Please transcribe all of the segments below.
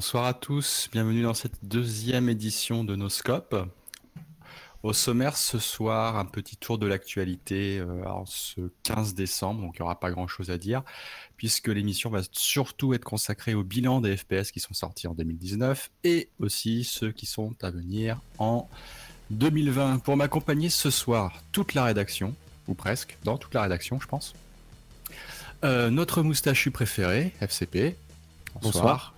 bonsoir à tous, bienvenue dans cette deuxième édition de nos scopes. Au sommaire ce soir, un petit tour de l'actualité euh, ce 15 décembre, donc il n'y aura pas grand chose à dire, puisque l'émission va surtout être consacrée au bilan des FPS qui sont sortis en 2019 et aussi ceux qui sont à venir en 2020. Pour m'accompagner ce soir, toute la rédaction, ou presque, dans toute la rédaction, je pense. Euh, notre moustachu préféré, FCP. Bonsoir.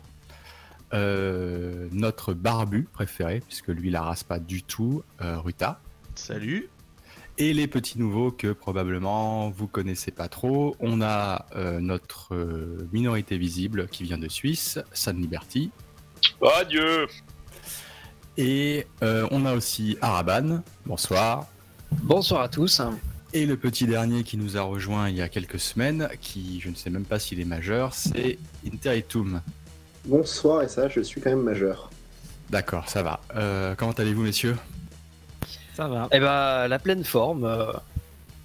Euh, notre barbu préféré, puisque lui la rase pas du tout, euh, Ruta. Salut. Et les petits nouveaux que probablement vous connaissez pas trop. On a euh, notre minorité visible qui vient de Suisse, San Liberty. Adieu. Et on a aussi Araban. Bonsoir. Bonsoir à tous. Et le petit dernier qui nous a rejoint il y a quelques semaines, qui je ne sais même pas s'il est majeur, c'est Interitum. Bonsoir et ça, je suis quand même majeur. D'accord, ça va. Euh, comment allez-vous, messieurs? Ça va. Eh ben, la pleine forme. Euh,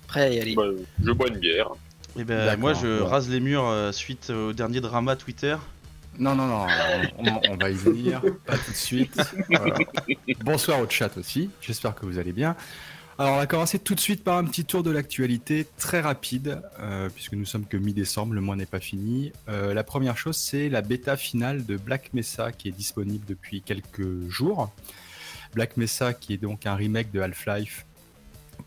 prêt à y aller. Bah, je bois une bière. Eh ben, moi, je rase les murs euh, suite au dernier drama Twitter. Non, non, non, on, va y venir, pas tout de suite. Bonsoir au chat aussi, j'espère que vous allez bien. Alors, on va commencer tout de suite par un petit tour de l'actualité très rapide, euh, puisque nous sommes que mi-décembre, le mois n'est pas fini. Euh, la première chose, c'est la bêta finale de Black Mesa qui est disponible depuis quelques jours. Black Mesa, qui est donc un remake de Half-Life,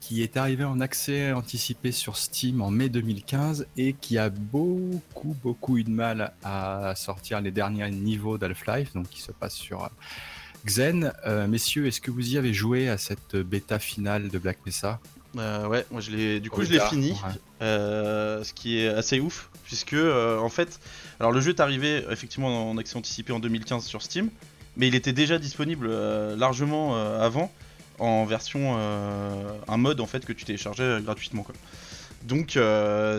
qui est arrivé en accès anticipé sur Steam en mai 2015 et qui a beaucoup, beaucoup eu de mal à sortir les derniers niveaux d'Half-Life, donc qui se passe sur Xen, euh, messieurs, est-ce que vous y avez joué à cette bêta finale de Black Mesa euh, ouais, moi je l'ai, du coup je l'ai fini, euh, ce qui est assez ouf, puisque en fait, alors le jeu est arrivé effectivement en accès anticipé en 2015 sur Steam, mais il était déjà disponible largement avant en version, un mode en fait que tu téléchargeais gratuitement quoi. Donc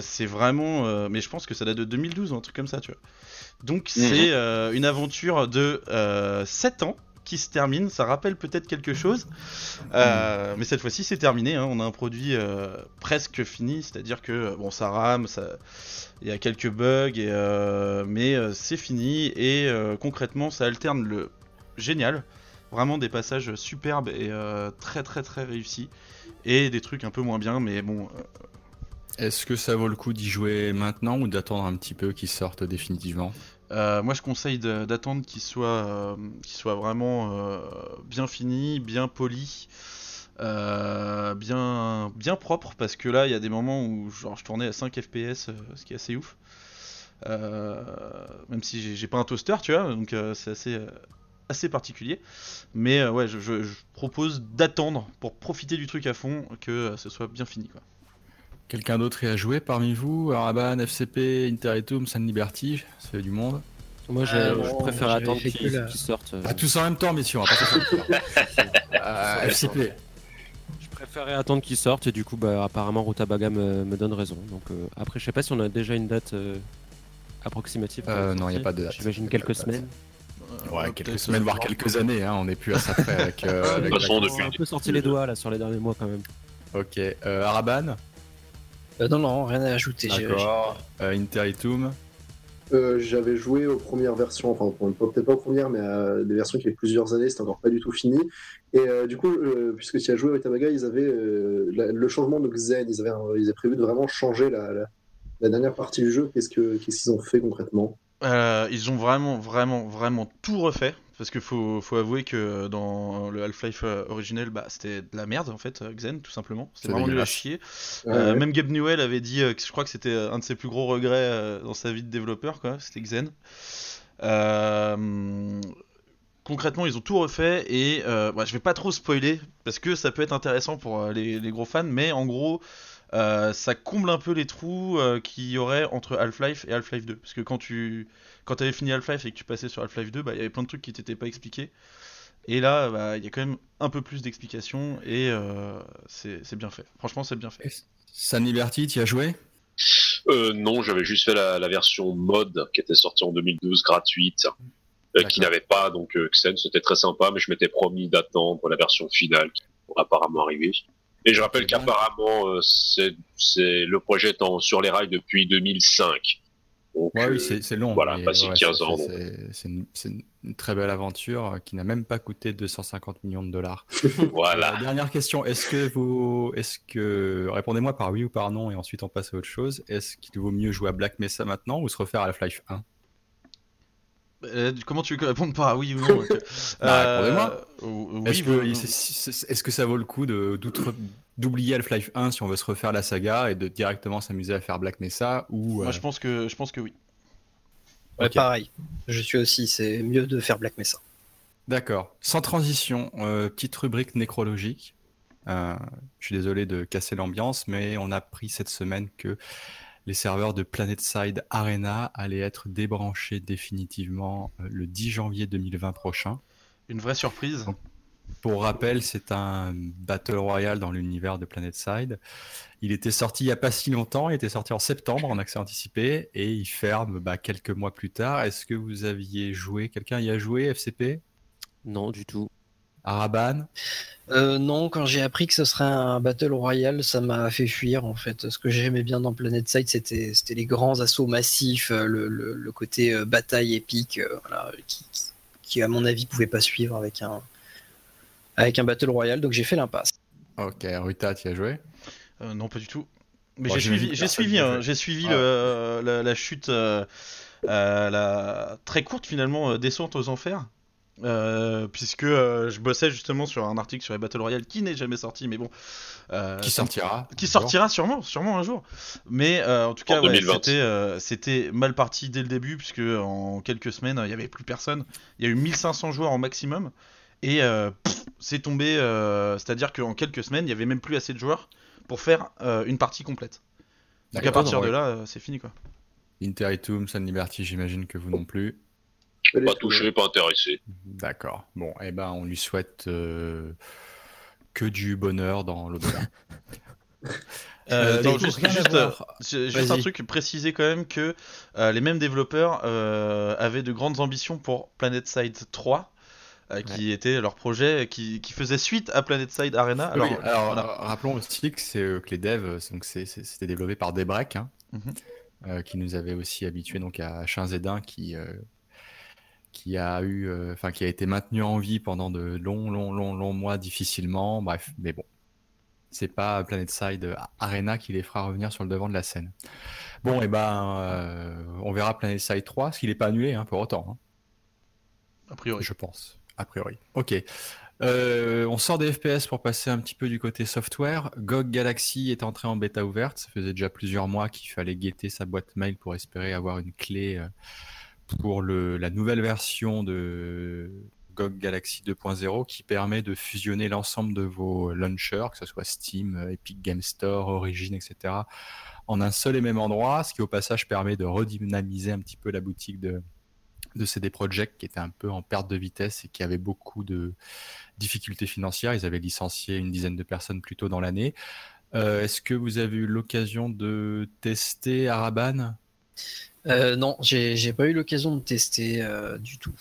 c'est vraiment, mais je pense que ça date de 2012 ou un truc comme ça, tu vois. Donc mhm. c'est une aventure de 7 ans qui se termine. Ça rappelle peut-être quelque chose, euh, mais cette fois-ci c'est terminé. Hein. On a un produit euh, presque fini, c'est-à-dire que bon, ça rame, ça, il y a quelques bugs, et, euh, mais c'est fini et concrètement ça alterne le génial, vraiment des passages superbes et très très très réussis, et des trucs un peu moins bien, mais bon. Est-ce que ça vaut le coup d'y jouer maintenant ou d'attendre un petit peu qu'il sorte définitivement? Euh, moi, je conseille d'attendre qu'il soit, euh, soit vraiment euh, bien fini, bien poli, bien, propre, parce que là, il y a des moments où genre, je tournais à 5 FPS, ce qui est assez ouf. même si j'ai pas un toaster, tu vois, donc c'est assez, assez particulier. Mais ouais, je, je propose d'attendre pour profiter du truc à fond, que ce soit bien fini, quoi. Quelqu'un d'autre y a joué parmi vous? Araban, FCP, Interitum, San Liberty C'est du monde Moi, je préfère attendre qu'ils sortent. Euh. tous en même temps, messieurs. euh, FCP. Je préférais attendre qu'ils sortent et du coup, bah, apparemment, Rutabaga me, me donne raison. Donc, euh, après, je sais pas si on a déjà une date euh, approximative. non, il n'y a pas de date. J'imagine quelques semaines. Ouais, quelques semaines, voire quelques années. Hein, on n'est plus à ça près avec. avec on a un peu sorti les doigts là sur les derniers mois quand même. Ok. Araban? euh, non, non, rien à ajouter. D'accord. Euh, Interitum euh, J'avais joué aux premières versions, enfin peut-être pas aux premières, mais à des versions qui avaient plusieurs années, c'était encore pas du tout fini. Et du coup, puisque tu as joué avec Tamaga, ils avaient le changement de Xen, ils avaient, ils avaient prévu de vraiment changer la, dernière partie du jeu. Qu'est-ce qu'ils ont fait concrètement? Ils ont vraiment, vraiment, vraiment tout refait. Parce qu'il faut, faut, avouer que dans le Half-Life euh, originel, bah, c'était de la merde en fait, euh, Xen, tout simplement. C'était vraiment nul à chier. Euh, même Gabe Newell avait dit que je crois que c'était un de ses plus gros regrets dans sa vie de développeur, quoi. C'était Xen. concrètement, ils ont tout refait et bah, je vais pas trop spoiler parce que ça peut être intéressant pour les, les gros fans, mais en gros. Ça comble un peu les trous qu'il y aurait entre Half-Life et Half-Life 2. Parce que quand tu quand tu avais fini Half-Life et que tu passais sur Half-Life 2, bah, il y avait plein de trucs qui t'étaient pas expliqués. Et là, bah, il y a quand même un peu plus d'explications et euh, c'est bien fait. Franchement, c'est bien fait. San Liberty, tu as joué? Euh, Non, j'avais juste fait la, version mode qui était sortie en 2012 gratuite, euh, qui n'avait pas donc Xen. C'était très sympa, mais je m'étais promis d'attendre la version finale qui pourrait apparemment arriver. Et je rappelle qu'apparemment, c'est le projet étant sur les rails depuis 2005. Donc, Ouais, euh, oui, c'est c'est long. voilà, ouais, 15 c'est- ans. C'est une, c'est une très belle aventure qui n'a même pas coûté 250 millions de dollars. voilà. Euh, dernière question, est-ce que vous, est-ce que, répondez-moi par oui ou par non et ensuite on passe à autre chose. Est-ce qu'il vaut mieux jouer à Black Mesa maintenant ou se refaire à Half-Life 1 Euh, comment tu veux que répondre par oui ou non euh, Bah, répondez-moi. euh, Oui, Est-ce vous- que, ça vaut le coup d'oublier Half-Life 1 si on veut se refaire la saga et de directement s'amuser à faire Black Mesa ou moi euh, je pense que je pense que oui. Ouais, pareil. Je suis aussi, c'est mieux de faire Black Mesa. D'accord. Sans transition, euh, petite rubrique nécrologique. Euh, je suis désolé de casser l'ambiance, mais on a appris cette semaine que les serveurs de PlanetSide Arena allaient être débranchés définitivement euh, le 10 janvier 2020 prochain. Une vraie surprise. Pour rappel, c'est un Battle Royale dans l'univers de PlanetSide. Il était sorti il n'y a pas si longtemps, il était sorti en septembre en accès anticipé et il ferme bah, quelques mois plus tard. Est-ce que vous aviez joué? Quelqu'un y a joué FCP Non, du tout. Araban Euh, non, quand j'ai appris que ce serait un Battle Royale, ça m'a fait fuir en fait. Ce que j'aimais bien dans Planet Side, c'était c'était les grands assauts massifs, euh, le, le- le côté euh, bataille épique, euh, voilà, qui, qui- qui, à mon avis pouvait pas suivre avec un avec un Battle Royale. Donc j'ai fait l'impasse. Ok, Ruta, tu as joué? Euh, non, pas du tout. Mais Bon, j'ai suivi, j'ai personne suivi, hein, suivi Ah. le- la, la chute, euh, euh, la très courte finalement euh, descente aux enfers, Euh, puisque euh, je bossais justement sur un article sur les Battle Royale qui n'est jamais sorti, mais bon, euh, Qui sortira qui sortira sûrement, sûrement un jour. Mais euh, en tout cas, En ouais, 2020. c'était euh, mal parti dès le début, puisque en quelques semaines, il y avait plus personne. Il y a eu 1500 joueurs au maximum, et euh, c'est tombé. euh, C'est-à-dire qu'en quelques semaines, il y avait même plus assez de joueurs pour faire euh, une partie complète. Donc à partir de là, euh, c'est fini quoi. Interitum, Sun Liberty, j'imagine que vous non plus. Allez, Pas je- touché, pas intéressé. D'accord. Bon, eh ben, on lui souhaite euh, que du bonheur dans l'au-delà. Euh, non, juste, juste, euh, ju- juste un truc, préciser quand même que euh, les mêmes développeurs euh, avaient de grandes ambitions pour PlanetSide 3, euh, qui était leur projet qui, qui faisait suite à PlanetSide Arena. Alors, Oui, alors, voilà. rappelons aussi que, c'est, euh, que les devs, c'était développé par Debrek, hein, Mhm. euh, qui nous avait aussi habitués donc à Shinzedin, qui euh, qui a eu, euh, enfin qui a été maintenu en vie pendant de longs, longs, longs, longs mois difficilement. Bref, mais bon, c'est pas PlanetSide Arena qui les fera revenir sur le devant de la scène. Bon, et ben, euh, on verra PlanetSide 3, parce qu'il n'est pas annulé hein, pour autant. hein. a priori. Je pense, a priori. Ok. Euh, on sort des FPS pour passer un petit peu du côté software. GOG Galaxy est entré en bêta ouverte. Ça faisait déjà plusieurs mois qu'il fallait guetter sa boîte mail pour espérer avoir une clé pour la nouvelle version de GOG Galaxy 2.0 qui permet de fusionner l'ensemble de vos launchers, que ce soit Steam, euh, Epic Game Store, Origin, etc., en un seul et même endroit, ce qui au passage permet de redynamiser un petit peu la boutique de, de CD Projekt qui était un peu en perte de vitesse et qui avait beaucoup de difficultés financières. Ils avaient licencié une dizaine de personnes plus tôt dans l'année. Euh, Est-ce que vous avez eu l'occasion de tester Araban? Euh, non, j'ai pas eu l'occasion de tester euh, du tout.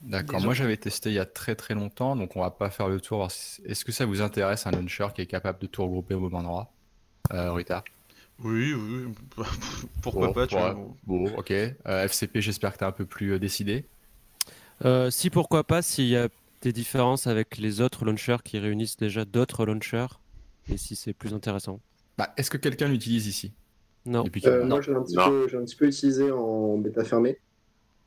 D'accord, moi j'avais testé il y a très très longtemps, donc on va pas faire le tour. si- Est-ce que ça vous intéresse un launcher qui est capable de tout regrouper au même endroit euh, Rita? Oui, oui, pourquoi Bon, pas, tu ouais. vois. Bon, ok. Euh, FCP, j'espère que tu es un peu plus décidé. Euh, si pourquoi pas, s'il y a des différences avec les autres launchers qui réunissent déjà d'autres launchers, et si c'est plus intéressant. Bah, Est-ce que quelqu'un l'utilise ici? Non. Euh, Non. moi, j'ai un, petit peu- j'ai un petit peu utilisé en bêta fermée.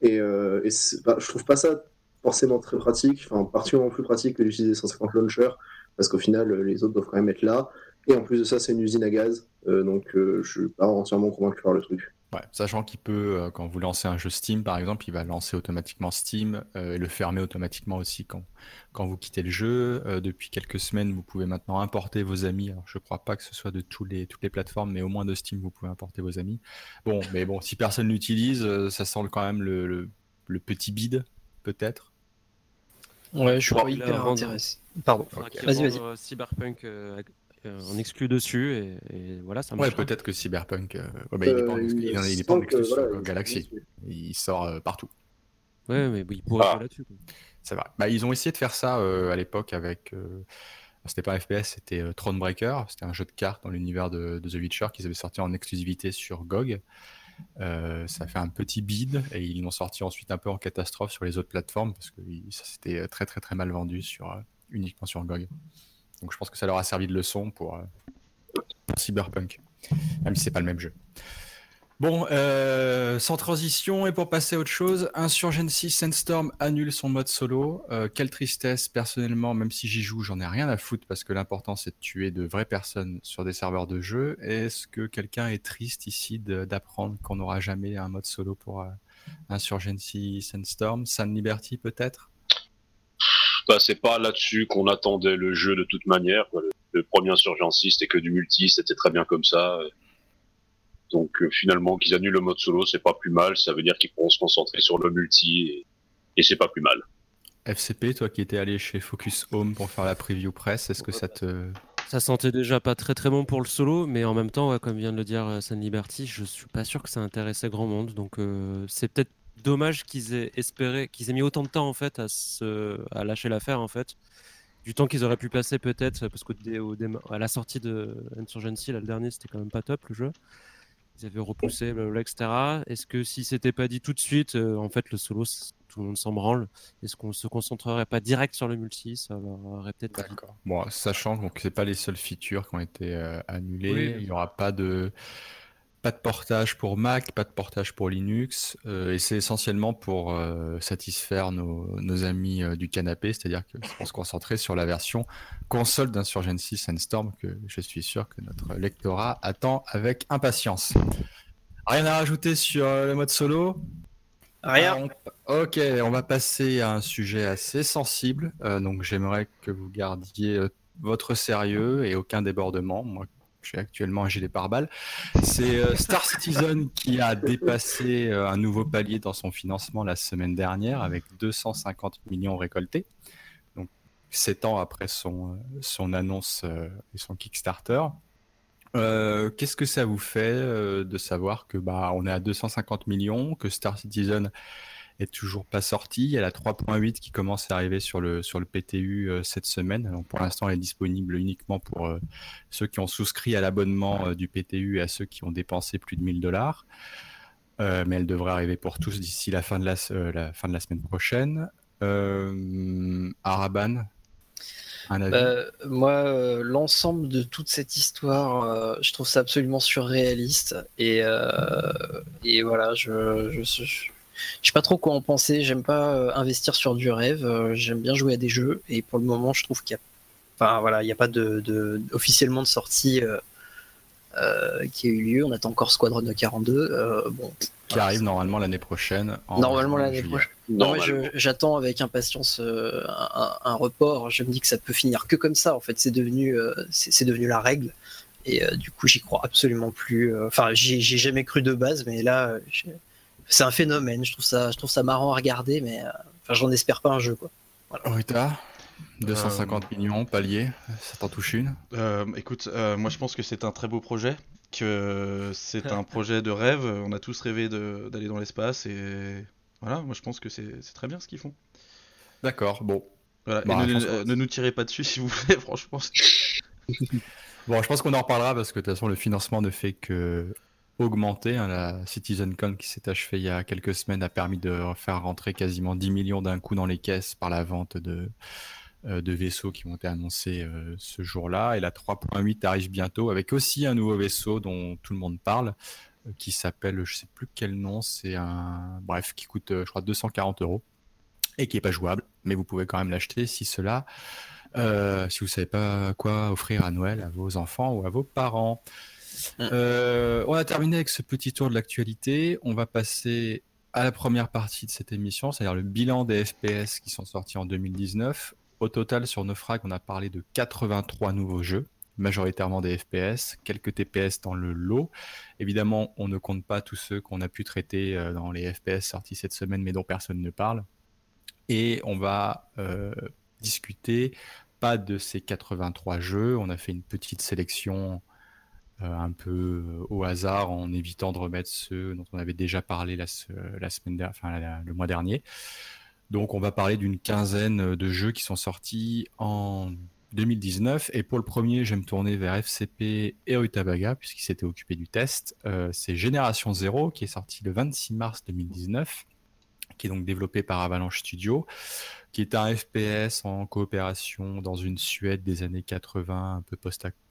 Et, euh, et bah, je trouve pas ça forcément très pratique, enfin, particulièrement plus pratique que d'utiliser 150 launchers, parce qu'au final, euh, les autres doivent quand même être là. Et en plus de ça, c'est une usine à gaz, euh, donc euh, je suis pas entièrement convaincu par le truc. Ouais, sachant qu'il peut, euh, quand vous lancez un jeu Steam par exemple, il va lancer automatiquement Steam euh, et le fermer automatiquement aussi quand, quand vous quittez le jeu. Euh, depuis quelques semaines, vous pouvez maintenant importer vos amis. Alors, je crois pas que ce soit de tous les, toutes les plateformes, mais au moins de Steam, vous pouvez importer vos amis. Bon, mais bon, si personne l'utilise, euh, ça sent quand même le, le, le petit bide, peut-être. Ouais, je suis pas hyper intéressé. Pardon. Vas-y, vas-y. euh, Cyberpunk euh, euh, en exclu dessus, et, et voilà, ça Ouais, marche. peut-être que Cyberpunk, euh, ouais, bah, il en, Euh, il en- il est me pas en semble que, exclu sur voilà, Galaxy. Il sort euh, partout. Ouais, mais oui, il pourrait Ah. jouer là-dessus. C'est vrai. Bah, ils ont essayé de faire ça euh, à l'époque avec. euh, C'était pas un FPS, c'était euh, Thronebreaker. C'était un jeu de cartes dans l'univers de, de The Witcher qu'ils avaient sorti en exclusivité sur GOG. ça fait un petit bid et ils l'ont sorti ensuite un peu en catastrophe sur les autres plateformes parce que ça s'était très très très mal vendu sur, uniquement sur GOG. Donc je pense que ça leur a servi de leçon pour, pour Cyberpunk, même si c'est pas le même jeu. Bon, euh, sans transition et pour passer à autre chose, Insurgency Sandstorm annule son mode solo. Euh, quelle tristesse, personnellement, même si j'y joue, j'en ai rien à foutre parce que l'important c'est de tuer de vraies personnes sur des serveurs de jeu. Est-ce que quelqu'un est triste ici d'apprendre qu'on n'aura jamais un mode solo pour euh, Insurgency Sandstorm? Sun Liberty peut-être? Bah, C'est pas là-dessus qu'on attendait le jeu de toute manière. Le, le premier Insurgency c'était que du multi, c'était très bien comme ça. Donc euh, finalement, qu'ils annulent le mode solo, c'est pas plus mal. Ça veut dire qu'ils pourront se concentrer sur le multi et, c'est pas plus mal. FCP, toi qui étais allé chez Focus Home pour faire la preview presse, est-ce que ça te. Ça sentait déjà pas très très bon pour le solo, mais en même temps, comme vient de le dire euh, Sun Liberty, je suis pas sûr que ça intéressait grand monde. Donc euh, c'est peut-être dommage qu'ils aient espéré, qu'ils aient mis autant de temps en fait à, se, à lâcher l'affaire en fait. Du temps qu'ils auraient pu passer peut-être, parce qu'à la sortie de Insurgency, là, le dernier, c'était quand même pas top le jeu ils avaient repoussé, etc. Est-ce que si c'était pas dit tout de suite, euh, en fait, le solo, tout le monde s'en branle, est-ce qu'on se concentrerait pas direct sur le multi Ça aurait peut-être. D'accord. Bon, sachant que c'est pas les seules features qui ont été euh, annulées, il n'y aura pas de pas de portage pour Mac, pas de portage pour Linux, euh, et c'est essentiellement pour euh, satisfaire nos, amis euh, du canapé, c'est-à-dire qu'on se concentrer sur la version console d'Insurgency Sandstorm que je suis sûr que notre lectorat attend avec impatience. Rien à rajouter sur le mode solo? Rien. Ah, ok, on va passer à un sujet assez sensible, donc j'aimerais que vous gardiez votre sérieux et aucun débordement. Moi, je suis actuellement un gilet pare-balles. C'est euh, Star Citizen qui a dépassé euh, un nouveau palier dans son financement la semaine dernière avec 250 millions récoltés. Donc, 7 ans après son, euh, son annonce et son Kickstarter. Qu'est-ce que ça vous fait de savoir que bah on est à 250 millions, que Star Citizen toujours pas sortie. Il y a la 3.8 qui commence à arriver sur le, sur le PTU euh, cette semaine. Donc pour l'instant, elle est disponible uniquement pour euh, ceux qui ont souscrit à l'abonnement euh, du PTU et à ceux qui ont dépensé plus de 1000 dollars. mais elle devrait arriver pour tous d'ici la, fin de la, fin de la semaine prochaine. Araban, moi, l'ensemble de toute cette histoire, je trouve ça absolument surréaliste. Et, voilà, je, je sais pas trop quoi en penser. J'aime pas euh, investir sur du rêve. Euh, j'aime bien jouer à des jeux. Et pour le moment, je trouve qu'il y a, enfin voilà, il a pas de, officiellement de sortie euh, qui a eu lieu. On attend encore Squadron 42. bon, qui arrive normalement l'année prochaine. Normalement l'année prochaine. J'attends avec impatience un, report. Je me dis que ça peut finir que comme ça. En fait, c'est devenu, c'est devenu la règle. Et du coup, j'y crois absolument plus. Enfin, j'ai jamais cru de base, mais là, c'est un phénomène. Je trouve ça, je trouve ça marrant à regarder, mais euh, enfin, j'en espère pas un jeu, quoi. Rita, 250 euh, millions, palier, ça t'en touche une? Euh, Écoute, moi je pense que c'est un très beau projet, que c'est un projet de rêve. On a tous rêvé d'aller dans l'espace et voilà, moi je pense que c'est très bien ce qu'ils font. D'accord, bon. Voilà. Bah, ne, ne, nous tirez pas dessus si vous voulez, franchement. bon, je pense qu'on en reparlera parce que de toute façon le financement ne fait que augmenté. Hein, la CitizenCon qui s'est achevée il y a quelques semaines a permis de faire rentrer quasiment 10 millions d'un coup dans les caisses par la vente de, euh, de vaisseaux qui ont été annoncés euh, ce jour-là. Et la 3.8 arrive bientôt avec aussi un nouveau vaisseau dont tout le monde parle euh, qui s'appelle, je sais plus quel nom, c'est un, bref, qui coûte, je crois, 240 euros et qui est pas jouable, mais vous pouvez quand même l'acheter si cela, si vous savez pas quoi offrir à Noël à vos enfants ou à vos parents. Mm. Euh, on a terminé avec ce petit tour de l'actualité. On va passer à la première partie de cette émission, c'est-à-dire le bilan des FPS qui sont sortis en 2019. Au total, sur Nofrag, on a parlé de 83 nouveaux jeux, majoritairement des FPS, quelques TPS dans le lot. Évidemment, on ne compte pas tous ceux qu'on a pu traiter euh, dans les FPS sortis cette semaine, mais dont personne ne parle. Et on va euh, discuter pas de ces 83 jeux. On a fait une petite sélection un peu euh, au hasard en évitant de remettre ceux dont on avait déjà parlé la, semaine, le mois dernier. Donc on va parler d'une quinzaine de jeux qui sont sortis en 2019. Et pour le premier, je vais me tourner vers FCP et Rutabaga, puisqu'ils s'étaient occupés du test. c'est Génération 0, qui est sorti le 26 mars 2019, qui est donc développé par Avalanche Studio, qui est un FPS en coopération dans une Suède des années 80, un peu post-apocalyptique.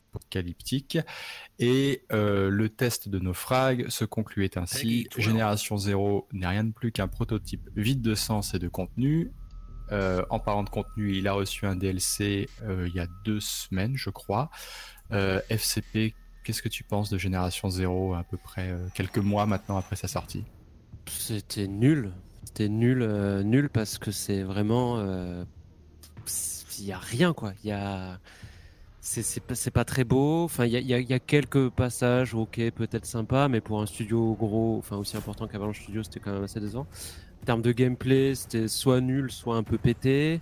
Et le test de naufrag se concluait ainsi. Génération 0 n'est rien de plus qu'un prototype vide de sens et de contenu, euh, en parlant de contenu, il a reçu un DLC euh, il y a deux semaines, je crois. Euh, FCP, qu'est-ce que tu penses de Génération 0 à peu près quelques mois maintenant après sa sortie? C'était nul. C'était nul, nul parce que c'est vraiment. Il n'y a rien, quoi. Il y a. C'est pas, très beau. Enfin, il y, y, a quelques passages, ok, peut-être sympa, mais pour un studio gros, enfin aussi important qu'Avalanche Studio, c'était quand même assez décevant. En termes de gameplay, c'était soit nul, soit un peu pété.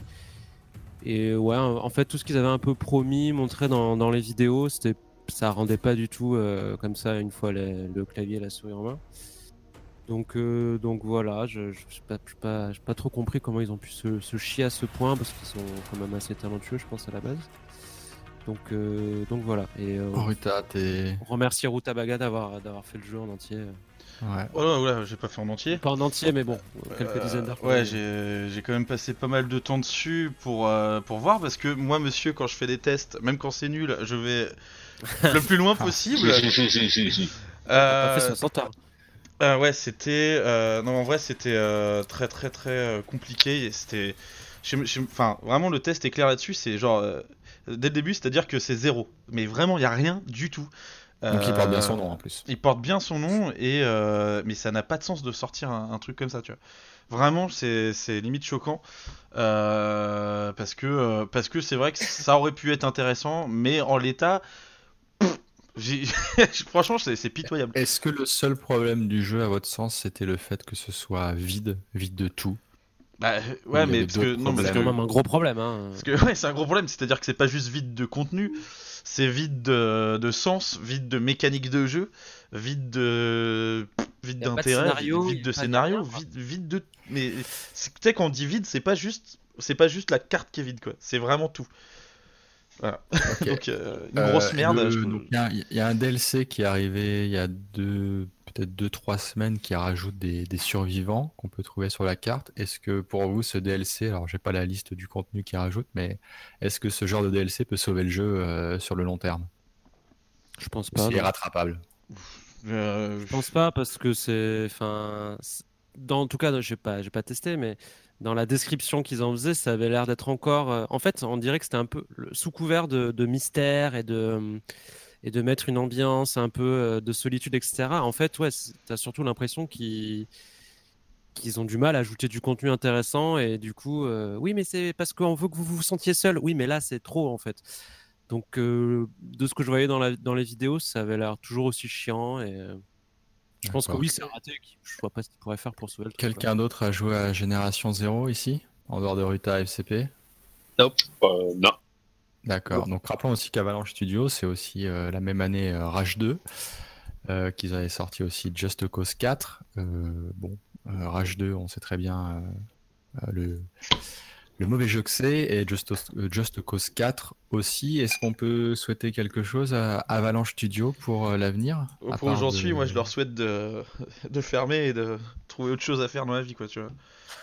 Et ouais, en fait, tout ce qu'ils avaient un peu promis, montré dans, les vidéos, c'était, ça rendait pas du tout euh, comme ça une fois le clavier et la souris en main. Donc, euh, donc voilà, je n'ai pas, pas, pas, trop compris comment ils ont pu se, chier à ce point parce qu'ils sont quand même assez talentueux, je pense, à la base. Donc, euh, donc voilà. Et oh, Ruta, remercier Ruta Baga d'avoir fait le jeu en entier. Ouais. Oh j'ai pas fait en entier. Pas en entier, mais bon, quelques euh, dizaines d'heures. Ouais, j'ai quand même passé pas mal de temps dessus pour, euh, pour voir, parce que moi, monsieur, quand je fais des tests, même quand c'est nul, je vais le plus loin possible. euh, fait 60 heures. Euh, ouais, c'était. non, en vrai, c'était très très très compliqué. C'était. Enfin, vraiment, le test est clair là-dessus. C'est genre. Dès le début, c'est-à-dire que c'est zéro. Mais vraiment, il n'y a rien du tout. Donc il porte bien son nom en plus. Il porte bien son nom, et euh, mais ça n'a pas de sens de sortir un, truc comme ça, tu vois. Vraiment, c'est limite choquant. Euh, parce que euh, parce que c'est vrai que ça aurait pu être intéressant, mais en l'état. Franchement, c'est pitoyable. Est-ce que le seul problème du jeu, à votre sens, c'était le fait que ce soit vide, vide de tout bah, ouais, mais parce que non, c'est quand même un gros problème. Hein. Parce que ouais, c'est un gros problème. C'est-à-dire que c'est pas juste vide de contenu, c'est vide de, sens, vide de mécanique de jeu, vide de vide d'intérêt, vide, de scénario, vide, vide de. Mais tu sais quand on dit vide, c'est pas juste c'est pas juste la carte qui est vide quoi, c'est vraiment tout. Voilà. Donc euh, une grosse euh, merde. Il y, a un DLC qui est arrivé il y a deux peut-être 2-3 semaines qui rajoute des, survivants qu'on peut trouver sur la carte. Est-ce que pour vous, ce DLC, alors j'ai pas la liste du contenu qui rajoute, mais est-ce que ce genre de DLC peut sauver le jeu euh, sur le long terme? Je pense pas. C'est rattrapable. Euh, je pense pas parce que c'est, enfin, dans tout cas, j'ai pas, j'ai pas testé, mais dans la description qu'ils en faisaient, ça avait l'air d'être encore. Euh, en fait, on dirait que c'était un peu sous couvert de, mystère et de et de mettre une ambiance un peu euh, de solitude, etc. En fait, ouais, tu as surtout l'impression qu'ils qu'ils ont du mal à ajouter du contenu intéressant et du coup, euh, oui, mais c'est parce qu'on veut que vous vous sentiez seul. Oui, mais là, c'est trop en fait. Donc, euh, de ce que je voyais dans, la, dans les vidéos, ça avait l'air toujours aussi chiant et je pense que oui, c'est raté. Je vois pas ce qu'il pourrait faire pour sauver le Quelqu'un d'autre a joué à Génération 0 ici, en dehors de Ruta FCP Nope. non. D'accord. Donc rappelons aussi qu'Avalanche Studio, c'est aussi euh, la même année euh, Rage 2, euh, qu'ils avaient sorti aussi Just Cause 4. bon, Rage 2, on sait très bien le, le mauvais jeu que c'est, et Just, Just Cause 4 aussi. Est-ce qu'on peut souhaiter quelque chose à Avalanche Studio pour l'avenir? Pour où j'en suis, moi je leur souhaite de, de fermer et de trouver autre chose à faire dans la vie, quoi, tu vois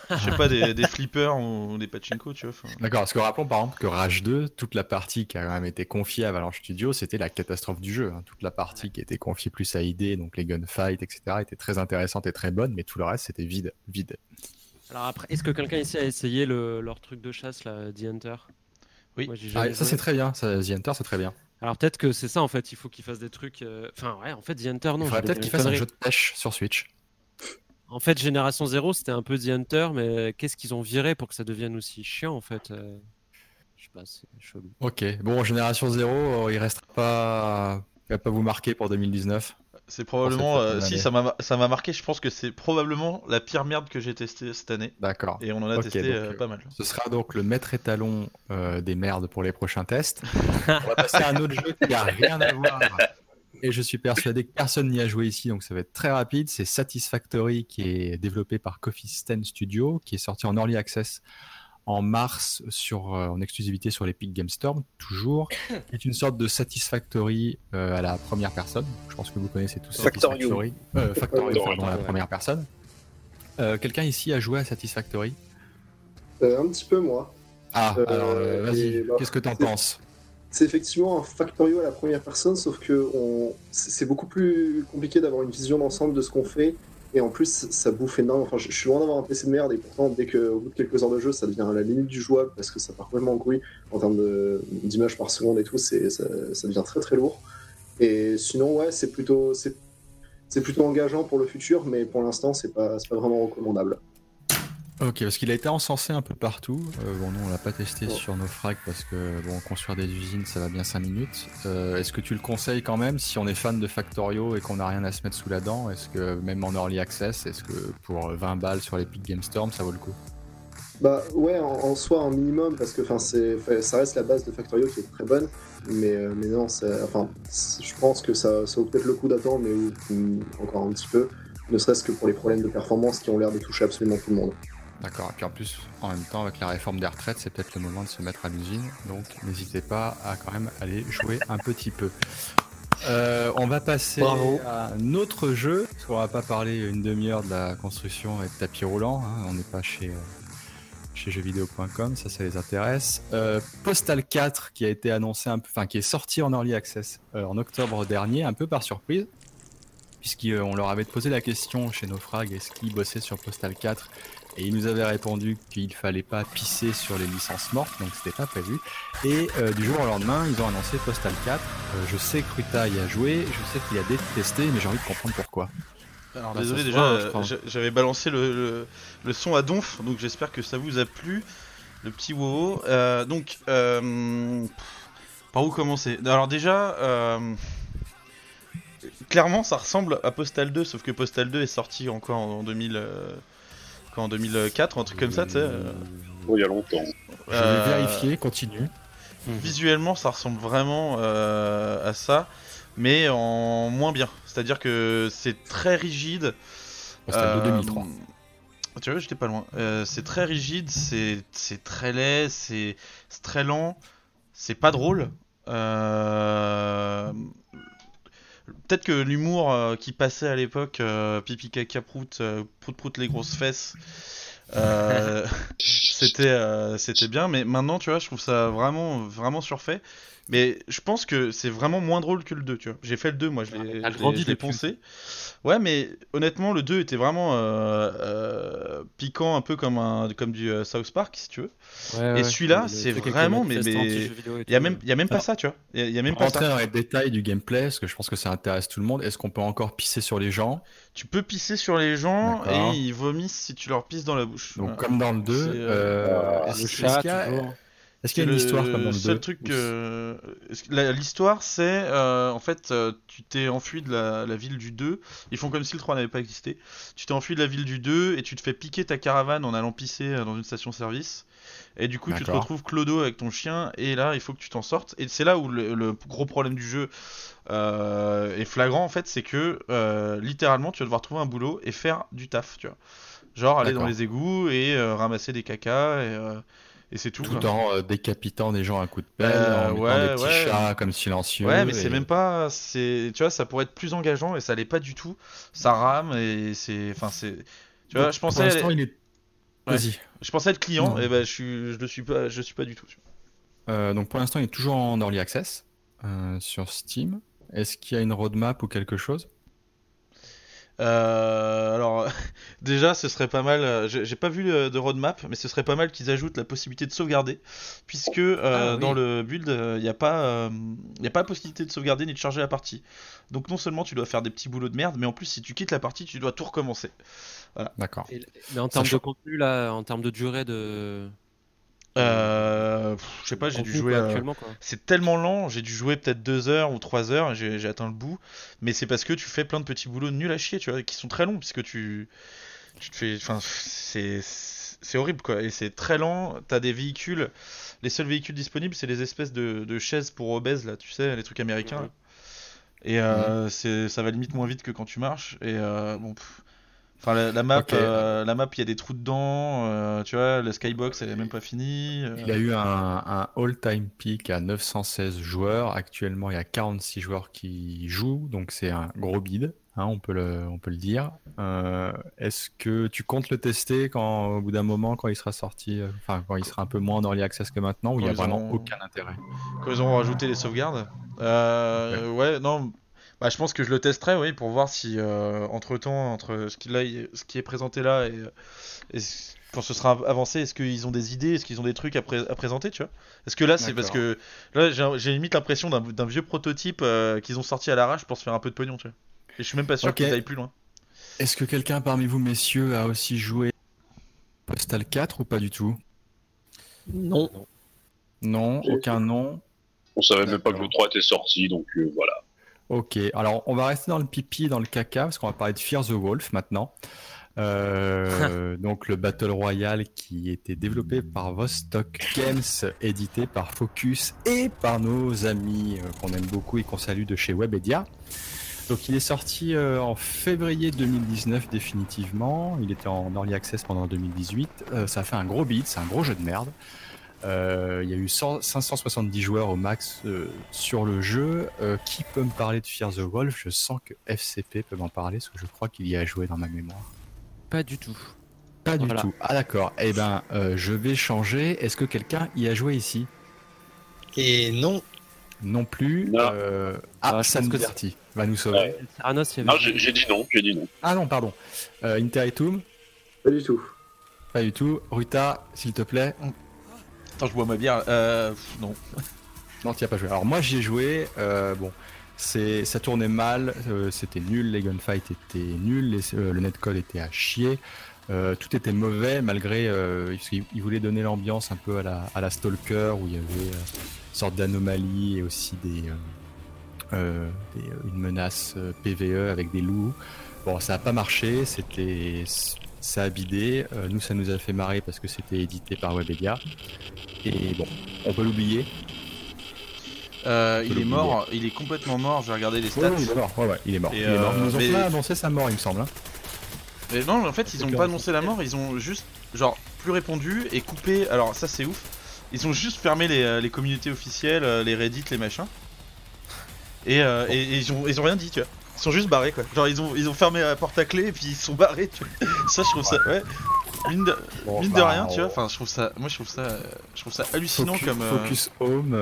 je sais pas, des, des, flippers ou des pachinko, tu vois. D'accord, parce que rappelons par exemple que Rage 2, toute la partie qui a quand même été confiée à Avalanche Studio, c'était la catastrophe du jeu. Hein. Toute la partie qui était confiée plus à ID, donc les gunfights, etc., était très intéressante et très bonne, mais tout le reste c'était vide, vide. Alors après, est-ce que quelqu'un ici a essayé le, leur truc de chasse, là, The Hunter? Oui. Ah, ça c'est très bien, ça, The Hunter c'est très bien. Alors peut-être que c'est ça en fait, il faut qu'ils fassent des trucs. Euh, enfin ouais, en fait The Hunter non. Il faudrait peut-être qu'ils fassent un jeu de pêche sur Switch. En fait, Génération 0, c'était un peu The Hunter, mais qu'est-ce qu'ils ont viré pour que ça devienne aussi chiant, en fait euh, Je sais pas, c'est chelou. Ok, bon, Génération 0, euh, il restera pas... Il va pas vous marquer pour 2019 c'est probablement, euh, si ça m'a marqué, je pense que c'est probablement la pire merde que j'ai testé cette année. D'accord. Et on en a testé pas mal. Ce sera donc le maître étalon des merdes pour les prochains tests. on va passer à un autre jeu qui a rien à voir et je suis persuadé que personne n'y a joué ici, donc ça va être très rapide. C'est Satisfactory qui est développé par Coffee Stand Studio, qui est sorti en early access en mars sur, en exclusivité sur l'Epic Game Store, toujours, qui est une sorte de Satisfactory à la première personne. Je pense que vous connaissez tous Satisfactory. Factorio, pardon, à la première personne. Quelqu'un ici a joué à Satisfactory? Un petit peu, moi. Ah, alors vas-y, bah, qu'est-ce que tu en penses? c'est effectivement un Factorio à la première personne, sauf que c'est beaucoup plus compliqué d'avoir une vision d'ensemble de ce qu'on fait. Et en plus, ça bouffe énorme. Enfin, je, suis loin d'avoir un PC de merde, et pourtant, dès qu'au bout de quelques heures de jeu, ça devient à la limite du jouable parce que ça part vraiment en couille en termes d'images par seconde et tout, ça, devient très très lourd. Et sinon, ouais, c'est plutôt, plutôt engageant pour le futur, mais pour l'instant, c'est pas, pas vraiment recommandable. Ok, parce qu'il a été encensé un peu partout. Euh, bon, nous, on l'a pas testé sur nos frags parce que, bon, construire des usines, ça va bien 5 minutes. Euh, est-ce que tu le conseilles quand même si on est fan de Factorio et qu'on n'a rien à se mettre sous la dent? Est-ce que, même en early access, est-ce que pour 20 balles sur l'Epic Game Storm, ça vaut le coup? Bah, ouais, en, soi, un minimum, parce que ça reste la base de Factorio qui est très bonne. Mais, euh, mais non, enfin, je pense que ça, ça vaut peut-être le coup d'attendre, mais encore un petit peu. Ne serait-ce que pour les problèmes de performance qui ont l'air de toucher absolument tout le monde. D'accord. Et puis en plus, en même temps, avec la réforme des retraites, c'est peut-être le moment de se mettre à l'usine. Donc n'hésitez pas à quand même aller jouer un petit peu. Euh, on va passer à un autre jeu, parce qu'on va pas parler une demi-heure de la construction et de tapis roulant. Hein. On n'est pas chez, euh, chez jeuxvideo.com, ça, ça les intéresse. Euh, Postal 4, qui a été annoncé un peu, enfin, qui est sorti en early access en octobre dernier, un peu par surprise, puisqu'on leur avait posé la question chez Naufrag, est-ce qu'ils bossaient sur Postal 4 et il nous avait répondu qu'il fallait pas pisser sur les licences mortes, donc c'était pas prévu. Et euh, du jour au lendemain, ils ont annoncé Postal 4. Euh, je sais que Ruta y a joué, je sais qu'il a détesté, mais j'ai envie de comprendre pourquoi. Alors désolé déjà, j'avais balancé le, le, son à donf, donc j'espère que ça vous a plu, le petit wow. Euh, donc, par où commencer? Alors déjà, clairement ça ressemble à Postal 2, sauf que Postal 2 est sorti encore en, en 2000 en 2004 ou un truc comme ça, tu sais. Euh. il y a longtemps. Je vais euh, vérifier, continue. Visuellement, ça ressemble vraiment euh, à ça, mais en moins bien. C'est-à-dire que c'est très rigide. C'était de 2003. Tu vois, j'étais pas loin. c'est très rigide, c'est très laid, c'est très lent, c'est pas drôle. Euh, Peut-être que l'humour euh, qui passait à l'époque, euh, pipi caca prout, euh, prout prout les grosses fesses, c'était c'était bien. Mais maintenant, tu vois, je trouve ça vraiment vraiment surfait. Mais je pense que c'est vraiment moins drôle que le 2, tu vois. J'ai fait le 2, moi, je l'ai poncé. Ouais, mais honnêtement, le 2 était vraiment euh, euh, piquant, un peu comme, un, comme du euh, South Park, si tu veux. et celui-là, c'est vraiment. Mais il n'y a même, y a même pas ça, tu vois. Il y, a même pas ça. dans les détails du gameplay, parce que je pense que ça intéresse tout le monde. Est-ce qu'on peut encore pisser sur les gens? Tu peux pisser sur les gens et ils vomissent si tu leur pisses dans la bouche. Donc, comme dans le 2, le chat, toujours. Est-ce qu'il y a une histoire comme dans le seul truc l'histoire c'est euh, en fait euh, tu t'es enfui de la, ville du 2 ils font comme si le 3 n'avait pas existé. Tu t'es enfui de la ville du 2 et tu te fais piquer ta caravane en allant pisser euh, dans une station service. Et du coup tu te retrouves clodo avec ton chien et là il faut que tu t'en sortes. Et c'est là où le, gros problème du jeu est flagrant en fait c'est que littéralement tu vas devoir trouver un boulot et faire du taf tu vois. Genre aller dans les égouts et ramasser des cacas et et c'est tout. Tout en euh, décapitant des gens à coup de pelle, euh, en ouais, des petits chats comme silencieux. Ouais, mais c'est même pas. C'est, tu vois, ça pourrait être plus engageant et ça l'est pas du tout. Ça rame et c'est, enfin c'est. Tu vois, je pensais. Pour il est. Vas-y. Je pensais être client et ben je suis, je le suis pas, je suis pas du tout. Euh, donc pour l'instant, il est toujours en early access sur Steam. Est-ce qu'il y a une roadmap ou quelque chose? Euh, alors, déjà, ce serait pas mal. Euh, j'ai pas vu de roadmap, mais ce serait pas mal qu'ils ajoutent la possibilité de sauvegarder, puisque euh, ah dans le build, il n'y a pas, il a pas la possibilité de sauvegarder ni de charger la partie. Donc non seulement tu dois faire des petits boulots de merde, mais en plus si tu quittes la partie, tu dois tout recommencer. Voilà. D'accord. Mais en termes de contenu là, en termes de durée de euh, je sais pas, j'ai dû jouer. C'est tellement lent, j'ai dû jouer peut-être 2 heures ou 3 heures j'ai atteint le bout. Mais c'est parce que tu fais plein de petits boulots nuls à chier, tu vois, qui sont très longs, puisque tu, tu te fais. Enfin, c'est horrible quoi. Et c'est très lent, t'as des véhicules. Les seuls véhicules disponibles, c'est les espèces de, chaises pour obèses, là, tu sais, les trucs américains. Et euh, ça va limite moins vite que quand tu marches. Et euh, bon. Enfin, la, map, la map, il y a des trous dedans. tu vois, la skybox, elle est même pas finie. Il a eu un, un all-time peak à 916 joueurs. Actuellement, il y a 46 joueurs qui jouent, donc c'est un gros bid. Hein, on, peut le, on peut le dire. Euh, est-ce que tu comptes le tester quand, au bout d'un moment, quand il sera sorti, euh, enfin quand il sera un peu moins dans early access que maintenant, où il n'y a vraiment aucun intérêt? Quand ils auront rajouté les sauvegardes? Euh, ouais. non. Bah, je pense que je le testerai, oui, pour voir si entre temps, entre ce qui, ce qui est présenté là et, quand ce sera avancé, est-ce qu'ils ont des idées, est-ce qu'ils ont des trucs à, présenter, tu vois? Est-ce que là, c'est parce que là, j'ai limite l'impression d'un vieux prototype qu'ils ont sorti à l'arrache pour se faire un peu de pognon, tu vois et je suis même pas sûr qu'ils aillent plus loin. Est-ce que quelqu'un parmi vous, messieurs, a aussi joué Postal 4 ou pas du tout? Non. Non, aucun nom. On savait même pas que le 3 était sorti, donc euh, voilà. Ok, alors on va rester dans le pipi dans le caca, parce qu'on va parler de Fear the Wolf maintenant. Euh, donc le Battle Royale qui était développé par Vostok Games, édité par Focus et par nos amis euh, qu'on aime beaucoup et qu'on salue de chez Webedia. Donc il est sorti euh, en février 2019 définitivement. Il était en early access pendant 2018. Euh, ça a fait un gros beat, c'est un gros jeu de merde. Euh, il y a eu 570 joueurs au max sur le jeu. qui peut me parler de Fear the Wolf? Je sens que FCP peut m'en parler parce que je crois qu'il y a joué dans ma mémoire. Pas du tout. Pas du tout. Ah d'accord. Eh ben, je vais changer. Est-ce que quelqu'un y a joué ici? Et non. Non plus. Euh... Ah, ça nous va nous sauver. non, j'ai dit non, j'ai dit non. Ah non, pardon. Euh, Interitum Pas du tout. Pas du tout. Ruta, s'il te plaît. Attends, je bois ma bière. Euh, non. non, tu as pas joué. Alors moi, j'y ai joué. Euh, bon, c'est, ça tournait mal. Euh, c'était nul. Les gunfights étaient nuls. Le netcode était à chier. tout était mauvais malgré euh, il voulait donner l'ambiance un peu à la, Stalker où il y avait sorte d'anomalie et aussi des, une menace PVE avec des loups. Bon, ça n'a pas marché, c'était ça a bidé. nous, ça nous a fait marrer parce que c'était édité par Webedia. Et bon, on peut l'oublier. il est mort, il est complètement mort. Je vais regarder les stats. il est mort. Ouais, il est mort. il est mort. Ils nous ont pas annoncé sa mort, il me semble. Hein. Mais non, en fait, ils ont pas annoncé la mort. Ils ont juste, genre, plus répondu et coupé. Alors, ça, c'est ouf. Ils ont juste fermé les, euh, communautés officielles, euh, les Reddit, les machins. Euh, et, ils, ont, ils ont rien dit, tu vois. Ils sont juste barrés, quoi. Genre, ils ont, ils ont fermé la porte à clé et puis ils sont barrés, tu vois. Ça, je trouve ça, ouais. Mine de, mine de bah, rien, tu vois. Enfin, je trouve ça, moi, je trouve ça, je trouve ça hallucinant comme. Focus Home,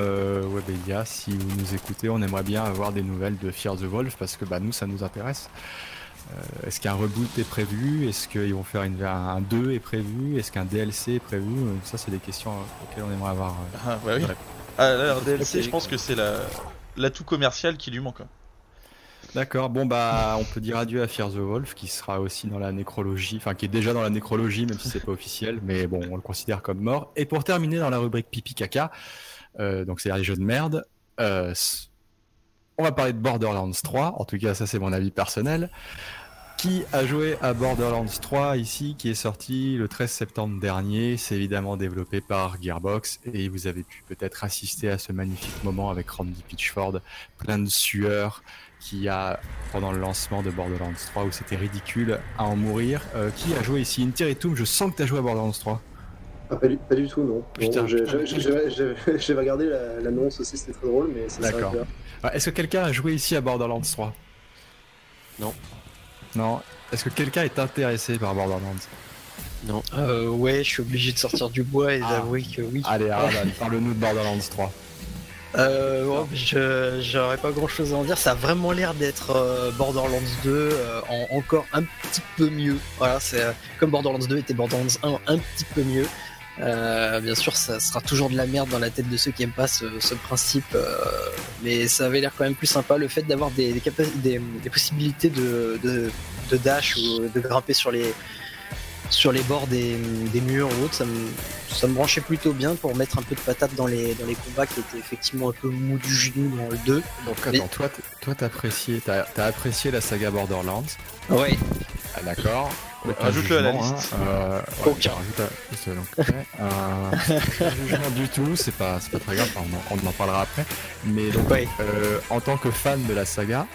Webedia, si vous nous écoutez, on aimerait bien avoir des nouvelles de Fear the Wolf parce que bah, nous, ça nous intéresse. Euh, est-ce qu'un reboot est prévu? Est-ce qu'ils vont faire une, un 2 est prévu? Est-ce qu'un DLC est prévu? Euh, Ça, c'est des questions euh, auxquelles on aimerait avoir. ah, bah oui. Ah, DLC, je pense que c'est l'atout commercial qui lui manque. Hein. D'accord, bon bah on peut dire adieu à Fear the Wolf qui sera aussi dans la nécrologie, enfin qui est déjà dans la nécrologie même si c'est pas officiel, mais bon on le considère comme mort. Et pour terminer dans la rubrique pipi caca, donc c'est les jeux de merde, on va parler de Borderlands 3, en tout cas ça c'est mon avis personnel qui a joué à Borderlands 3 ici, qui est sorti le 13 septembre dernier. C'est évidemment développé par Gearbox et vous avez pu peut-être assister à ce magnifique moment avec Randy Pitchford, plein de sueur, qui a pendant le lancement de Borderlands 3 où c'était ridicule à en mourir. Euh, qui a joué ici Interitum, je sens que tu as joué à Borderlands 3. Ah, pas, du, tout, non. Putain, j'ai regardé l'annonce aussi, c'était très drôle, mais c'est D'accord. Est-ce que quelqu'un a joué ici à Borderlands 3 Non. Non. Est-ce que quelqu'un est intéressé par Borderlands? Non. Euh, ouais, je suis obligé de sortir du bois et ah. d'avouer que oui. Allez, parle-nous de Borderlands 3. Euh, je j'aurais pas grand chose à en dire. Ça a vraiment l'air d'être euh, Borderlands 2 euh, en encore un petit peu mieux. Voilà, c'est comme Borderlands 2 était Borderlands 1 un petit peu mieux. Euh, bien sûr, ça sera toujours de la merde dans la tête de ceux qui aiment pas ce, principe, euh, mais ça avait l'air quand même plus sympa. Le fait d'avoir des, des, possibilités de, de, dash ou de grimper sur les, sur les bords des, murs ou autre, ça me, ça me branchait plutôt bien pour mettre un peu de patate dans les, dans les combats qui étaient effectivement un peu mou du genou dans le 2. Donc attends, toi, toi t'as apprécié, as, apprécié la saga Borderlands Ouais. Ah, d'accord. Rajoute-le à la liste. Hein. Euh, Aucun. Euh, jugement du tout, c'est pas, pas très grave, on, en parlera après. Mais donc, euh, en tant que fan de la saga,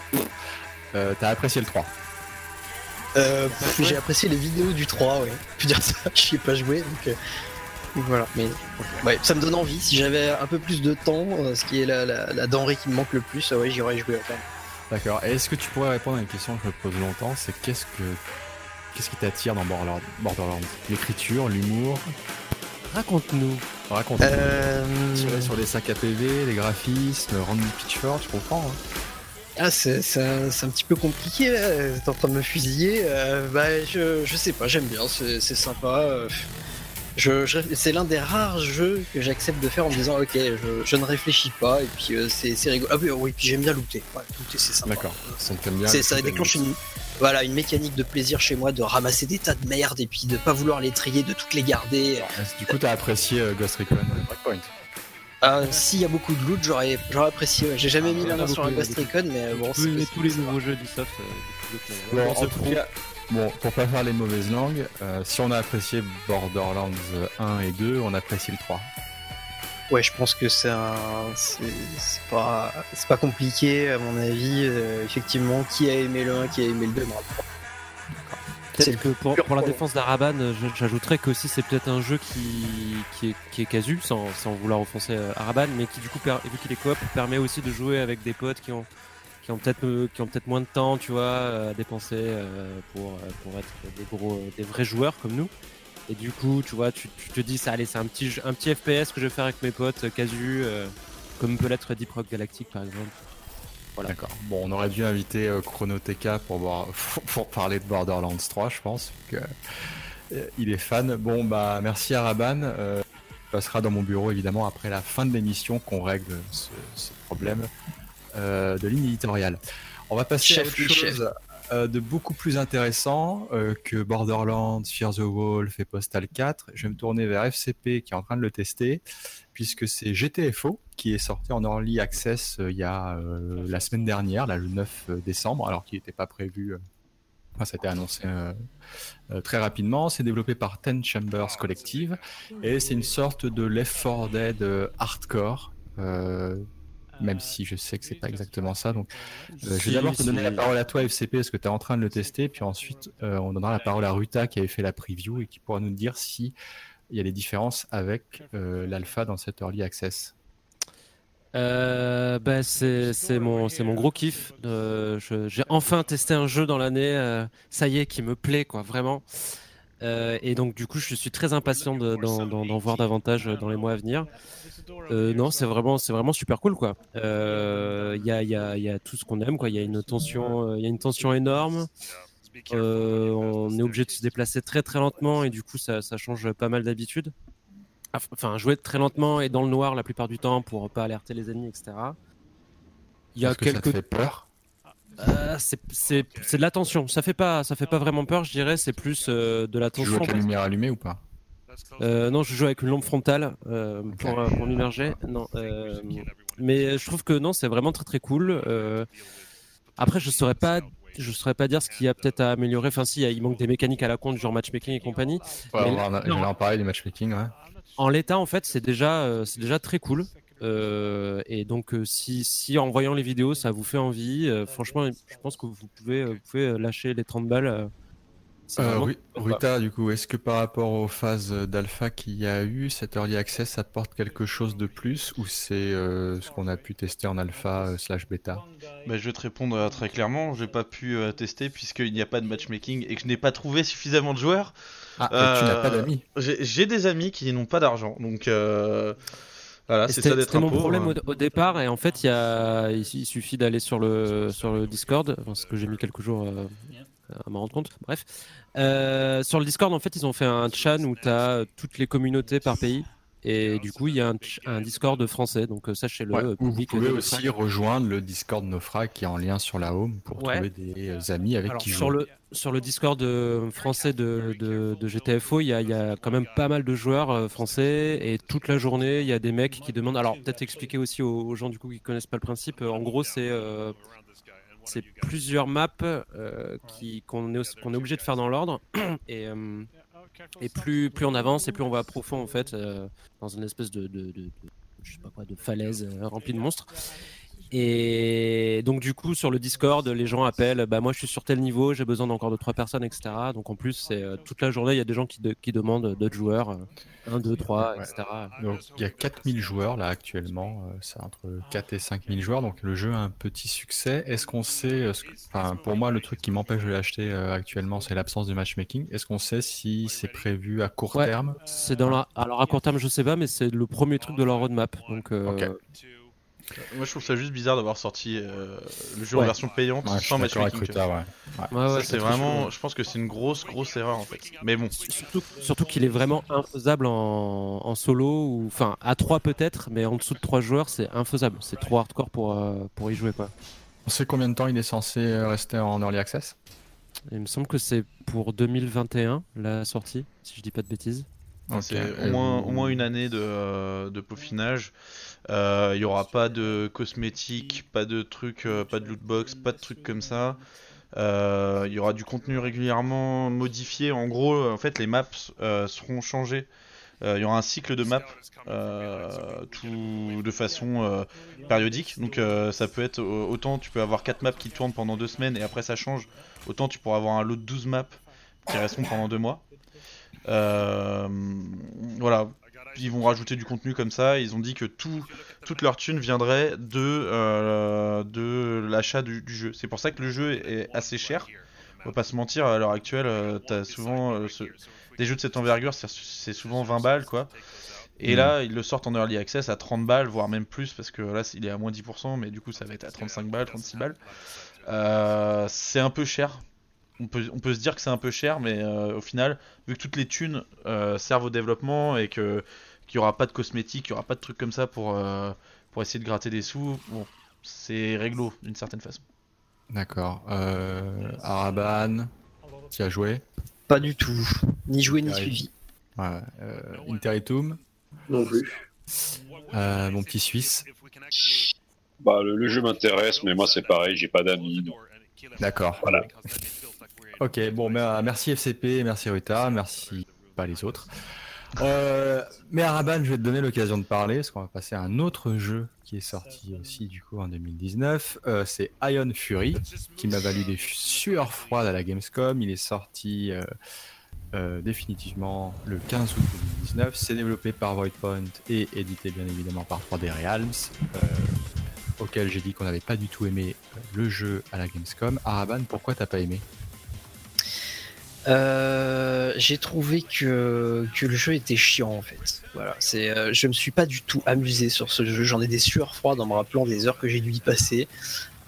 euh, t'as apprécié le 3 euh, J'ai apprécié les vidéos du 3, ouais. Je dire ça, je n'y ai pas joué, donc, voilà. Mais ouais, ça me donne envie. Si j'avais un peu plus de temps, ce qui est la, denrée qui me manque le plus, ouais, j'irais jouer D'accord. Et est-ce que tu pourrais répondre à une question que je me pose longtemps C'est qu'est-ce que qu'est-ce qui t'attire dans Borderlands? L'écriture, l'humour? Raconte-nous. Raconte-nous. Euh... Sur les sacs à PV, les graphismes, Randy Pitchford, je comprends. Hein. Ah, c'est un, petit peu compliqué là. T'es en train de me fusiller. Euh, bah, je, je sais pas, j'aime bien, c'est sympa. Euh, c'est l'un des rares jeux que j'accepte de faire en me disant ok, je, ne réfléchis pas et puis euh, c'est rigolo. Ah oui, oui, puis j'aime bien looter. looter c'est sympa. D'accord. Ça déclenche une, voilà, une mécanique de plaisir chez moi de ramasser des tas de merde et puis de pas vouloir les trier, de toutes les garder. Du coup, t'as apprécié euh, Ghost Recon? Breakpoint euh, S'il y a beaucoup de loot, j'aurais, apprécié. J'ai jamais ah, mis la main sur un Ghost Recon, mais bon. c'est tous les nouveaux jeux du soft. bon, en tout cas, Bon, pour pas faire les mauvaises langues, euh, si on a apprécié Borderlands 1 et 2, on apprécie le 3. Ouais, je pense que c'est un, c'est pas, c'est pas compliqué à mon avis. Euh, effectivement, qui a aimé le 1, qui a aimé le 2, peut que pour, pour la défense d'Araban, j'ajouterais que aussi c'est peut-être un jeu qui, qui, est, qui est casu, sans, sans vouloir offenser euh, Araban, mais qui du coup, vu qu'il est coop, permet aussi de jouer avec des potes qui ont qui ont peut-être euh, qui ont peut-être moins de temps, tu vois, euh, à dépenser pour, pour être des gros des vrais joueurs comme nous. Et du coup, tu vois, tu, te dis ça, allez, c'est un petit un petit FPS que je vais faire avec mes potes casu, comme peut l'être Deep Rock Galactic par exemple. Voilà. D'accord. Bon, on aurait dû inviter Chronoteka pour voir, pour parler de Borderlands 3, je pense. Que, il est fan. Bon, bah, merci à Raban. Euh, passera dans mon bureau évidemment après la fin de l'émission qu'on règle ce, ce problème. Euh, de ligne éditoriale. On va passer à autre chose euh, de beaucoup plus intéressant euh, que Borderlands, Fear the Wolf et Postal 4. Je vais me tourner vers FCP qui est en train de le tester, puisque c'est GTFO qui est sorti en early access il y a la semaine dernière, là, le 9 décembre, alors qu'il n'était pas prévu. Enfin, ça a été annoncé très rapidement. C'est développé par Ten Chambers Collective et c'est une sorte de Left 4 Dead hardcore même si je sais que c'est pas exactement ça. Donc, euh, je vais d'abord te donner la parole à toi, FCP, parce que tu es en train de le tester, puis ensuite, euh, on donnera la parole à Ruta qui avait fait la preview et qui pourra nous dire si il y a des différences avec euh, l'alpha dans cette early access. bah, c'est mon, mon gros kiff. J'ai enfin testé un jeu dans l'année, ça y est, qui me plaît, quoi, vraiment. et donc, du coup, je suis très impatient d'en voir davantage dans les mois à venir. Euh, non, c'est vraiment, c'est vraiment super cool, quoi. Il euh, y, a, y, a, y, a, tout ce qu'on aime. Il y a il y a une tension énorme. Euh, on est obligé de se déplacer très très lentement et du coup ça, ça change pas mal d'habitude. Enfin, jouer très lentement et dans le noir la plupart du temps pour pas alerter les ennemis, etc. Il y a quelques. ça fait peur? C'est de la tension. Ça fait pas, ça fait pas vraiment peur, je dirais. C'est plus de la tension. Tu joues avec la lumière allumée ou pas? Euh, non, je joue avec une lampe frontale euh, pour, euh, pour m'immerger. Non, mais je trouve que non, c'est vraiment très très cool. après, je saurais pas je saurais pas dire ce qu'il y a peut-être à améliorer. Enfin, si, il manque des mécaniques à la compte, genre matchmaking et compagnie. Ouais, on en parler du matchmaking. Ouais. En l'état, en fait, c'est déjà, c'est déjà très cool. et donc, si, si, en voyant les vidéos, ça vous fait envie, franchement, je pense que vous pouvez, vous pouvez lâcher les 30 balles euh, Ruta, du coup, est-ce que par rapport aux phases d'alpha qu'il y a eu, cette early access apporte quelque chose de plus ou c'est euh, ce qu'on a pu tester en alpha euh, slash bêta? Bah, Je vais te répondre très clairement, j'ai pas pu tester puisqu'il n'y a pas de matchmaking et que je n'ai pas trouvé suffisamment de joueurs. Ah, tu n'as pas d'amis. J'ai des amis qui n'ont pas d'argent, donc voilà, c'est ça d'être un mon problème au, départ et en fait il, y a, il, suffit d'aller sur le, sur le Discord, parce que j'ai mis quelques jours à me rendre compte. Bref. Euh, sur le Discord, en fait, ils ont fait un chat où tu as toutes les communautés par pays. Et du coup, il y a un, Discord français, donc euh, sachez-le. vous pouvez aussi rejoindre le Discord Nofra qui est en lien sur la home pour trouver des euh, amis avec qui sur jouer. Le, sur le Discord français de, de, GTFO, il y, a, il y, a, quand même pas mal de joueurs français et toute la journée, il y a des mecs qui demandent. Alors, peut-être expliquer aussi aux, gens du coup qui connaissent pas le principe. En gros, c'est c'est plusieurs maps euh, qu'on est, obligé de faire dans l'ordre. Et, euh, plus, on avance et plus on va profond en fait, euh, dans une espèce de falaise remplie de monstres. Et donc du coup sur le Discord, les gens appellent, bah moi je suis sur tel niveau, j'ai besoin d'encore de trois personnes, etc. Donc en plus c'est euh, toute la journée, il y a des gens qui, qui demandent d'autres joueurs, 1, 2, 3, etc. Donc il y a 4000 joueurs là actuellement, euh, c'est entre 4 et 5000 joueurs, donc le jeu a un petit succès. Est-ce qu'on sait, euh, enfin pour moi le truc qui m'empêche de l'acheter actuellement c'est l'absence de matchmaking. Est-ce qu'on sait si c'est prévu à court terme? C'est dans la... Alors à court terme je sais pas, mais c'est le premier truc de leur roadmap. Donc, moi je trouve ça juste bizarre d'avoir sorti euh, le jeu en version payante sans matchmaking. Ouais. c'est vraiment, je pense que c'est une grosse grosse erreur en fait. Mais bon. Surtout, qu'il est vraiment infaisable en, solo ou enfin à 3 peut-être, mais en dessous de 3 joueurs c'est infaisable. C'est trop hardcore pour, euh, pour y jouer quoi. On sait combien de temps il est censé euh, rester en early access? Il me semble que c'est pour 2021 la sortie, si je dis pas de bêtises. C'est au moins, au moins une année de, de peaufinage. Il euh, n'y aura pas de cosmétiques, pas de trucs, euh, pas de lootbox, pas de trucs comme ça. Il euh, y aura du contenu régulièrement modifié. En gros, en fait, les maps seront changées. Il y aura un cycle de maps tout de façon périodique. Donc ça peut être autant tu peux avoir 4 maps qui tournent pendant 2 semaines et après ça change. Autant tu pourras avoir un lot de 12 maps qui resteront pendant 2 mois. voilà, ils vont rajouter du contenu comme ça. Ils ont dit que tout, toute leur thune viendrait de, euh, de l'achat du, jeu. C'est pour ça que le jeu est assez cher. On va pas se mentir, à l'heure actuelle, euh, t'as souvent euh, des jeux de cette envergure, c'est souvent 20 balles quoi. Et là, ils le sortent en early access à 30 balles, voire même plus, parce que là, il est à moins 10%, mais du coup, ça va être à 35 balles, 36 balles. c'est un peu cher on peut, on peut se dire que c'est un peu cher, mais au final, vu que toutes les thunes servent au développement et que qu'il n'y aura pas de cosmétiques, qu'il n'y aura pas de trucs comme ça pour, euh, pour essayer de gratter des sous. Bon, c'est réglo d'une certaine façon. D'accord. Euh, Araban, tu as joué? Pas du tout. Ni joué ni suivi. Ouais. Euh, Interitum? Non plus. Euh, mon petit Suisse bah, le, jeu m'intéresse, mais moi c'est pareil, j'ai pas d'amis. D'accord. Voilà. Ok, bon, merci FCP, merci Ruta, merci pas les autres. Euh, mais Araban, je vais te donner l'occasion de parler, parce qu'on va passer à un autre jeu qui est sorti aussi du coup en 2019. Euh, c'est Ion Fury, qui m'a valu des sueurs froides à la Gamescom. Il est sorti euh, définitivement le 15 août 2019. C'est développé par Voidpoint et édité bien évidemment par 3D Realms, auquel j'ai dit qu'on n'avait pas du tout aimé le jeu à la Gamescom. Araban, pourquoi t'as pas aimé? Euh, j'ai trouvé que, le jeu était chiant en fait. Voilà, c'est, euh, je me suis pas du tout amusé sur ce jeu. J'en ai des sueurs froides en me rappelant des heures que j'ai dû y passer.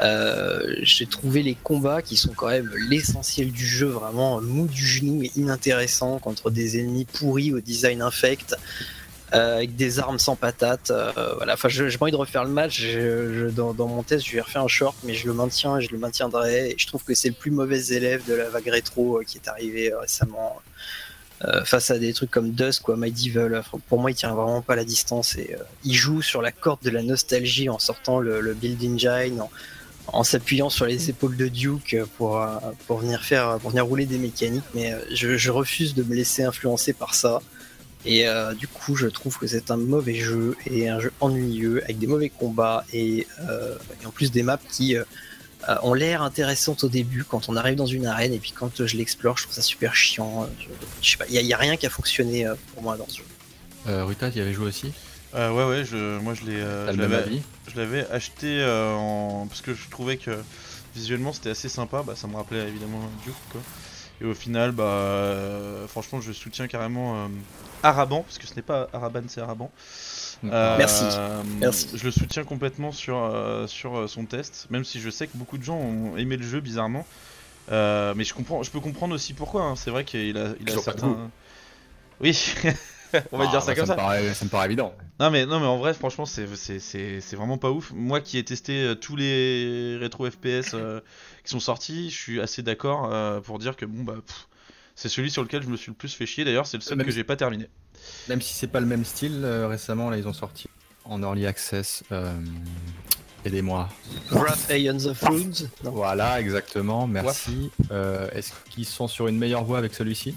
Euh, j'ai trouvé les combats qui sont quand même l'essentiel du jeu vraiment mou du genou et inintéressant contre des ennemis pourris au design infect. Euh, avec des armes sans patates. Euh, voilà, enfin, je, pas envie de refaire le match. dans, mon test, je vais refaire un short, mais je le maintiens et je le maintiendrai. Je trouve que c'est le plus mauvais élève de la vague rétro euh, qui est arrivé récemment. face à des trucs comme Dusk ou Medieval, pour moi il tient vraiment pas la distance et il joue sur la corde de la nostalgie en sortant le, le build engine, en, s'appuyant sur les épaules de Duke pour, pour venir faire pour venir rouler des mécaniques mais je, refuse de me laisser influencer par ça et euh, du coup, je trouve que c'est un mauvais jeu et un jeu ennuyeux avec des mauvais combats et, euh, en plus des maps qui euh, ont l'air intéressantes au début quand on arrive dans une arène et puis quand je l'explore, je trouve ça super chiant. Je, sais pas, il n'y a, rien qui a fonctionné pour moi dans ce jeu. Ruta, tu y avais joué aussi? Ouais, ouais, je, moi je l'ai. je l'avais acheté en, parce que je trouvais que visuellement c'était assez sympa. Bah, ça me rappelait évidemment Duke quoi. Et au final, bah, euh, franchement, je soutiens carrément euh, Araban, parce que ce n'est pas Araban, c'est Araban. Euh, Merci. Merci. Je le soutiens complètement sur, sur son test, même si je sais que beaucoup de gens ont aimé le jeu bizarrement. mais je comprends, je peux comprendre aussi pourquoi. Hein. C'est vrai qu'il a, il a certains. Oui. on va dire ah, ça bah, comme ça. ça me paraît évident. Non mais, non mais en vrai franchement c'est vraiment pas ouf. Moi qui ai testé euh, tous les rétro FPS euh, qui sont sortis, je suis assez d'accord euh, pour dire que bon bah c'est celui sur lequel je me suis le plus fait chier. D'ailleurs c'est le seul que j'ai pas terminé. Même si c'est pas le même style, récemment là ils ont sorti en early access. Aidez-moi. Wrath Aeons of Runes Voilà, exactement, merci. Est-ce qu'ils sont sur une meilleure voie avec celui-ci?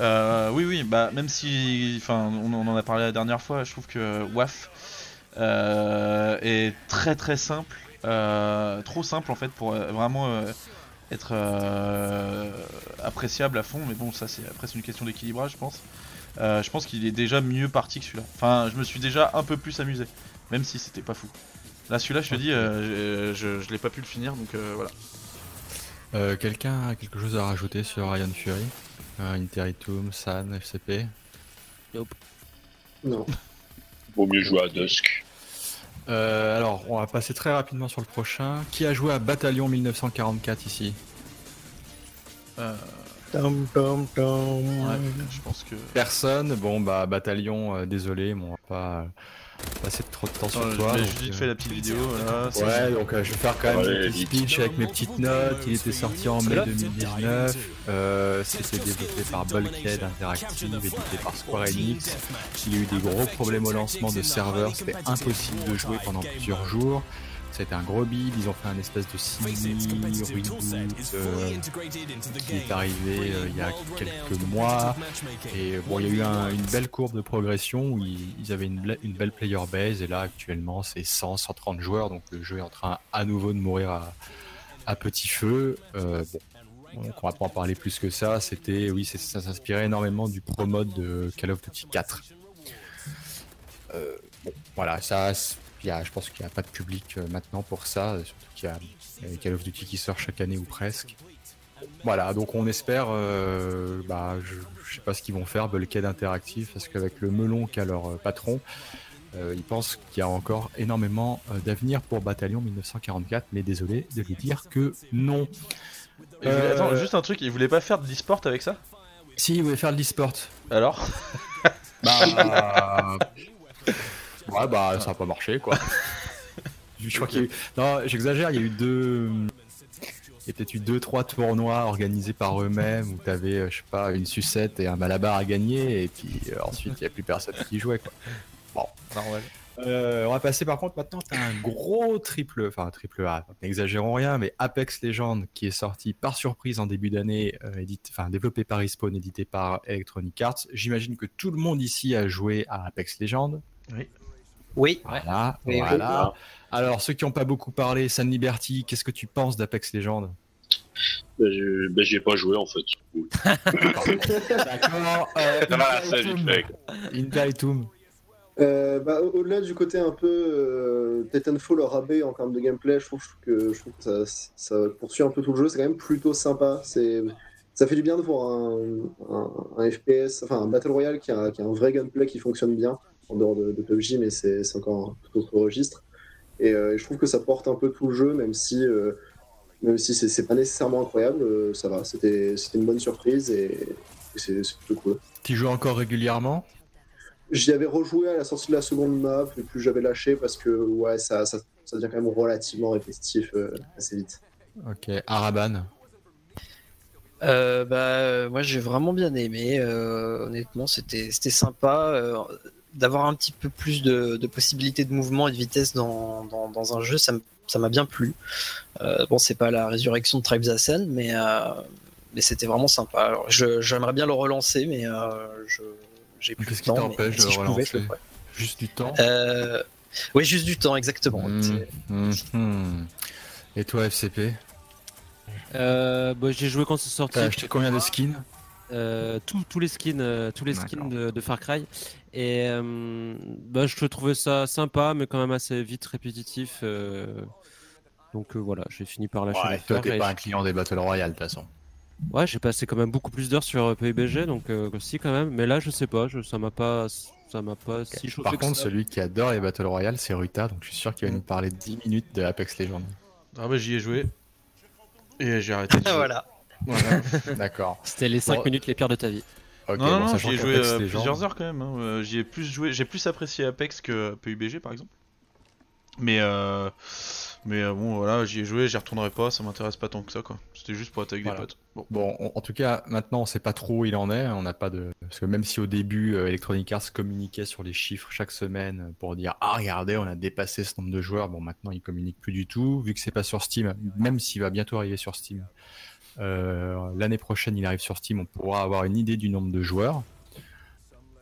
Euh, oui, oui, bah même si, enfin, on, en a parlé la dernière fois, je trouve que WAF est très très simple, trop simple en fait pour vraiment être appréciable à fond. Mais bon, ça c'est après c'est une question d'équilibrage, je pense. je pense qu'il est déjà mieux parti que celui-là. Enfin, je me suis déjà un peu plus amusé, même si c'était pas fou. Là, celui-là, je te dis, je, je l'ai pas pu le finir, donc voilà. Euh, quelqu'un a quelque chose à rajouter sur Iron Fury? Euh, Interitum, San, FCP Nope. Non. Vaut mieux jouer à Dusk. Euh, alors, on va passer très rapidement sur le prochain. Qui a joué à Bataillon 1944 ici? Euh... Tom, tom, tom. Ouais, je pense que. Personne. Bon, bah, Bataillon, euh, désolé, mais on va pas passer trop de temps sur toi. J'ai juste fait la petite vidéo. ouais, donc euh, je vais faire quand même un petit speech avec mes petites notes. Il était sorti en mai 2019. Euh, C'était développé par Bulkhead Interactive, édité par Square Enix. Il y a eu des gros problèmes au lancement de serveurs. C'était impossible de jouer pendant plusieurs jours. C'était un gros build, ils ont fait un espèce de simi reboot euh, qui est arrivé euh, il y a quelques mois. Et bon, il y a eu une belle courbe de progression où ils, avaient une, belle player base et là actuellement c'est 100, 130 joueurs donc le jeu est en train à nouveau de mourir à, petit feu. Euh, bon, on va pas en parler plus que ça. C'était, oui, ça s'inspirait énormément du pro mode de Call of Duty 4. bon, voilà, ça je pense qu'il n'y a pas de public euh, maintenant pour ça, surtout qu'il y a Call of Duty qui sort chaque année ou presque. Voilà, donc on espère, euh, bah, je, ne sais pas ce qu'ils vont faire, Bulkhead Interactive, parce qu'avec le melon qu'a leur euh, patron, ils pensent qu'il y a encore énormément d'avenir pour Bataillon 1944, mais désolé de lui dire que non. Attends, juste un truc, ils voulaient pas faire de l'e-sport avec ça? Si, ils voulaient faire de l'e-sport. Alors? Bah. Ouais, bah ça a pas marché quoi. je crois qu'il y a eu... Non, j'exagère, il y a eu deux. Il y a peut-être eu deux trois tournois organisés par eux-mêmes où t'avais, euh, je sais pas, une sucette et un malabar à gagner et puis euh, ensuite il y a plus personne qui jouait quoi. Bon, normal. Euh, on va passer par contre maintenant, t'as un gros triple, enfin triple A, n'exagérons rien, mais Apex Legends qui est sorti par surprise en début d'année, enfin développé par Respawn, édité par Electronic Arts. J'imagine que tout le monde ici a joué à Apex Legends. Oui. Oui. Voilà. voilà. Alors, ceux qui n'ont pas beaucoup parlé, San Liberty, qu'est-ce que tu penses d'Apex Legends? Ben, je... ben, ai pas joué en fait. D'accord. Euh, euh, bah, Au-delà du côté un peu euh, Titanfall rabais en termes de gameplay, je trouve que, je trouve que ça, ça, poursuit un peu tout le jeu. C'est quand même plutôt sympa. C'est ça fait du bien de voir un, un, FPS, enfin un Battle Royale qui a, qui a, un vrai gameplay qui fonctionne bien en dehors de, PUBG, mais c'est encore un tout autre registre. Euh, et, je trouve que ça porte un peu tout le jeu, même si, euh, même si c'est pas nécessairement incroyable, euh, ça va. C'était une bonne surprise et, c'est plutôt cool. Tu joues encore régulièrement? J'y avais rejoué à la sortie de la seconde map, et puis j'avais lâché parce que ouais, ça, ça, ça, devient quand même relativement répétitif assez vite. Ok, Araban? Bah, moi j'ai vraiment bien aimé. honnêtement, c'était sympa d'avoir un petit peu plus de, possibilités de mouvement et de vitesse dans, dans, un jeu, ça m'a bien plu. Euh, bon, c'est pas la résurrection de Tribes Ascend, mais, euh, mais c'était vraiment sympa. J'aimerais bien le relancer, mais euh, j'ai plus de temps. Mais si je pouvais, je Juste du temps euh, Oui, juste du temps, exactement. Mmh, mmh, mmh. Et toi, FCP bah, J'ai joué quand c'est sorti. T'as acheté combien de skins euh, tous les skins, tous les skins de, Far Cry. Et euh, bah, je trouvais ça sympa, mais quand même assez vite répétitif. donc voilà, j'ai fini par lâcher ouais, Toi, t'es pas un client des Battle Royale, de toute façon. Ouais, j'ai passé quand même beaucoup plus d'heures sur PUBG, donc aussi quand même. Mais là, je sais pas, ça m'a pas, ça m'a pas si chauffé Par contre, celui qui adore les Battle Royale, c'est Ruta, donc je suis sûr qu'il va nous parler 10 minutes de Apex Legends. Ah bah j'y ai joué. Et j'ai arrêté. voilà. D'accord. C'était les 5 minutes les pires de ta vie. Non, non, j'y ai joué euh, plusieurs heures quand même. Hein. Euh, j'y ai plus joué, j'ai plus apprécié Apex que PUBG par exemple. Mais euh, mais bon voilà, j'y ai joué, j'y retournerai pas, ça m'intéresse pas tant que ça quoi. C'était juste pour être avec des potes. Bon, en tout cas, maintenant on sait pas trop où il en est. On n'a pas de parce que même si au début Electronic Arts communiquait sur les chiffres chaque semaine pour dire ah regardez on a dépassé ce nombre de joueurs, bon maintenant il communique plus du tout vu que c'est pas sur Steam, même s'il va bientôt arriver sur Steam. Euh, l'année prochaine, il arrive sur Steam, on pourra avoir une idée du nombre de joueurs.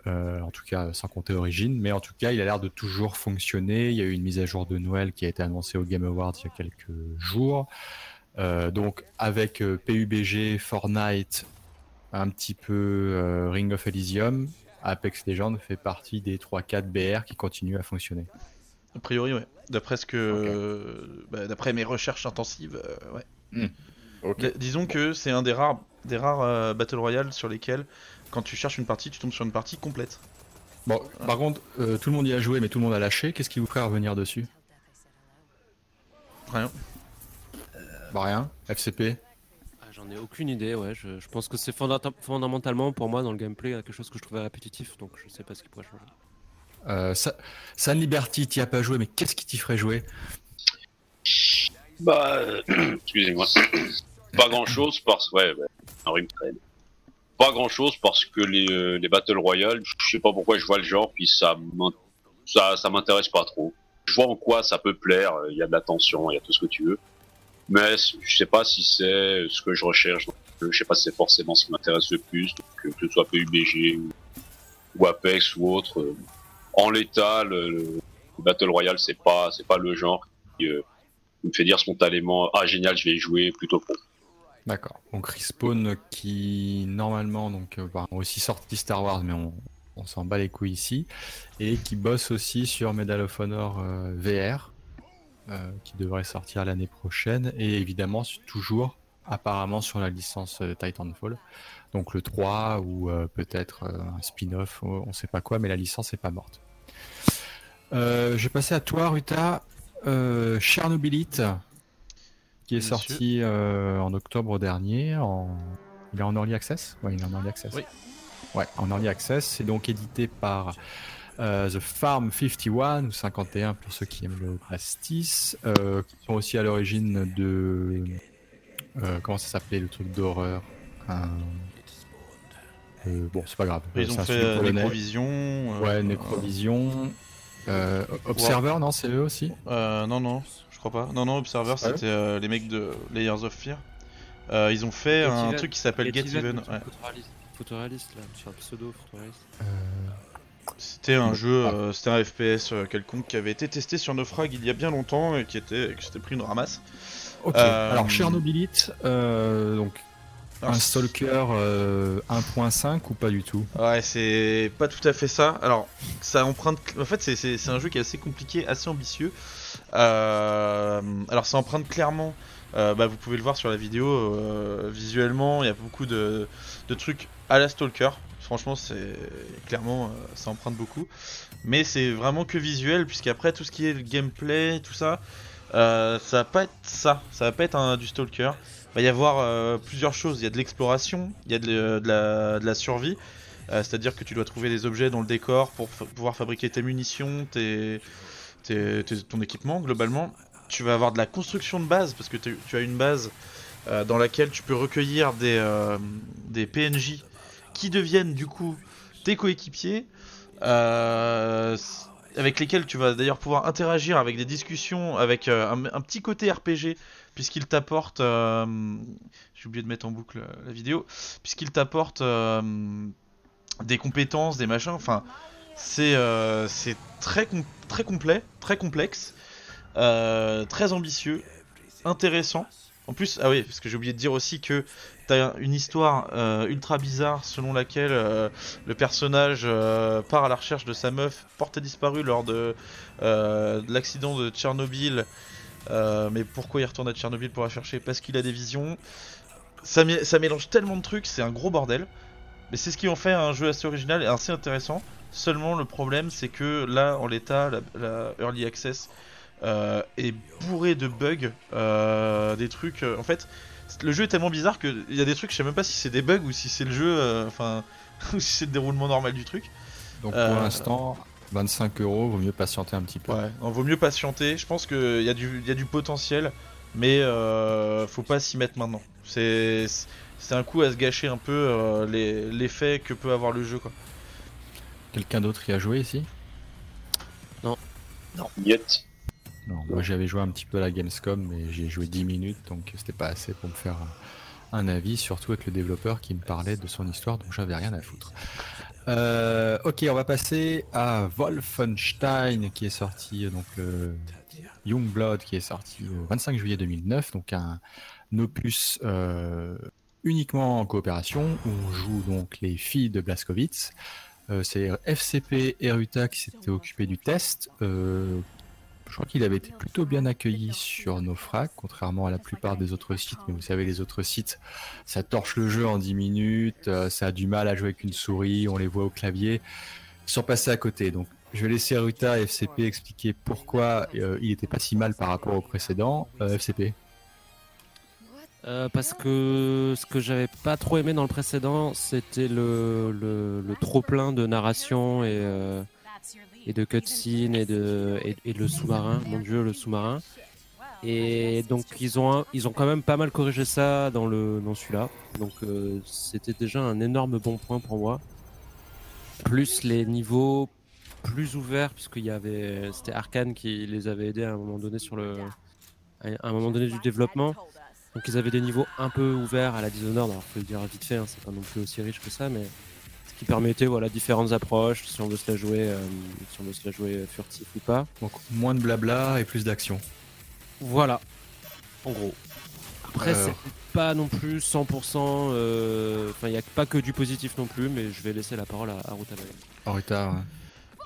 en tout cas sans compter Origin, mais en tout cas il a l'air de toujours fonctionner. Il y a eu une mise à jour de Noël qui a été annoncée au Game Awards il y a quelques jours. donc avec PUBG, Fortnite, un petit peu Ring of Elysium, Apex Legends fait partie des 3-4 BR qui continuent à fonctionner. A priori, ouais. D'après ce que, bah, d'après mes recherches intensives, ouais. Disons que c'est un des rares, des rares euh, Battle Royale sur lesquels, quand tu cherches une partie, tu tombes sur une partie complète. Bon, par contre, euh, tout le monde y a joué, mais tout le monde a lâché. Qu'est-ce qui vous ferait revenir dessus? Rien. Bah rien. FCP ah, J'en ai aucune idée, ouais. Je, pense que c'est fondamentalement pour moi dans le gameplay quelque chose que je trouvais répétitif, donc je sais pas ce qui pourrait changer. Euh, San Liberty, t'y as pas joué, mais qu'est-ce qui t'y ferait jouer? Bah, euh, excusez-moi. Pas grand chose parce ouais, ouais Pas grand chose parce que les, euh, les Battle Royale, je sais pas pourquoi je vois le genre, puis ça ça, ça m'intéresse pas trop. Je vois en quoi ça peut plaire, il y a de la tension, il y a tout ce que tu veux. Mais je sais pas si c'est ce que je recherche. Je sais pas si c'est forcément ce qui m'intéresse le plus, que, ce soit PUBG ou, ou Apex ou autre. En l'état, le, Battle Royale, c'est pas, c'est pas le genre qui euh, me fait dire spontanément, ah génial, je vais y jouer plutôt pro. D'accord. Donc Respawn qui normalement donc euh, bah, aussi sorti Star Wars, mais on, s'en bat les couilles ici, et qui bosse aussi sur Medal of Honor euh, VR, euh, qui devrait sortir l'année prochaine, et évidemment toujours apparemment sur la licence Titanfall, donc le 3 ou peut-être un spin-off, on ne sait pas quoi, mais la licence n'est pas morte. je vais passer à toi, Ruta. Chernobylite, qui est sorti euh, en octobre dernier. En... Il est en early access? Ouais, il est en early access. Oui. Ouais, en early access. C'est donc édité par euh, The Farm 51 ou 51 pour ceux qui aiment le pastis, euh, qui sont aussi à l'origine de comment ça s'appelait le truc d'horreur? bon, c'est pas grave. Ils ont fait Necrovision. Ouais, Necrovision. Observer, non, c'est eux aussi? Non, non, crois pas. Non, non, Observer, c'était euh, les mecs de Layers of Fear. Euh, ils ont fait un truc qui s'appelle Get, Even. Ouais. Photoréaliste, là, sur pseudo photoréaliste. Euh, c'était un jeu, ah. c'était un FPS quelconque qui avait été testé sur Naufrag il y a bien longtemps et qui était, qui s'était pris une ramasse. Ok. Alors Chernobylite, donc un Stalker 1.5 ou pas du tout? Ouais, c'est pas tout à fait ça. Alors, ça emprunte. En fait, c'est un jeu qui est assez compliqué, assez ambitieux. Euh, alors ça emprunte clairement, euh, bah, vous pouvez le voir sur la vidéo, euh, visuellement il y a beaucoup de, trucs à la Stalker. Franchement c'est clairement ça emprunte beaucoup. Mais c'est vraiment que visuel puisqu'après tout ce qui est le gameplay, tout ça, ça va pas être ça, ça va pas être un, du Stalker. Il va y avoir plusieurs choses. Il y a de l'exploration, il y a de, la, survie. C'est-à-dire que tu dois trouver des objets dans le décor pour pouvoir fabriquer tes munitions, tes, ton équipement globalement. Tu vas avoir de la construction de base parce que tu as une base euh, dans laquelle tu peux recueillir des, euh, PNJ qui deviennent du coup tes coéquipiers. Euh, avec lesquels tu vas d'ailleurs pouvoir interagir avec des discussions, avec un, petit côté RPG, puisqu'il t'apporte. J'ai oublié de mettre en boucle la vidéo. Puisqu'il t'apporte des compétences, des machins. Enfin, c'est très, très complet, très complexe, euh, très ambitieux, intéressant. En plus, ah oui, parce que j'ai oublié de dire aussi que t'as une histoire euh, ultra bizarre selon laquelle euh, le personnage part à la recherche de sa meuf portée disparue lors de, l'accident de Tchernobyl. mais pourquoi il retourne à Tchernobyl pour la chercher? Parce qu'il a des visions. Ça mélange tellement de trucs, c'est un gros bordel. Mais c'est ce qui en fait un jeu assez original et assez intéressant. Seulement le problème c'est que là en l'état la, early access euh, est bourré de bugs, euh, des trucs. Euh, en fait, le jeu est tellement bizarre qu'il y a des trucs, je sais même pas si c'est des bugs ou si c'est le jeu, enfin, ou si c'est le déroulement normal du truc. Donc pour l'instant, 25 euros, vaut mieux patienter un petit peu. Ouais, vaut mieux patienter. Je pense qu'il y, a du, y a du potentiel, mais faut pas s'y mettre maintenant. C'est un coup à se gâcher un peu l'effet que peut avoir le jeu quoi. Quelqu'un d'autre y a joué ici? Non. Non. Yet. Non, moi j'avais joué un petit peu à la Gamescom, mais j'ai joué 10 minutes, donc c'était pas assez pour me faire un avis, surtout avec le développeur qui me parlait de son histoire, donc j'avais rien à foutre. Euh, ok, on va passer à Wolfenstein qui est sorti, donc le Youngblood qui est sorti le 25 juillet 2009, donc un opus euh, uniquement en coopération on joue donc les filles de Blaskowitz. Euh, c'est FCP Eruta qui s'était occupé du test. Euh, je crois qu'il avait été plutôt bien accueilli sur nos fracs, contrairement à la plupart des autres sites. Mais vous savez, les autres sites, ça torche le jeu en 10 minutes, euh, ça a du mal à jouer avec une souris, on les voit au clavier. Ils sont passés à côté. Donc, je vais laisser Ruta et FCP expliquer pourquoi il n'était pas si mal par rapport au précédent. FCP parce que ce que j'avais pas trop aimé dans le précédent, c'était le, le, trop plein de narration et, et de cutscenes et, de, le sous-marin. Mon dieu, le sous-marin. Et donc ils ont ils ont quand même pas mal corrigé ça dans dans celui-là. Donc euh, c'était déjà un énorme bon point pour moi. Plus les niveaux plus ouverts puisqu'il y avait c'était Arkane qui les avait aidés à un moment donné sur le à un moment donné du développement. Donc ils avaient des niveaux un peu ouverts à la Dishonored. Alors faut le dire vite fait, hein, c'est pas non plus aussi riche que ça, mais qui permettait voilà différentes approches si on veut se la jouer euh, si on veut se la jouer furtif ou pas. Donc moins de blabla et plus d'action. Voilà, en gros. Après c'est pas non plus 100%. Euh, enfin il n'y a pas que du positif non plus, mais je vais laisser la parole à, à Ruta. Ruta.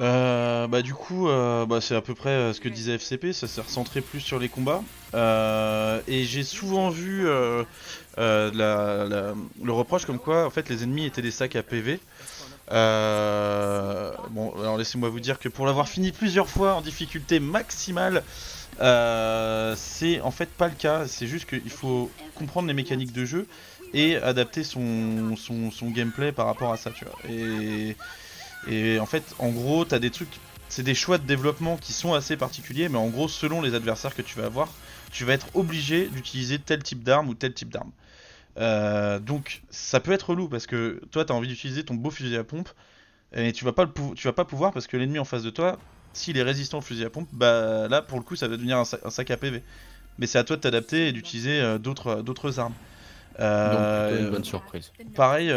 Euh, bah du coup, euh, bah, c'est à peu près ce que disait FCP, ça s'est recentré plus sur les combats. et j'ai souvent vu le reproche comme quoi en fait les ennemis étaient des sacs à PV. Euh, bon, alors laissez-moi vous dire que pour l'avoir fini plusieurs fois en difficulté maximale, euh, c'est en fait pas le cas. C'est juste qu'il faut comprendre les mécaniques de jeu et adapter son, son, gameplay par rapport à ça, tu vois. Et, et en fait, en gros, t'as des trucs, c'est des choix de développement qui sont assez particuliers, mais en gros, selon les adversaires que tu vas avoir, tu vas être obligé d'utiliser tel type d'arme ou tel type d'arme. Euh, donc ça peut être relou parce que toi tu as envie d'utiliser ton beau fusil à pompe et tu vas pas, vas pas pouvoir parce que l'ennemi en face de toi, s'il est résistant au fusil à pompe, bah là pour le coup ça va devenir un, sac, à PV. Mais c'est à toi de t'adapter et d'utiliser euh, d'autres d'autres armes. Euh, une bonne surprise. Pareil,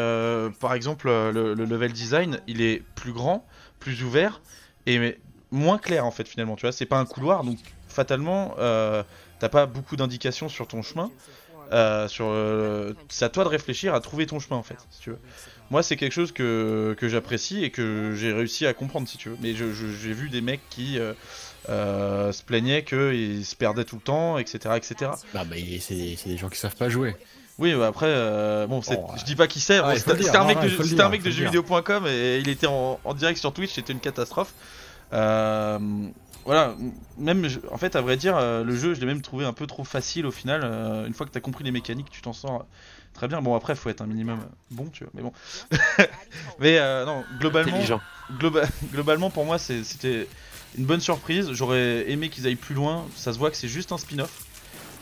par exemple, le, level design, il est plus grand, plus ouvert et moins clair en fait finalement. Tu vois, c'est pas un couloir, donc fatalement, t'as pas beaucoup d'indications sur ton chemin. Euh, sur, euh, c'est à toi de réfléchir à trouver ton chemin en fait, si tu veux. Moi, c'est quelque chose que, que j'apprécie et que j'ai réussi à comprendre, si tu veux. Mais j'ai vu des mecs qui euh, se plaignaient qu'ils se perdaient tout le temps, etc. etc. Bah, bah c'est des gens qui savent pas jouer. Oui, bah après, bon, je dis pas qui c'est. c'était un, mec de, un mec de jeuxvideo.com et il était en, en direct sur Twitch, c'était une catastrophe. Euh, voilà, même en fait, à vrai dire, euh, le jeu, je l'ai même trouvé un peu trop facile au final. Euh, une fois que tu as compris les mécaniques, tu t'en sors très bien. Bon, après, faut être un minimum bon, tu vois, mais bon. mais euh, non, globalement, globalement, pour moi, c'était une bonne surprise. J'aurais aimé qu'ils aillent plus loin. Ça se voit que c'est juste un spin-off.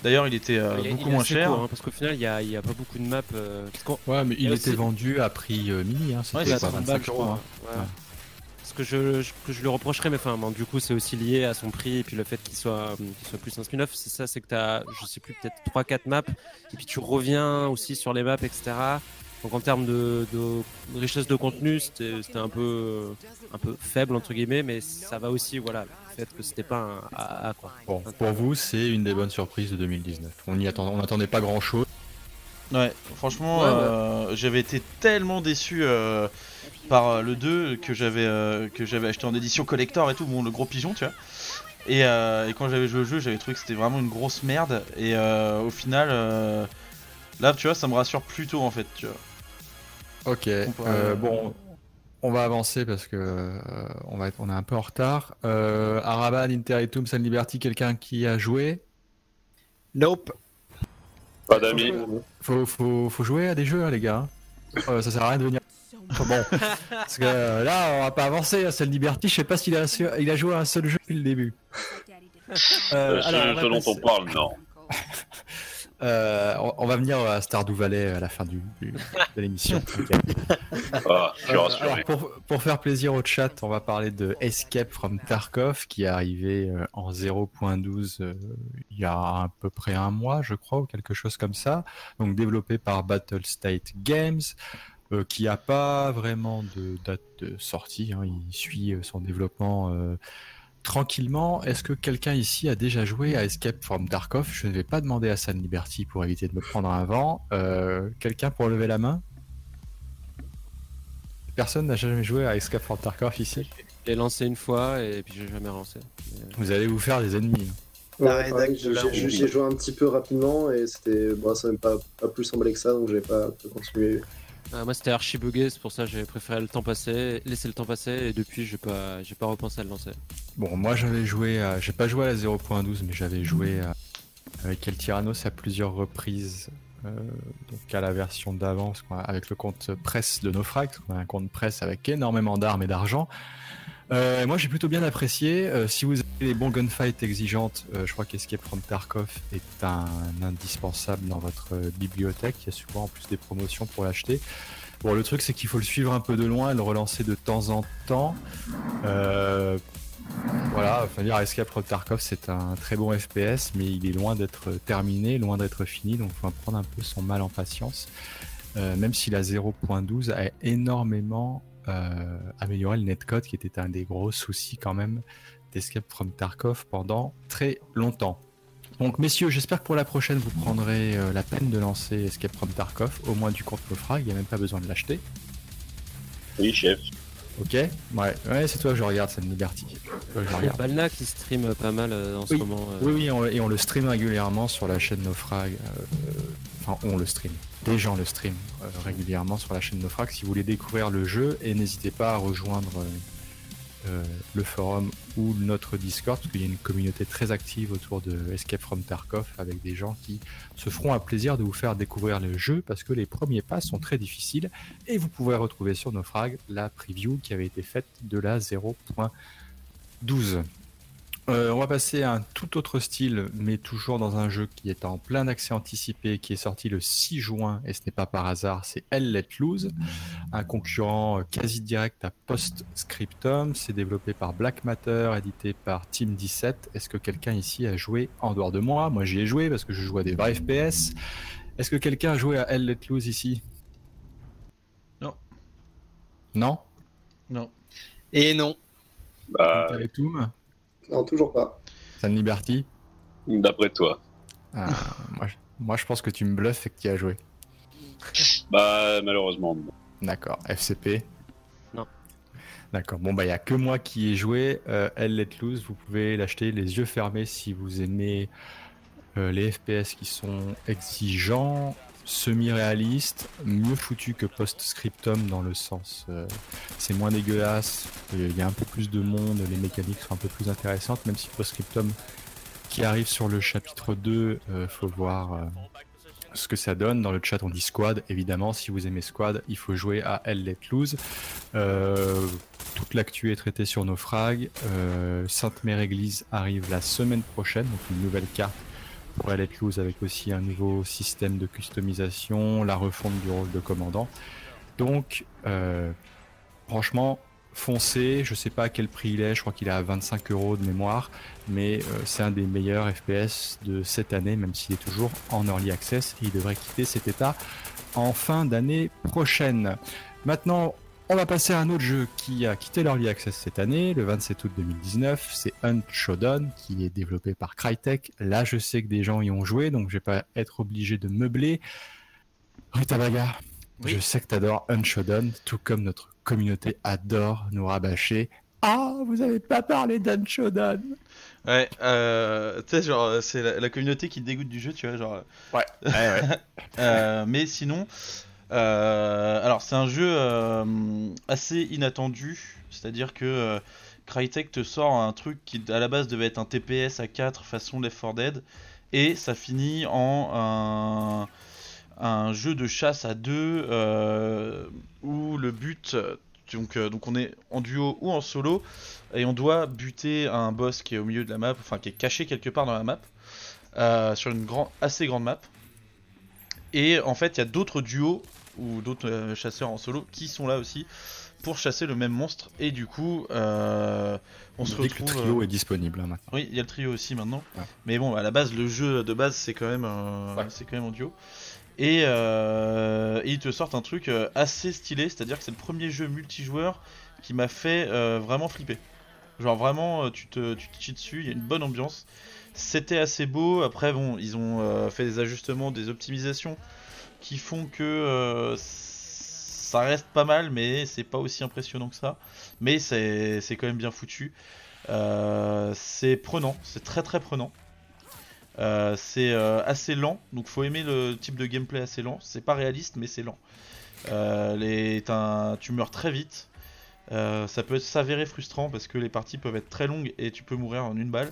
D'ailleurs, il était beaucoup moins cher. Hein, parce qu'au final, il n'y a, a, pas beaucoup de maps. ouais, mais il, était vendu à prix mini. Hein, C'était 25 euros que je, que je lui reprocherais, mais enfin, du coup, c'est aussi lié à son prix et puis le fait qu'il soit, soit plus un spin-off. C'est ça, c'est que tu as, je sais plus, peut-être 3-4 maps, et puis tu reviens aussi sur les maps, etc. Donc en termes de, richesse de contenu, c'était un peu, un peu faible, entre guillemets, mais ça va aussi, voilà, le fait que c'était pas un AA, quoi. Bon, pour vous, c'est une des bonnes surprises de 2019. On y attend, on n'attendait pas grand-chose. Ouais, franchement, euh, j'avais été tellement déçu. Euh, par euh, le 2 que j'avais euh, que j'avais acheté en édition collector et tout, bon le gros pigeon tu vois. Et, euh, et quand j'avais joué au jeu, j'avais trouvé que c'était vraiment une grosse merde. Et au final, là tu vois, ça me rassure plutôt en fait, tu vois. Ok. bon, on va avancer parce que on va être, on est un peu en retard. Euh, Araban, Interitum, San Liberty, quelqu'un qui a joué? Nope. Pas d'amis. Faut, faut, faut, jouer à des jeux, hein, les gars. ça sert à rien de venir bon, parce que euh, là, on va pas avancer. Celle Liberty, je sais pas s'il a, il a joué à un seul jeu depuis le début. Euh, alors, ce dont on parle, non. Euh, on, va venir à Stardew Valley à la fin du, de l'émission. ah, pour, pour, faire plaisir au chat, on va parler de Escape from Tarkov qui est arrivé en 0.12 il y a à peu près un mois, je crois, ou quelque chose comme ça. Donc développé par Battle State Games. qui n'a pas vraiment de date de sortie. Hein. il suit son développement tranquillement. Est-ce que quelqu'un ici a déjà joué à Escape from Tarkov? Je ne vais pas demander à San Liberty pour éviter de me prendre un vent. quelqu'un pour lever la main? Personne n'a jamais joué à Escape from Tarkov ici? J'ai lancé une fois et puis j'ai jamais relancé. Vous allez vous faire des ennemis. Ouais, j'ai joué un petit peu rapidement et c'était bon, ça même pas, pas plus emballé que ça donc j'ai pas continué. Ah, moi c'était archi bugué, c'est pour ça que j'ai préféré le temps passer, laisser le temps passer et depuis j'ai pas j'ai pas repensé à le lancer. Bon moi j'avais joué j'ai pas joué à la 0.12 mais j'avais joué avec El Tyrannos à plusieurs reprises euh, donc à la version d'avant avec le compte presse de Naufrag, on a un compte presse avec énormément d'armes et d'argent. Euh, moi j'ai plutôt bien apprécié. Euh, si vous avez des bons gunfights exigeantes, je crois qu'Escape from Tarkov est un, indispensable dans votre bibliothèque. Il y a souvent en plus des promotions pour l'acheter. Bon, le truc c'est qu'il faut le suivre un peu de loin et le relancer de temps en temps. Voilà, enfin dire Escape from Tarkov c'est un très bon FPS, mais il est loin d'être terminé, loin d'être fini, donc il faut prendre un peu son mal en patience. Euh, même si la 0.12 a énormément euh, amélioré le netcode, qui était un des gros soucis quand même d'Escape from Tarkov pendant très longtemps. Donc messieurs, j'espère que pour la prochaine vous prendrez euh, la peine de lancer Escape from Tarkov, au moins du compte Naufrag, il n'y a même pas besoin de l'acheter. Oui chef. Ok, ouais, ouais c'est toi que je regarde, cette Liberty. Il y a Balna qui stream pas mal euh, en ce moment. Euh. Oui, oui, et on le stream régulièrement sur la chaîne Naufrag. Euh, enfin, on le stream. Des gens le stream régulièrement sur la chaîne Naufrag. Si vous voulez découvrir le jeu, et n'hésitez pas à rejoindre euh, le forum ou notre Discord, parce qu'il y a une communauté très active autour de Escape from Tarkov avec des gens qui se feront un plaisir de vous faire découvrir le jeu parce que les premiers pas sont très difficiles et vous pouvez retrouver sur nos frags la preview qui avait été faite de la 0.12. Euh, on va passer à un tout autre style, mais toujours dans un jeu qui est en plein accès anticipé, qui est sorti le 6 juin, et ce n'est pas par hasard, c'est Elle Let Loose, un concurrent quasi direct à Postscriptum. C'est développé par Black Matter, édité par Team 17. Est-ce que quelqu'un ici a joué en dehors de moi? Moi j'y ai joué parce que je joue à des vrais FPS. Est-ce que quelqu'un a joué à Elle Let Loose ici? Non. Non? Non. Et non. Bah... Non, toujours pas. San Liberty D'après toi. Ah, moi, je, pense que tu me bluffes et que tu as joué. Bah, malheureusement. D'accord. FCP Non. D'accord. Bon, bah, il n'y a que moi qui ai joué. Euh, Elle Let Loose, vous pouvez l'acheter les yeux fermés si vous aimez euh, les FPS qui sont exigeants semi-réaliste, mieux foutu que Postscriptum dans le sens euh, c'est moins dégueulasse, il y a un peu plus de monde, les mécaniques sont un peu plus intéressantes, même si Postscriptum qui arrive sur le chapitre 2, euh, faut voir euh, ce que ça donne. Dans le chat on dit Squad, évidemment si vous aimez Squad, il faut jouer à Elle Let Loose. toute l'actu est traitée sur nos frags. Sainte-Mère Église arrive la semaine prochaine, donc une nouvelle carte pour être Loose avec aussi un nouveau système de customisation, la refonte du rôle de commandant. Donc, euh, franchement, foncez. Je sais pas à quel prix il est, je crois qu'il est à 25 euros de mémoire, mais euh, c'est un des meilleurs FPS de cette année, même s'il est toujours en early access et il devrait quitter cet état en fin d'année prochaine. Maintenant, on va passer à un autre jeu qui a quitté l'Early Access cette année, le 27 août 2019. C'est Unshodan, qui est développé par Crytek. Là, je sais que des gens y ont joué, donc je vais pas être obligé de meubler. Rita Baga, je sais que tu adores Unshodan, tout comme notre communauté adore nous rabâcher. Ah, vous avez pas parlé d'Unshodan Ouais, euh, tu sais, genre, c'est la, communauté qui dégoûte du jeu, tu vois, genre. Ouais, ouais, ouais. euh, mais sinon, euh, alors c'est un jeu euh, assez inattendu, c'est-à-dire que euh, Crytek te sort un truc qui à la base devait être un TPS à 4 façon Left 4 Dead et ça finit en un, jeu de chasse à 2 où le but donc, donc on est en duo ou en solo et on doit buter un boss qui est au milieu de la map, enfin qui est caché quelque part dans la map sur une grand, assez grande map. Et en fait, il y a d'autres duos ou d'autres euh, chasseurs en solo qui sont là aussi pour chasser le même monstre. Et du coup, euh, on, se retrouve. le trio euh, est disponible hein, maintenant. Oui, il y a le trio aussi maintenant. Mais bon, à la base, le jeu de base, c'est quand même, c'est quand même en duo. Et, et ils te sortent un truc assez stylé, c'est-à-dire que c'est le premier jeu multijoueur qui m'a fait vraiment flipper. Genre vraiment, tu te, tu te chies dessus, il y a une bonne ambiance. C'était assez beau. Après, bon, ils ont euh, fait des ajustements, des optimisations qui font que euh, ça reste pas mal, mais c'est pas aussi impressionnant que ça. Mais c'est quand même bien foutu. Euh, c'est prenant, c'est très très prenant. c'est assez lent, donc faut aimer le type de gameplay assez lent. C'est pas réaliste, mais c'est lent. Les, tu meurs très vite. ça peut s'avérer frustrant parce que les parties peuvent être très longues et tu peux mourir en une balle.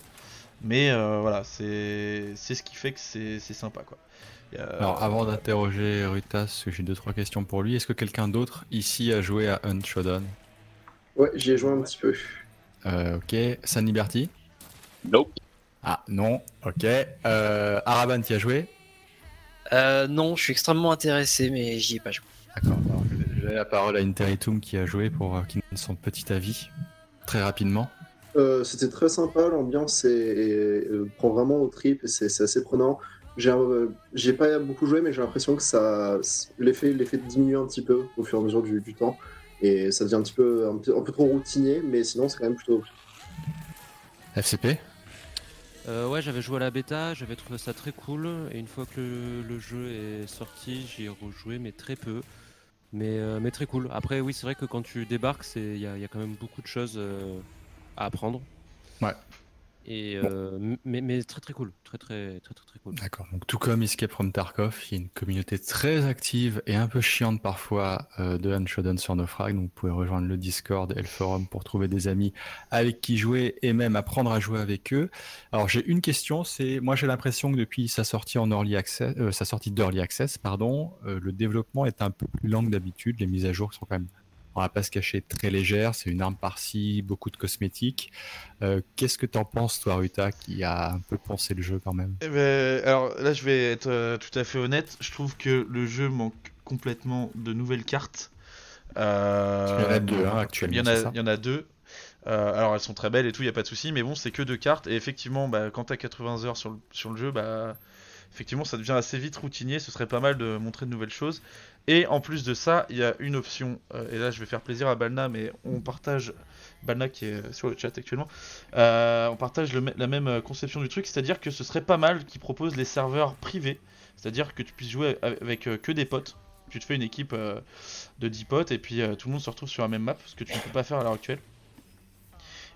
Mais euh, voilà, c'est ce qui fait que c'est sympa quoi. Euh, Alors avant d'interroger Rutas, j'ai deux trois questions pour lui. Est-ce que quelqu'un d'autre ici a joué à Unshodan Ouais, j'y ai joué un petit peu. Euh, ok. San Liberty? Nope. Ah non, ok. Euh, Araban, tu as joué? Non, je suis extrêmement intéressé, mais j'y ai pas joué. D'accord. Je vais donner la parole à Interitum qui a joué pour qu'il donne son petit avis très rapidement. Euh, c'était très sympa, l'ambiance euh, prend vraiment au trip et c'est assez prenant. J'ai euh, pas beaucoup joué, mais j'ai l'impression que ça l'effet diminue un petit peu au fur et à mesure du, temps et ça devient un petit peu un, peu trop routinier, mais sinon c'est quand même plutôt. FCP ouais, j'avais joué à la bêta, j'avais trouvé ça très cool. Et une fois que le, jeu est sorti, j'y ai rejoué, mais très peu. Mais, mais très cool. Après, oui, c'est vrai que quand tu débarques, il y, y, a quand même beaucoup de choses à apprendre. Ouais. Et euh, mais, mais, très très cool, très très très très, très cool. D'accord. Donc tout comme Escape from Tarkov, il y a une communauté très active et un peu chiante parfois euh, de Unshoden sur Naufrag. Donc vous pouvez rejoindre le Discord et le forum pour trouver des amis avec qui jouer et même apprendre à jouer avec eux. Alors j'ai une question, c'est moi j'ai l'impression que depuis sa sortie en early access, euh, sa sortie d'early access, pardon, le développement est un peu plus lent que d'habitude. Les mises à jour sont quand même on va pas se cacher, très légère. C'est une arme par-ci, beaucoup de cosmétiques. Euh, qu'est-ce que tu en penses, toi, Ruta, qui a un peu pensé le jeu quand même? Eh ben, Alors là, je vais être euh, tout à fait honnête. Je trouve que le jeu manque complètement de nouvelles cartes. Euh, il y en a deux hein, actuellement. Il y en a, deux. alors elles sont très belles et tout, il n'y a pas de souci, mais bon, c'est que deux cartes. Et effectivement, bah, quand tu as 80 heures sur le, sur le jeu, bah, effectivement, ça devient assez vite routinier. Ce serait pas mal de montrer de nouvelles choses. Et en plus de ça, il y a une option, euh, et là je vais faire plaisir à Balna, mais on partage, Balna qui est sur le chat actuellement, euh, on partage la même conception du truc, c'est-à-dire que ce serait pas mal qu'ils proposent les serveurs privés, c'est-à-dire que tu puisses jouer avec euh, que des potes. Tu te fais une équipe de 10 potes et puis tout le monde se retrouve sur la même map, ce que tu ne peux pas faire à l'heure actuelle.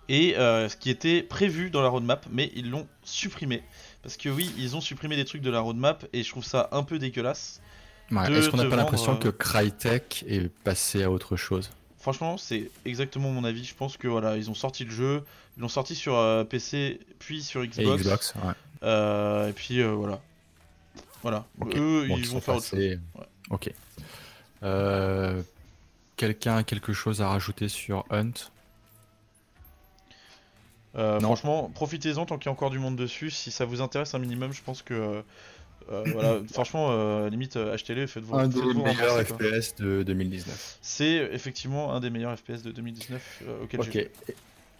Et ce qui était prévu dans la roadmap, mais ils l'ont supprimé. Parce que oui, ils ont supprimé des trucs de la roadmap et je trouve ça un peu dégueulasse. Est-ce qu'on n'a pas l'impression euh, que Crytek est passé à autre chose Franchement, c'est exactement mon avis. Je pense que voilà, ils ont sorti le jeu, ils l'ont sorti sur euh, PC, puis sur Xbox. Et Xbox, ouais. Euh, et puis voilà. Voilà. Eux, ils vont faire autre chose. Ok. Quelqu'un a quelque chose à rajouter sur Hunt? Franchement, profitez-en tant qu'il y a encore du monde dessus. Si ça vous intéresse un minimum, je pense que euh, voilà, franchement, euh, limite, euh, achetez-les, faites-vous Un des meilleurs FPS de 2019. C'est effectivement un des meilleurs FPS de 2019 auquel j'ai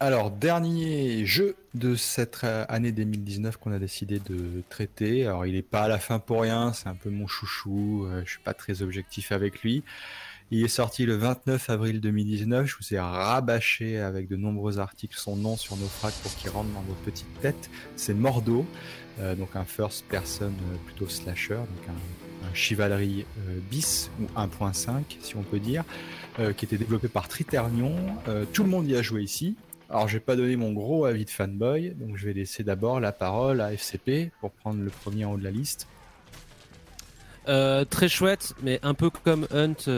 Alors, dernier jeu de cette année 2019 qu'on a décidé de traiter. Alors, il n'est pas à la fin pour rien, c'est un peu mon chouchou, je suis pas très objectif avec lui. Il est sorti le 29 avril 2019. Je vous ai rabâché avec de nombreux articles son nom sur nos fracs pour qu'il rentre dans nos petites têtes. C'est Mordo. Euh, donc un first person euh, plutôt slasher, donc un, chivalry euh, bis ou 1.5 si on peut dire, qui était développé par Triternion. tout le monde y a joué ici. Alors je vais pas donner mon gros avis de fanboy, donc je vais laisser d'abord la parole à FCP pour prendre le premier en haut de la liste. Très chouette, mais un peu comme Hunt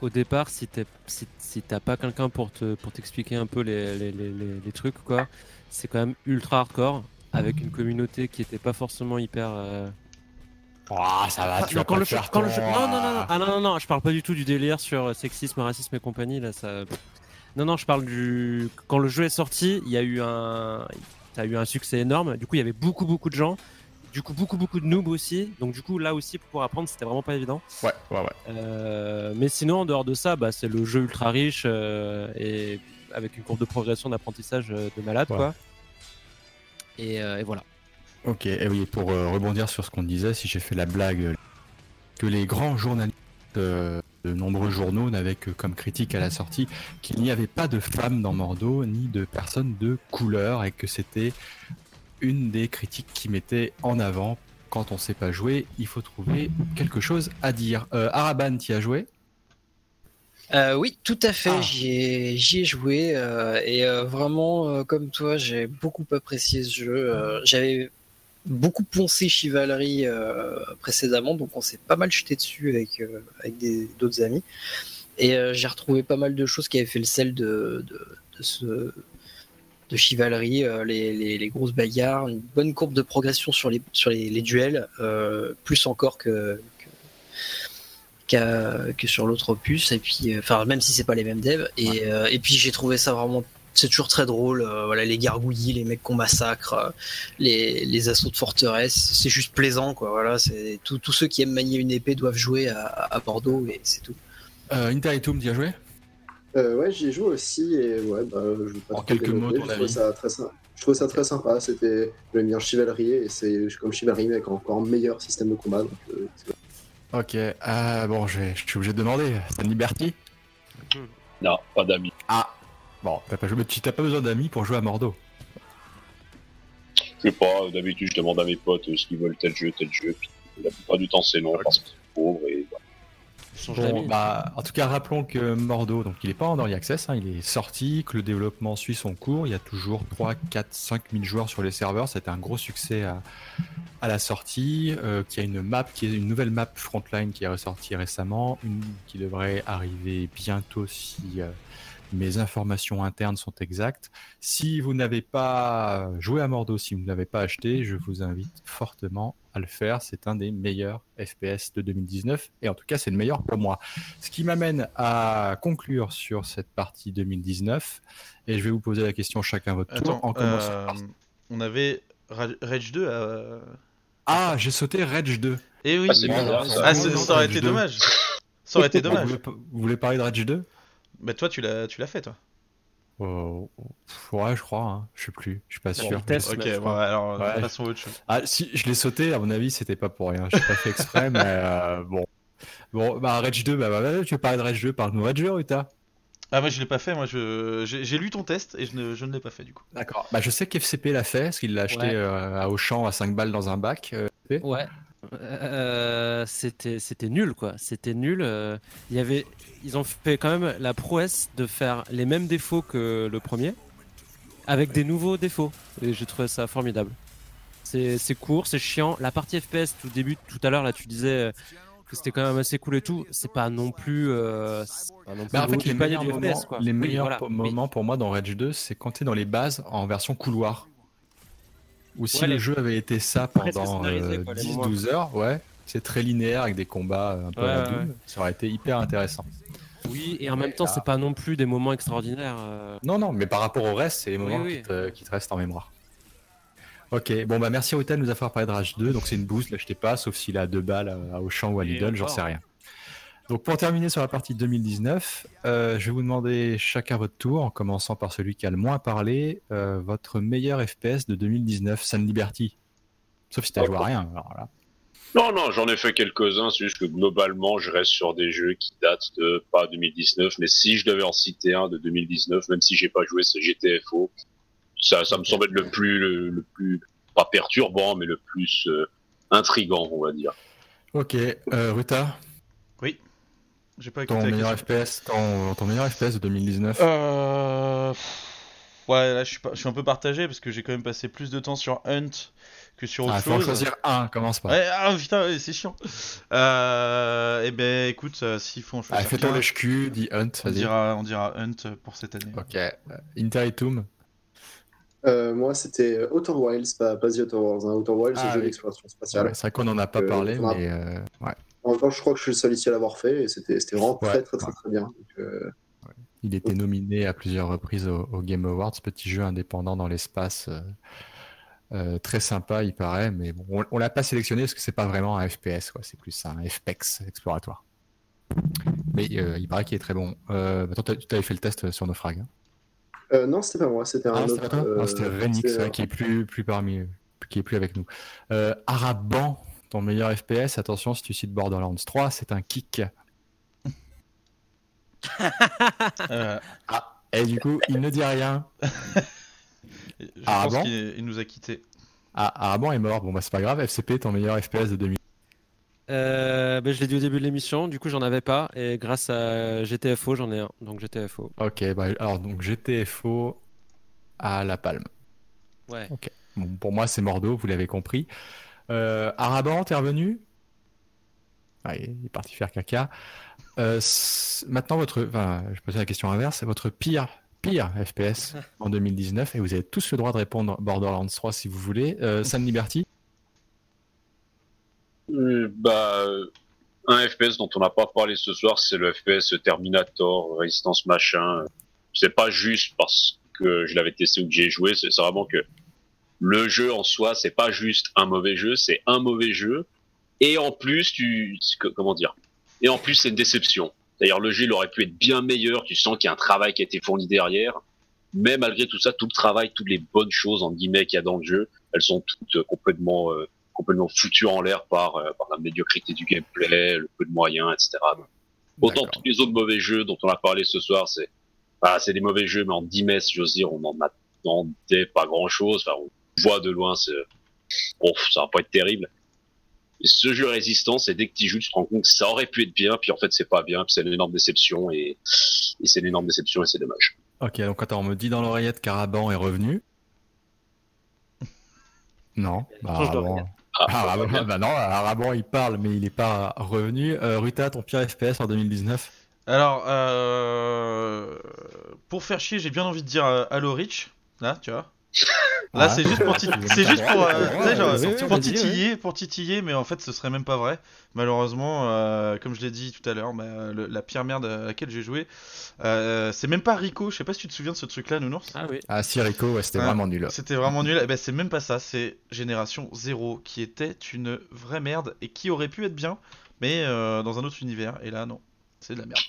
au départ, si t'as si, pas quelqu'un pour te pour t'expliquer un peu les, les, les, les trucs quoi, c'est quand même ultra hardcore avec une communauté qui était pas forcément hyper. Euh... Oh, ça va, tu non, quand le, quand le non, non, non, ah, non, non, non, je parle pas du tout du délire sur sexisme, racisme et compagnie. Là, ça. Non, non, je parle du. Quand le jeu est sorti, il y a eu un. Ça a eu un succès énorme. Du coup, il y avait beaucoup, beaucoup de gens. Du coup, beaucoup, beaucoup de noobs aussi. Donc, du coup, là aussi, pour apprendre, c'était vraiment pas évident. Ouais, ouais, ouais. Euh, mais sinon, en dehors de ça, bah, c'est le jeu ultra riche euh, et avec une courbe de progression d'apprentissage euh, de malade, quoi. Euh, et, voilà. Ok, et oui, pour euh, rebondir sur ce qu'on disait, si j'ai fait la blague que les grands journalistes de nombreux journaux n'avaient que comme critique à la sortie qu'il n'y avait pas de femmes dans Mordo ni de personnes de couleur et que c'était une des critiques qui mettait en avant quand on sait pas jouer, il faut trouver quelque chose à dire. Euh, Araban, tu as joué? Euh, oui, tout à fait. Ah. J'y ai, joué euh, et euh, vraiment, comme toi, j'ai beaucoup apprécié ce jeu. J'avais beaucoup poncé Chivalry précédemment, donc on s'est pas mal jeté dessus avec avec d'autres amis. Et j'ai retrouvé pas mal de choses qui avaient fait le sel de, de, ce de Chivalry, les, les, grosses bagarres, une bonne courbe de progression sur les sur les, les duels, plus encore que que sur l'autre opus. Et puis, euh, enfin, même si c'est pas les mêmes devs. Et, euh, et puis j'ai trouvé ça vraiment c'est toujours très drôle. Euh, voilà, les gargouillis, les mecs qu'on massacre, les, les, assauts de forteresse, c'est juste plaisant, quoi. Voilà, c'est tous ceux qui aiment manier une épée doivent jouer à, à Bordeaux et c'est tout. Euh, Interitum, tu as joué? Ouais, j'y ai joué aussi et ouais, bah, je pas En quelques mots, je trouvais ça très sympa. Je trouve ça très sympa. C'était le bien chevalerie et c'est comme chevalerie mais avec encore meilleur système de combat. Donc, Ok, euh, bon, je suis obligé de demander. T'as une Liberty Non, pas d'amis. Ah, bon, t'as pas, pas besoin d'amis pour jouer à Mordo. Je sais pas, d'habitude je demande à mes potes ce qu'ils veulent tel jeu, tel jeu, puis la plupart du temps c'est non parce que c'est pauvre et bah, en tout cas, rappelons que Mordo, donc il est pas en early access, hein, il est sorti, que le développement suit son cours. Il y a toujours 3, 4, 5 000 joueurs sur les serveurs. C'était un gros succès à, à la sortie. Euh, qui a une map, qui est une nouvelle map Frontline qui est ressortie récemment, une qui devrait arriver bientôt si euh, mes informations internes sont exactes. Si vous n'avez pas joué à Mordo, si vous ne l'avez pas acheté, je vous invite fortement à le faire. C'est un des meilleurs FPS de 2019 et en tout cas c'est le meilleur pour moi. Ce qui m'amène à conclure sur cette partie 2019 et je vais vous poser la question chacun votre tour. en euh, On avait Rage 2 à... Ah, j'ai sauté Rage 2. Eh oui, ah, ah ça aurait été dommage. Ça aurait été dommage. Vous voulez, parler de Rage 2 Bah toi tu l'as tu l'as fait toi. Oh, ouais, je crois, hein. je sais plus, je suis pas sûr. ok, bon, alors ouais. passons à autre chose. Ah, si je l'ai sauté, à mon avis, c'était pas pour rien. Je pas fait exprès, mais euh, bon. Bon, bah Rage 2, bah, bah, bah, tu veux parler de Rage 2, parle-nous Rage 2, Rita. Ah, moi je l'ai pas fait, moi je... j'ai lu ton test et je ne, je ne l'ai pas fait du coup. D'accord, bah je sais qu'FCP l'a fait, parce qu'il l'a acheté euh, à Auchan à 5 balles dans un bac. Euh, ouais. Euh, c'était c'était nul quoi. C'était nul euh, il y avait ils ont fait quand même la prouesse de faire les mêmes défauts que le premier avec des nouveaux défauts. Et j'ai trouvé ça formidable. C'est court c'est chiant. La partie FPS tout début tout à l'heure là tu disais euh, que c'était quand même assez cool et tout. C'est pas non plus, en fait les meilleurs, moments, les meilleurs moments pour moi dans Rage 2 c'est quand tu es dans les bases en version couloir ou si le jeu avait été ça pendant 10-12 euh, heures, ouais, c'est très linéaire avec des combats un peu ouais, ça aurait été hyper intéressant. Oui, et en même temps, c'est pas non plus des moments extraordinaires. Euh. Non, non, mais par rapport au reste, c'est les moments qui te, qui, te, restent en mémoire. Ok, bon bah merci Ruta de nous avoir parlé de Rage 2, donc c'est une boost, l'achetez pas, sauf s'il a deux balles à Auchan ou à Lidl, j'en sais rien. Donc pour terminer sur la partie 2019, euh, je vais vous demander chacun votre tour, en commençant par celui qui a le moins parlé, euh, votre meilleur FPS de 2019, Sun Liberty. Sauf si tu joué à rien. Non, non, j'en ai fait quelques-uns, c'est juste que globalement, je reste sur des jeux qui datent de pas 2019, mais si je devais en citer un de 2019, même si j'ai pas joué, c'est GTFO. Ça, ça me semble être le plus, le, plus, pas perturbant, mais le plus euh, intrigant, on va dire. Ok, Ruta? Oui. J'ai pas ton meilleur FPS, ton, meilleur FPS de 2019 euh... Ouais, là je suis, pas, je suis un peu partagé parce que j'ai quand même passé plus de temps sur Hunt que sur autre ah, chose. Faut choisir un, commence pas. Ouais, ah putain, c'est chiant. Euh, eh ben écoute, euh, s'il faut en choisir. Ah, fais-toi HQ, dis Hunt, on dira, on dira Hunt pour cette année. Ok. Interitum euh, moi, c'était Outer Wilds, pas, pas The Outer Worlds. Hein. Outer Wilds, c'est ah, jeu d'exploration spatiale. c'est vrai qu'on en a pas parlé, mais ouais. En même temps, je crois que je suis le seul ici à l'avoir fait et c'était vraiment très, très, très, très, bien. Euh, Il était nominé à plusieurs reprises au, Game Awards, petit jeu indépendant dans l'espace. Euh, euh, très sympa, il paraît, mais bon, on, l'a pas sélectionné parce que c'est pas vraiment un FPS. C'est plus un FPEX exploratoire. Mais il paraît qu'il est très bon. attends, tu avais fait le test sur nos frags. Hein non, c'était pas moi, c'était un ah, autre. C'était Renix, qui est plus, plus parmi, qui est plus avec nous. Araban ton meilleur FPS, attention si tu cites Borderlands 3, c'est un kick. Euh, Ah, et du coup, il ne dit rien. je Ah pense bon qu'il il nous a quittés. Ah, Araban est mort. Bon, bah, c'est pas grave. FCP, ton meilleur FPS de 2000. Euh, ben, je l'ai dit au début de l'émission, du coup j'en avais pas, et grâce à GTFO j'en ai un, donc GTFO. Ok, bah, alors, donc GTFO à La Palme. Ouais. Bon, pour moi, c'est Mordo, vous l'avez compris. Euh, Araban, t'es revenu? Ah, il est parti faire caca. Euh, maintenant, votre, enfin, je pose la question inverse. Votre pire, pire FPS en 2019, et vous avez tous le droit de répondre Borderlands 3 si vous voulez. Euh, San Liberty? Euh, bah, un FPS dont on n'a pas parlé ce soir, c'est le FPS Terminator, Résistance machin. C'est pas juste parce que je l'avais testé ou que j'y ai joué, c'est vraiment que le jeu en soi, c'est pas juste un mauvais jeu, c'est un mauvais jeu. Et en plus, tu, comment dire? Et en plus, c'est une déception. D'ailleurs, le jeu, il aurait pu être bien meilleur. Tu sens qu'il y a un travail qui a été fourni derrière. Mais malgré tout ça, tout le travail, toutes les bonnes choses en guillemets qu'il y a dans le jeu, elles sont toutes euh, complètement euh, complètement foutu en l'air par, euh, par la médiocrité du gameplay, le peu de moyens, etc. Autant tous les autres mauvais jeux dont on a parlé ce soir, c'est ah, c'est des mauvais jeux, mais en 10 messes, j'ose dire, on en attendait pas grand chose. Enfin, on voit de loin, c'est bon, ça va pas être terrible. Et ce jeu résistant, c'est dès que tu joues, tu te rends compte que ça aurait pu être bien, puis en fait, c'est pas bien, puis c'est une énorme déception, et, et c'est une énorme déception, et c'est dommage. Ok, donc attends, on me dit dans l'oreillette qu'Araban est revenu. Non, bah, Araban-. Ah, Ah, Araban- bah non, Araban il parle, mais il est pas revenu. Euh, Ruta, ton pire FPS en 2019 Alors, euh, pour faire chier, j'ai bien envie de dire euh, Halo Reach. Là, tu vois. Là, Ah, c'est juste pour, tit- c'est juste euh, genre, titiller, pour titiller, mais en fait, ce serait même pas vrai. Malheureusement, euh, comme je l'ai dit tout à l'heure, bah, le- la pire merde à laquelle j'ai joué, euh, c'est même pas Rico. Je sais pas si tu te souviens de ce truc-là, Nounours. Ah oui. Ah, si Rico, ouais, c'était Ah, vraiment nul. C'était vraiment nul. Eh ben, c'est même pas ça. C'est Génération 0 qui était une vraie merde et qui aurait pu être bien, mais euh, dans un autre univers. Et là, non. C'est de la merde.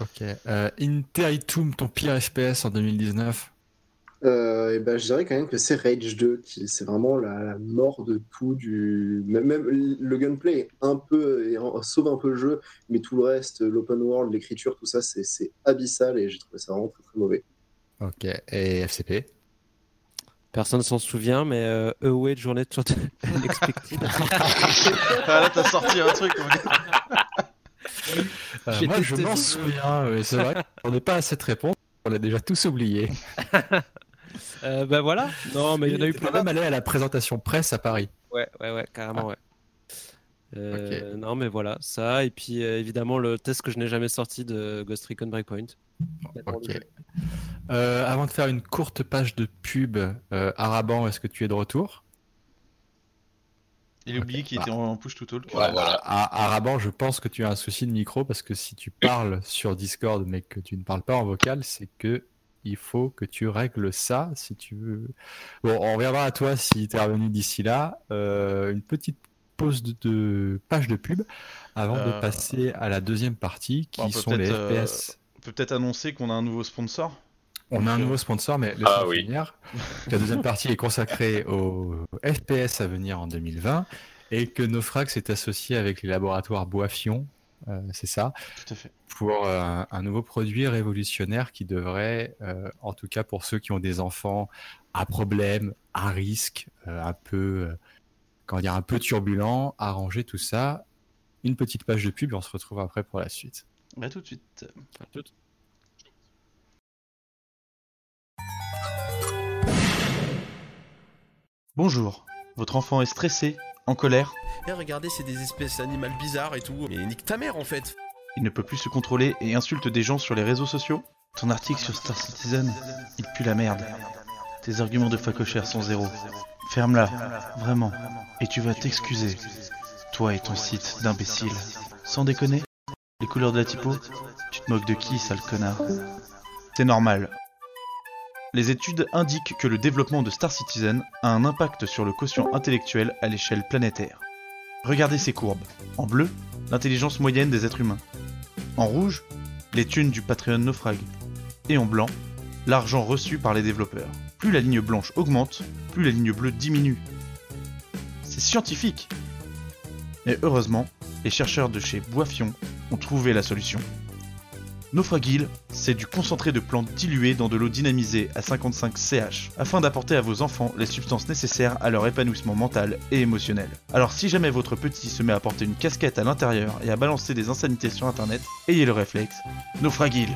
Ok. Euh, Interitum, ton pire FPS en 2019 Euh, et ben, je dirais quand même que c'est Rage 2 qui c'est vraiment la, la mort de tout du même, même le gunplay est un peu sauve un peu le jeu mais tout le reste l'open world l'écriture tout ça c'est abyssal et j'ai trouvé ça vraiment très très mauvais Ok. Et FCP Personne s'en souvient, mais euh, Away de journée de shot expected. Ah, là, t'as sorti un truc. Euh, Moi, je m'en souviens, mais c'est vrai qu'on n'est pas à cette réponse. On l'a déjà tous oublié. euh, bah voilà. Non, mais il y en a eu plein. même allé à la présentation presse à Paris. Ouais, ouais, ouais, carrément, ouais. Euh, Non, mais voilà, ça. Et puis euh, évidemment, le test que je n'ai jamais sorti de Ghost Recon Breakpoint. Ok. Euh, avant de faire une courte page de pub, euh, Araban, est-ce que tu es de retour? Il a oublié qu'il bah. était en push to talk. Ouais, voilà. À Araban, je pense que tu as un souci de micro parce que si tu parles sur Discord mais que tu ne parles pas en vocal, c'est que il faut que tu règles ça si tu veux. Bon, on reviendra à toi si tu es revenu d'ici là. Euh, une petite pause de, de page de pub avant de Euh, passer à la deuxième partie qui sont les euh, FPS. On peut peut-être annoncer qu'on a un nouveau sponsor? On a un nouveau sponsor, mais Ah oui. La deuxième partie est consacrée au FPS à venir en 2020 et que Nofrax est associé avec les laboratoires Boifion, c'est ça, Tout à fait. pour euh, un, un nouveau produit révolutionnaire qui devrait, euh, en tout cas pour ceux qui ont des enfants à problème, à risque, euh, un peu, euh, comment dire, un peu turbulent, arranger tout ça. Une petite page de pub et on se retrouve après pour la suite. Bah, tout de suite. Bonjour. Votre enfant est stressé, en colère, Eh regardez, c'est des espèces d'animaux bizarres et tout. Mais nique ta mère en fait. il ne peut plus se contrôler et insulte des gens sur les réseaux sociaux. Ton article sur Star Citizen, il pue la merde. Tes arguments de facochère sont zéro. Ferme-la, vraiment. Et tu vas t'excuser. Toi et ton site d'imbécile. Sans déconner Les couleurs de la typo Tu te moques de qui, sale connard? C'est normal. Les études indiquent que le développement de Star Citizen a un impact sur le quotient intellectuel à l'échelle planétaire. Regardez ces courbes. En bleu, l'intelligence moyenne des êtres humains. En rouge, les thunes du Patreon naufrague. Et en blanc, l'argent reçu par les développeurs. Plus la ligne blanche augmente, plus la ligne bleue diminue. C'est scientifique. Et heureusement, les chercheurs de chez Boifion ont trouvé la solution. Naufragil, c'est du concentré de plantes dilué dans de l'eau dynamisée à 55 CH, afin d'apporter à vos enfants les substances nécessaires à leur épanouissement mental et émotionnel. Alors si jamais votre petit se met à porter une casquette à l'intérieur et à balancer des insanités sur internet, ayez le réflexe. Naufragil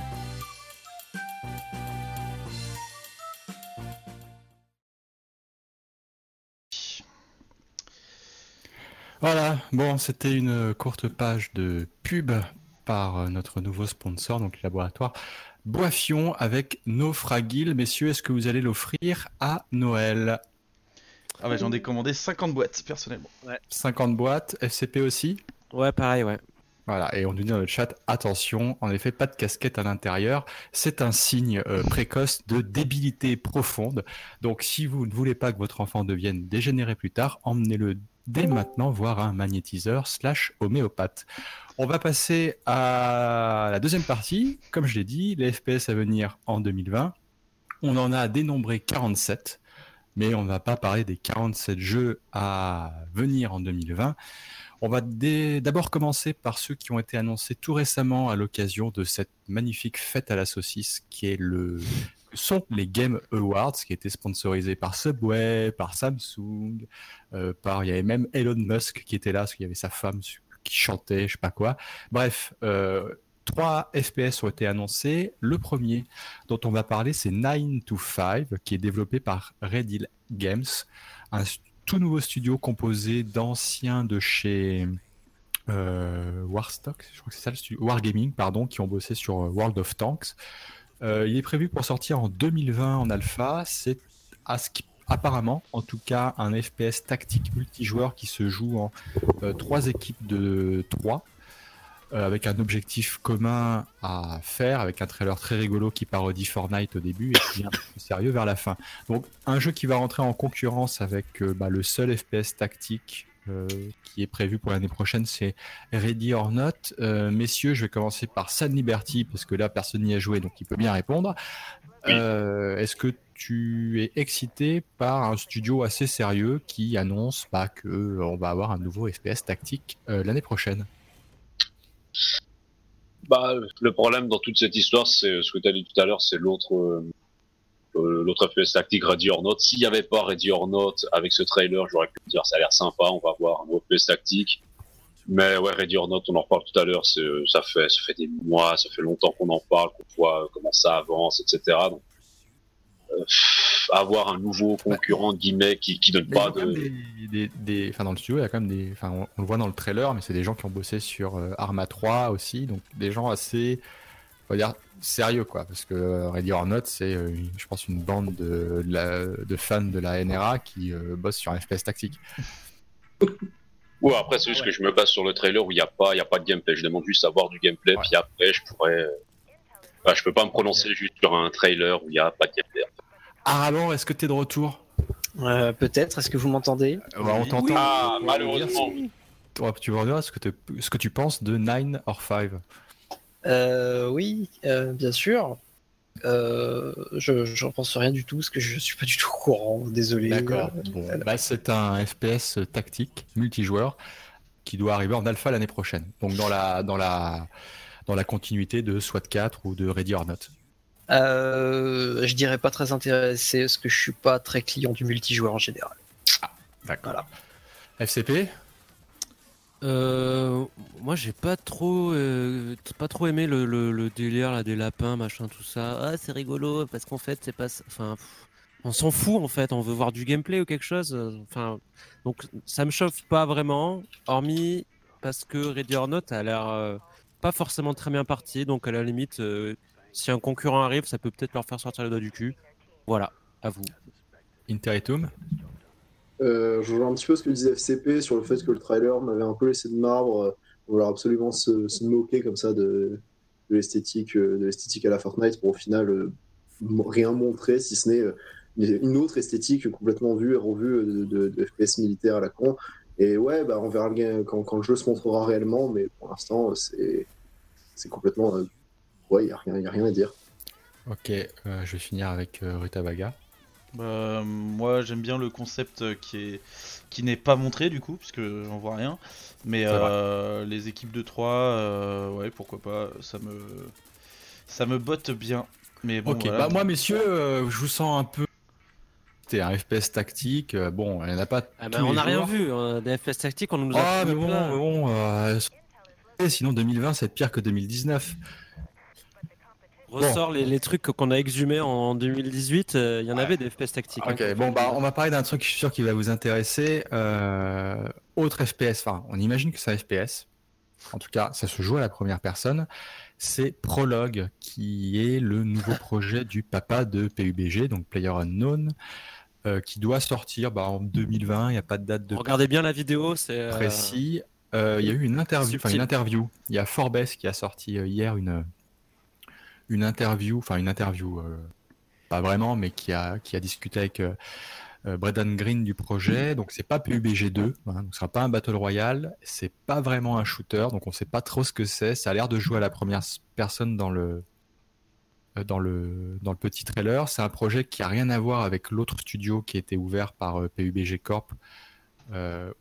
Voilà, bon, c'était une courte page de pub par euh, notre nouveau sponsor, donc le laboratoire Boifion avec Naufragil. Messieurs, est-ce que vous allez l'offrir à Noël? Ah ouais, j'en ai commandé 50 boîtes personnellement. 50 boîtes, FCP aussi? Ouais, pareil, ouais. Voilà, et on nous dit dans le chat, attention, en effet, pas de casquette à l'intérieur. C'est un signe euh, précoce de débilité profonde. Donc, si vous ne voulez pas que votre enfant devienne dégénéré plus tard, emmenez-le dès maintenant voir un magnétiseur slash homéopathe. On va passer à la deuxième partie. Comme je l'ai dit, les FPS à venir en 2020. On en a dénombré 47, mais on ne va pas parler des 47 jeux à venir en 2020. On va d'abord commencer par ceux qui ont été annoncés tout récemment à l'occasion de cette magnifique fête à la saucisse qui est le sont les Game Awards qui étaient sponsorisés par Subway, par Samsung, euh, par il y avait même Elon Musk qui était là parce qu'il y avait sa femme qui chantait, je sais pas quoi. Bref, euh, trois FPS ont été annoncés. Le premier dont on va parler, c'est 9 to 5, qui est développé par Red Hill Games, un tout nouveau studio composé d'anciens de chez euh, Warstock, je crois que c'est ça Wargaming, pardon, qui ont bossé sur World of Tanks. Euh, il est prévu pour sortir en 2020 en alpha. C'est apparemment, en tout cas, un FPS tactique multijoueur qui se joue en euh, trois équipes de trois, euh, avec un objectif commun à faire, avec un trailer très rigolo qui parodie Fortnite au début et qui vient plus sérieux vers la fin. Donc, un jeu qui va rentrer en concurrence avec bah, le seul FPS tactique qui est prévu pour l'année prochaine, c'est Ready or Not. messieurs, je vais commencer par San Liberty parce que là, personne n'y a joué, donc il peut bien répondre. Est-ce que tu es excité par un studio assez sérieux qui annonce bah, que on va avoir un nouveau FPS tactique euh, l'année prochaine? Bah, le problème dans toute cette histoire, c'est ce que tu as dit tout à l'heure, c'est l'autre euh, euh, l'autre FPS tactique Ready or Not. S'il n'y avait pas Ready or Not avec ce trailer, j'aurais pu dire ça a l'air sympa, on va voir un nouveau FPS tactique. Mais ouais, Ready or Not, on en reparle tout à l'heure, ça fait, ça fait des mois, ça fait longtemps qu'on en parle, qu'on voit comment ça avance, etc. Donc, euh, avoir un nouveau concurrent guillemets qui, qui donne pas de des, des, enfin dans le studio il y a quand même des enfin on, le voit dans le trailer mais c'est des gens qui ont bossé sur euh, Arma 3 aussi donc des gens assez on va dire sérieux quoi parce que euh, Ready or Not c'est je pense une bande de, de, fans de la NRA qui bossent sur un FPS tactique. Ou après c'est juste que je me base sur le trailer où il n'y a pas il y a pas de gameplay. Je demande juste à voir du gameplay puis après je pourrais bah, je peux pas me prononcer juste sur un trailer où il n'y a pas de gameplay. Aralan, est-ce que tu es de retour? Euh, Peut-être, est-ce que vous m'entendez? Euh, bah, On t'entend. Ah, malheureusement. tu veux dire ce que, ce que tu penses de 9 or 5 euh, Oui, bien sûr. je n'en pense rien du tout parce que je suis pas du tout au courant, désolé. D'accord. Bah, c'est un FPS tactique multijoueur qui doit arriver en alpha l'année prochaine. Donc dans la dans la dans la continuité de SWAT 4 ou de Ready or Not. Euh, je dirais pas très intéressé parce que je suis pas très client du multijoueur en général. Ah, d'accord. FCP euh, moi j'ai pas trop euh, pas trop aimé le, délire là des lapins machin tout ça. Ah c'est rigolo parce qu'en fait c'est pas enfin on s'en fout en fait. On veut voir du gameplay ou quelque chose enfin donc ça me chauffe pas vraiment hormis parce que Ready or Not a l'air pas forcément très bien parti. Donc à la limite si un concurrent arrive, ça peut peut-être leur faire sortir le doigt du cul. Voilà, à vous. Interitum euh, Je vois un petit peu ce que disait FCP sur le fait que le trailer m'avait un peu laissé de marbre. On va absolument se, moquer comme ça de, l'esthétique euh, de l'esthétique à la Fortnite pour au final euh, rien montrer si ce n'est euh, une autre esthétique complètement vue et revue de, FPS militaire à la con. Et ouais, bah, on verra quand, le jeu se montrera réellement, mais pour l'instant, c'est complètement il n'y a, rien, à dire. Ok, euh, je vais finir avec euh, Rutabaga. Bah, moi j'aime bien le concept qui est qui n'est pas montré du coup puisque j'en vois rien. Mais euh, les équipes de 3, euh, ouais pourquoi pas, ça me ça me botte bien. Mais bon, ok, bah moi messieurs, euh, je vous sens un peu. C'était un FPS tactique. bon, il n'y en a pas. Ah bah, on n'a rien vu. Hein, des FPS tactiques, on nous a. Ah mais bon, mais bon. sinon 2020, c'est pire que 2019 ressort les, trucs qu'on a exhumés en 2018, euh, il y en avait des FPS tactiques. Hein, ok, bon, bah, on va parler d'un truc, je suis sûr qui va vous intéresser. Euh, autre FPS, enfin, on imagine que c'est un FPS. En tout cas, ça se joue à la première personne. C'est Prologue, qui est le nouveau projet du papa de PUBG, donc Player Unknown. Euh, qui doit sortir bah, en 2020. Il n'y a pas de date de. Regardez bien la vidéo, c'est précis. Il y a eu une interview, enfin une interview. Il y a Forbes qui a sorti hier une une interview, enfin une interview, euh, pas vraiment, mais qui a, qui a discuté avec euh, euh Green du projet. Donc c'est pas PUBG 2, hein, donc ce sera pas un Battle Royale, c'est pas vraiment un shooter, donc on sait pas trop ce que c'est. Ça a l'air de jouer à la première personne dans le euh, dans le dans le petit trailer. C'est un projet qui a rien à voir avec l'autre studio qui était ouvert par PUBG Corp.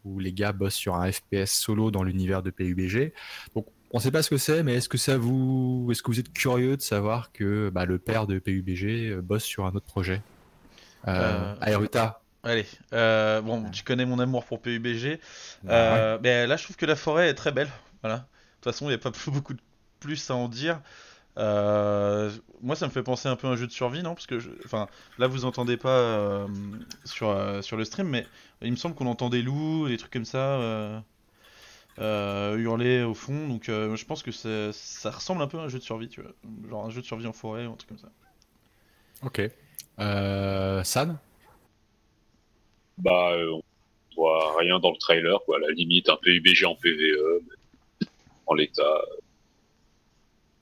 où les gars bossent sur un FPS solo dans l'univers de PUBG. Donc on ne sait pas ce que c'est, mais est-ce que ça vous, est-ce que vous êtes curieux de savoir que bah, le père de PUBG euh, bosse sur un autre projet? Euh, euh Allez, euh, bon, tu connais mon amour pour PUBG. mais là, je trouve que la forêt est très belle. Voilà. De toute façon, il n'y a pas beaucoup de plus à en dire. moi, ça me fait penser un peu à un jeu de survie, non? Parce que, enfin, là, vous entendez pas sur sur le stream, mais il me semble qu'on entend des loups, des trucs comme ça euh, hurler au fond. Donc euh, je pense que ça ressemble un peu à un jeu de survie, tu vois. Genre un jeu de survie en forêt ou un truc comme ça. Ok. Euh, San? Bah, euh, on voit rien dans le trailer, quoi. À la limite, un PUBG en PVE, mais en l'état.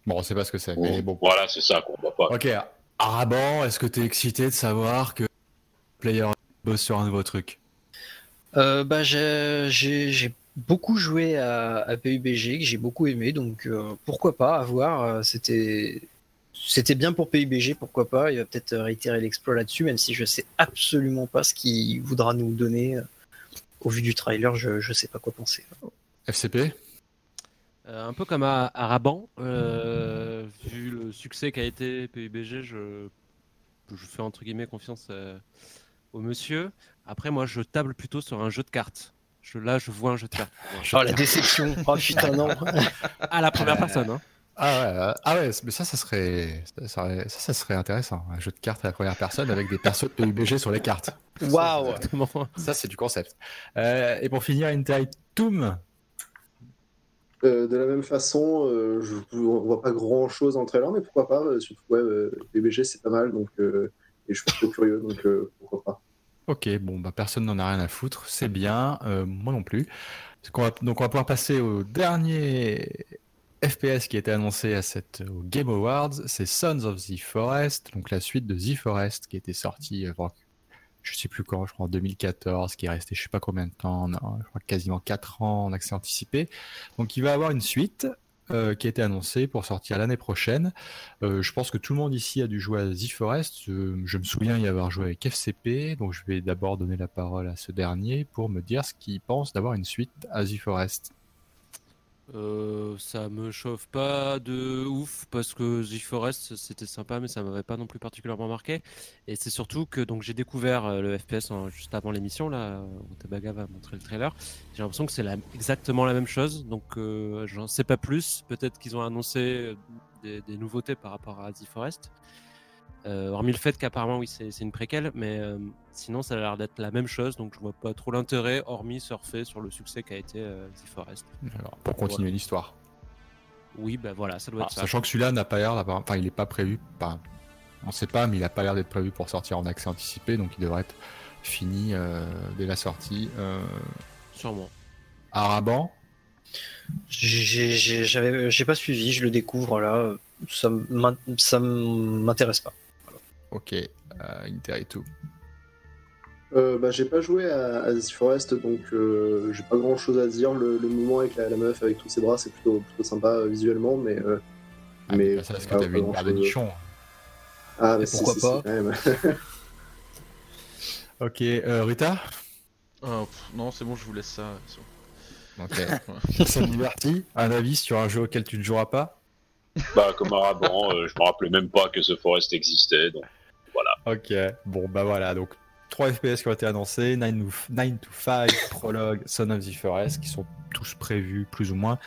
Bon, on sait pas ce que c'est, bon. Voilà, c'est ça qu'on voit pas. Ok. Araban, est-ce que t'es excité de savoir que Player bosse sur un nouveau truc? Bah, j'ai beaucoup joué à, PUBG, que j'ai beaucoup aimé, donc euh, pourquoi pas, à voir. Euh, c'était, c'était bien pour PUBG, pourquoi pas. Il va peut-être réitérer l'exploit là-dessus, même si je sais absolument pas ce qu'il voudra nous donner. Euh, au vu du trailer, je, ne sais pas quoi penser. FCP Un peu comme à, Raban, vu le succès qu'a été PUBG, je, je fais entre guillemets confiance au monsieur. Après, moi, je table plutôt sur un jeu de cartes là, je vois un jeu de cartes. Oh, la déception. oh putain, non. à la première personne. Hein. Ah ouais, euh, ah ouais, mais ça, ça serait, ça, ça, serait intéressant. Un jeu de cartes à la première personne avec des persos de PUBG sur les cartes. Waouh Ça, c'est du concept. Euh, et pour finir, Intel Toom. Euh, de la même façon, je ne vois pas grand chose en trailer, mais pourquoi pas Surtout, ouais, PUBG c'est pas mal, donc, et je suis plutôt curieux, donc pourquoi pas. Ok, bon, bah, personne n'en a rien à foutre, c'est bien, euh, moi non plus. donc on va pouvoir passer au dernier FPS qui a été annoncé à cette, au Game Awards, c'est Sons of the Forest, donc la suite de The Forest qui était sortie, euh, je sais plus quand, je crois en 2014, qui est resté je sais pas combien de temps, je crois quasiment 4 ans en accès anticipé. Donc il va avoir une suite, euh, qui a été annoncé pour sortir l'année prochaine. Euh, je pense que tout le monde ici a dû jouer à The Forest. Je me souviens y avoir joué avec FCP, donc je vais d'abord donner la parole à ce dernier pour me dire ce qu'il pense d'avoir une suite à The Forest. Euh, ça me chauffe pas de ouf parce que The Forest c'était sympa mais ça m'avait pas non plus particulièrement marqué. Et c'est surtout que donc j'ai découvert euh, le FPS juste avant l'émission là où Tabaga va montrer le trailer. J'ai l'impression que c'est exactement la même chose. Donc euh, j'en sais pas plus. Peut-être qu'ils ont annoncé des, des, nouveautés par rapport à The Forest euh, hormis le fait qu'apparemment, oui, c'est une préquelle, mais euh, sinon, ça a l'air d'être la même chose, donc je vois pas trop l'intérêt, hormis surfer sur le succès qu'a été euh, The Forest. Alors, pour continuer l'histoire. Oui, ben voilà, ça doit être ça. Sachant que celui-là n'a pas l'air, enfin, il n'est pas prévu, enfin, on sait pas, mais il a pas l'air d'être prévu pour sortir en accès anticipé, donc il devrait être fini dès la sortie. Sûrement. Araban? J'ai pas suivi, je le découvre là, ça m'intéresse pas. Ok, euh, Inter et tout. Euh, bah, j'ai pas joué à, à The Forest, donc euh, j'ai pas grand chose à dire. Le, moment avec la, meuf avec tous ses bras, c'est plutôt, plutôt sympa euh, visuellement, mais. Ah, mais ça, parce que t'as vu une paire de nichons. Ah, mais pourquoi pas Ok, euh, Rita? Oh, pff, Non, c'est bon, je vous laisse ça. Ok. Sun Liberty, un avis sur un jeu auquel tu ne joueras pas? Bah, comme avant, euh, je me rappelais même pas que ce Forest existait. Donc, Ok, bon bah voilà, donc 3 FPS qui ont été annoncés, 9 to 9 to 5, Prologue, Son of the Forest, qui sont tous prévus plus ou moins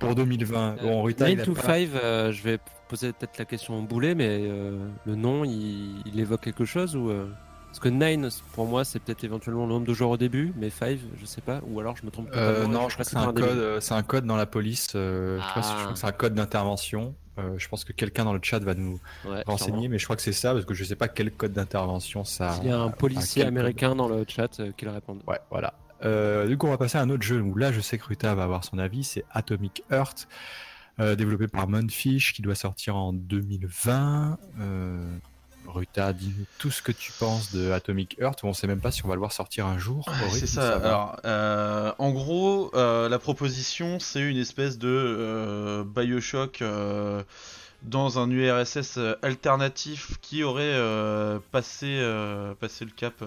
pour 2020. Bon, Rita, il 9 a to pas- 5, euh, je vais poser peut-être la question au boulet, mais euh, le nom, il, il évoque quelque chose ou euh, Parce que 9, pour moi, c'est peut-être éventuellement le nombre de joueurs au début, mais 5, je sais pas, ou alors je me trompe Euh, non, je crois que c'est un, code, euh, c'est un code dans la police. euh, je sais pas si- je Ah. crois que c'est un code d'intervention. Euh, je pense que quelqu'un dans le chat va nous Ouais, renseigner, sûrement. mais je crois que c'est ça parce que je sais pas quel code d'intervention ça. Il y a un policier code. américain dans le chat euh, qui le répond. Ouais, voilà. Euh, du coup, on va passer à un autre jeu où là, je sais que Ruta va avoir son avis. C'est Atomic Heart, euh, développé par Monfish, qui doit sortir en 2020. Ruta, dis-nous tout ce que tu penses de Atomic Heart. Où on sait même pas si on va le voir sortir un jour. C'est ça. Alors, euh, en gros, euh, la proposition, c'est une espèce de euh, Bioshock dans un URSS alternatif qui aurait passé, passé le cap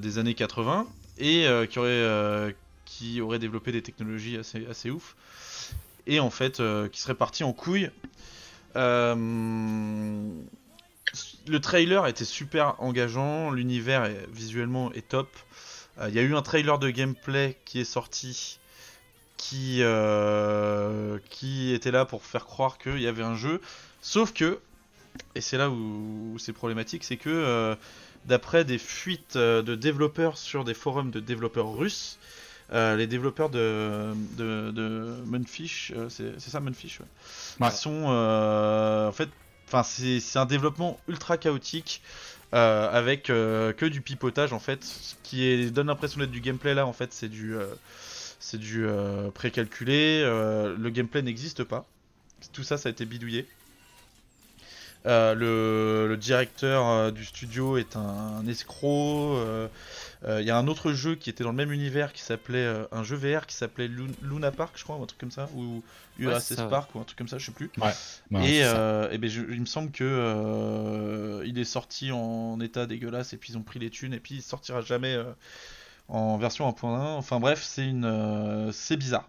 des années 80 et qui aurait, qui aurait développé des technologies assez, assez ouf et en fait qui serait parti en couille. Euh, le trailer était super engageant, l'univers est- visuellement est top. Euh, Il y a eu un trailer de gameplay qui est sorti qui, euh, qui était là pour faire croire qu'il y avait un jeu. Sauf que, et c'est là où, où c'est problématique, c'est que euh, d'après des fuites de développeurs sur des forums de développeurs russes, euh, les développeurs de, de, de Munfish, euh, c'est ça Munfish, ouais, Ouais. sont euh, en fait, enfin c'est un développement ultra chaotique euh, avec euh, que du pipotage en fait, ce qui donne l'impression d'être du gameplay là en fait c'est du euh, c'est du précalculé, le gameplay n'existe pas, tout ça ça a été bidouillé. Le, directeur du studio est un escroc. Euh, euh, Il y a un autre jeu qui était dans le même univers qui s'appelait euh, un jeu VR qui s'appelait Lun- Luna Park, je crois, ou un truc comme ça, ou ça, ouais. Park ou un truc comme ça, je sais plus. Ouais, et euh, eh ben, je- il me semble que euh, il est sorti en état dégueulasse et puis ils ont pris les thunes et puis il sortira jamais euh, en version 1.1. Enfin bref, c'est une, euh, c'est bizarre.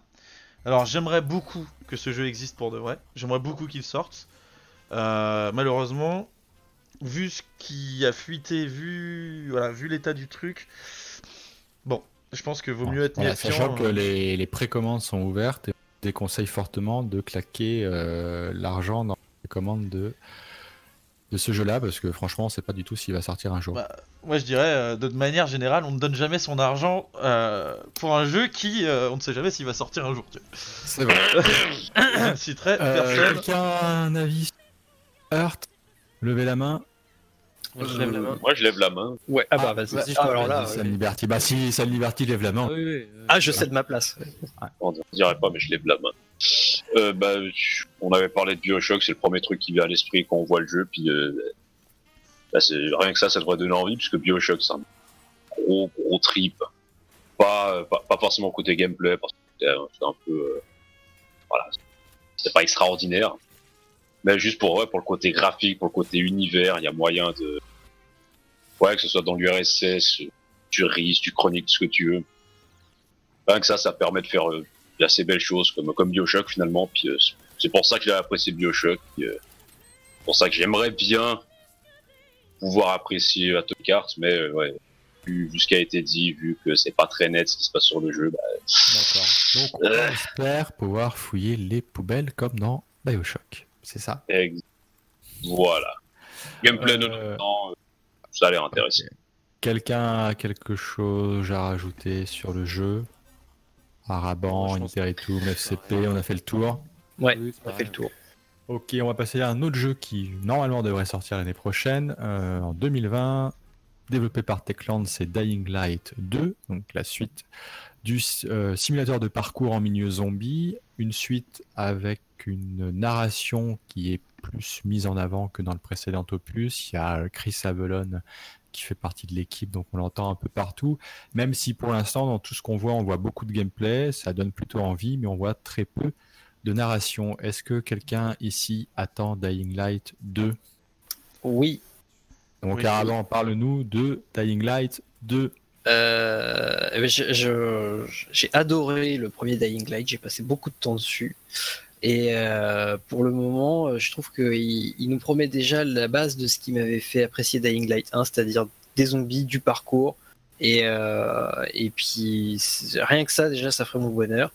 Alors j'aimerais beaucoup que ce jeu existe pour de vrai. J'aimerais beaucoup qu'il sorte. Euh, malheureusement, vu ce qui a fuité, vu voilà, vu l'état du truc, bon, je pense que vaut mieux être Voilà, méfiant. sachant que euh, les, les précommandes sont ouvertes, et on déconseille fortement de claquer euh, l'argent dans les commandes de, de ce jeu-là, parce que franchement, on sait pas du tout s'il va sortir un jour. Bah, Moi je dirais, euh, de manière générale, on ne donne jamais son argent euh, pour un jeu qui, euh, on ne sait jamais s'il va sortir un jour. C'est vrai. Euh, personne. Quelqu'un a un avis sur Heart Levez la main. Moi, je lève la main. moi, je lève la main. Ouais, ah bah vas-y. vas-y, je Ah, alors là, Sam ouais. Liberty. Bah si Sam Liberty lève la main. Ah oui, oui, euh, ah, je cède ma place. On ne dirait pas, mais je lève la main. Euh, bah, on avait parlé de Bioshock, c'est le premier truc qui vient à l'esprit quand on voit le jeu. Puis euh, bah, c'est rien que ça, ça devrait donner envie, puisque Bioshock, c'est un gros, gros trip. Pas, pas, pas forcément côté gameplay, parce que c'est un- c'est un peu. euh, voilà, c'est pas extraordinaire. Mais juste pour, ouais, pour le côté graphique, pour le côté univers, il y a moyen de. Ouais, que ce soit dans l'URSS, tu risques, tu chroniques, ce que tu veux. Rien que ça, ça permet de faire euh, d'assez belles choses comme, comme Bioshock finalement. Puis euh, c'est pour ça que j'ai apprécié Bioshock. Puis, euh, c'est pour ça que j'aimerais bien pouvoir apprécier Atomic Heart, mais euh, ouais, vu, vu ce qui a été dit, vu que c'est pas très net ce qui se passe sur le jeu, bah, D'accord. Donc on Euh. espère pouvoir fouiller les poubelles comme dans Bioshock. C'est ça. ex- voilà. Gameplay Euh, notamment, euh, ça a l'air intéressant. Quelqu'un a quelque chose à rajouter sur le jeu? Araban, Interitum, FCP, on a fait le tour? Ouais, oui, on a fait le tour. Ok, on va passer à un autre jeu qui normalement devrait sortir l'année prochaine, euh, en 2020. Développé par Techland, c'est Dying Light 2, donc la suite du euh, simulateur de parcours en milieu zombie. Une suite avec une narration qui est plus mise en avant que dans le précédent opus. Il y a Chris Avalon qui fait partie de l'équipe, donc on l'entend un peu partout. Même si pour l'instant, dans tout ce qu'on voit, on voit beaucoup de gameplay, ça donne plutôt envie, mais on voit très peu de narration. Est-ce que quelqu'un ici attend Dying Light 2 Oui. Donc, Oui, parle-nous de Dying Light 2. Euh, eh ben, j'ai adoré le premier Dying Light, j'ai passé beaucoup de temps dessus. Et euh, pour le moment, euh, je trouve qu'il il nous promet déjà la base de ce qui m'avait fait apprécier Dying Light 1, c'est-à-dire des zombies, du parcours. Et, euh, et puis, rien que ça, déjà, ça ferait mon bonheur.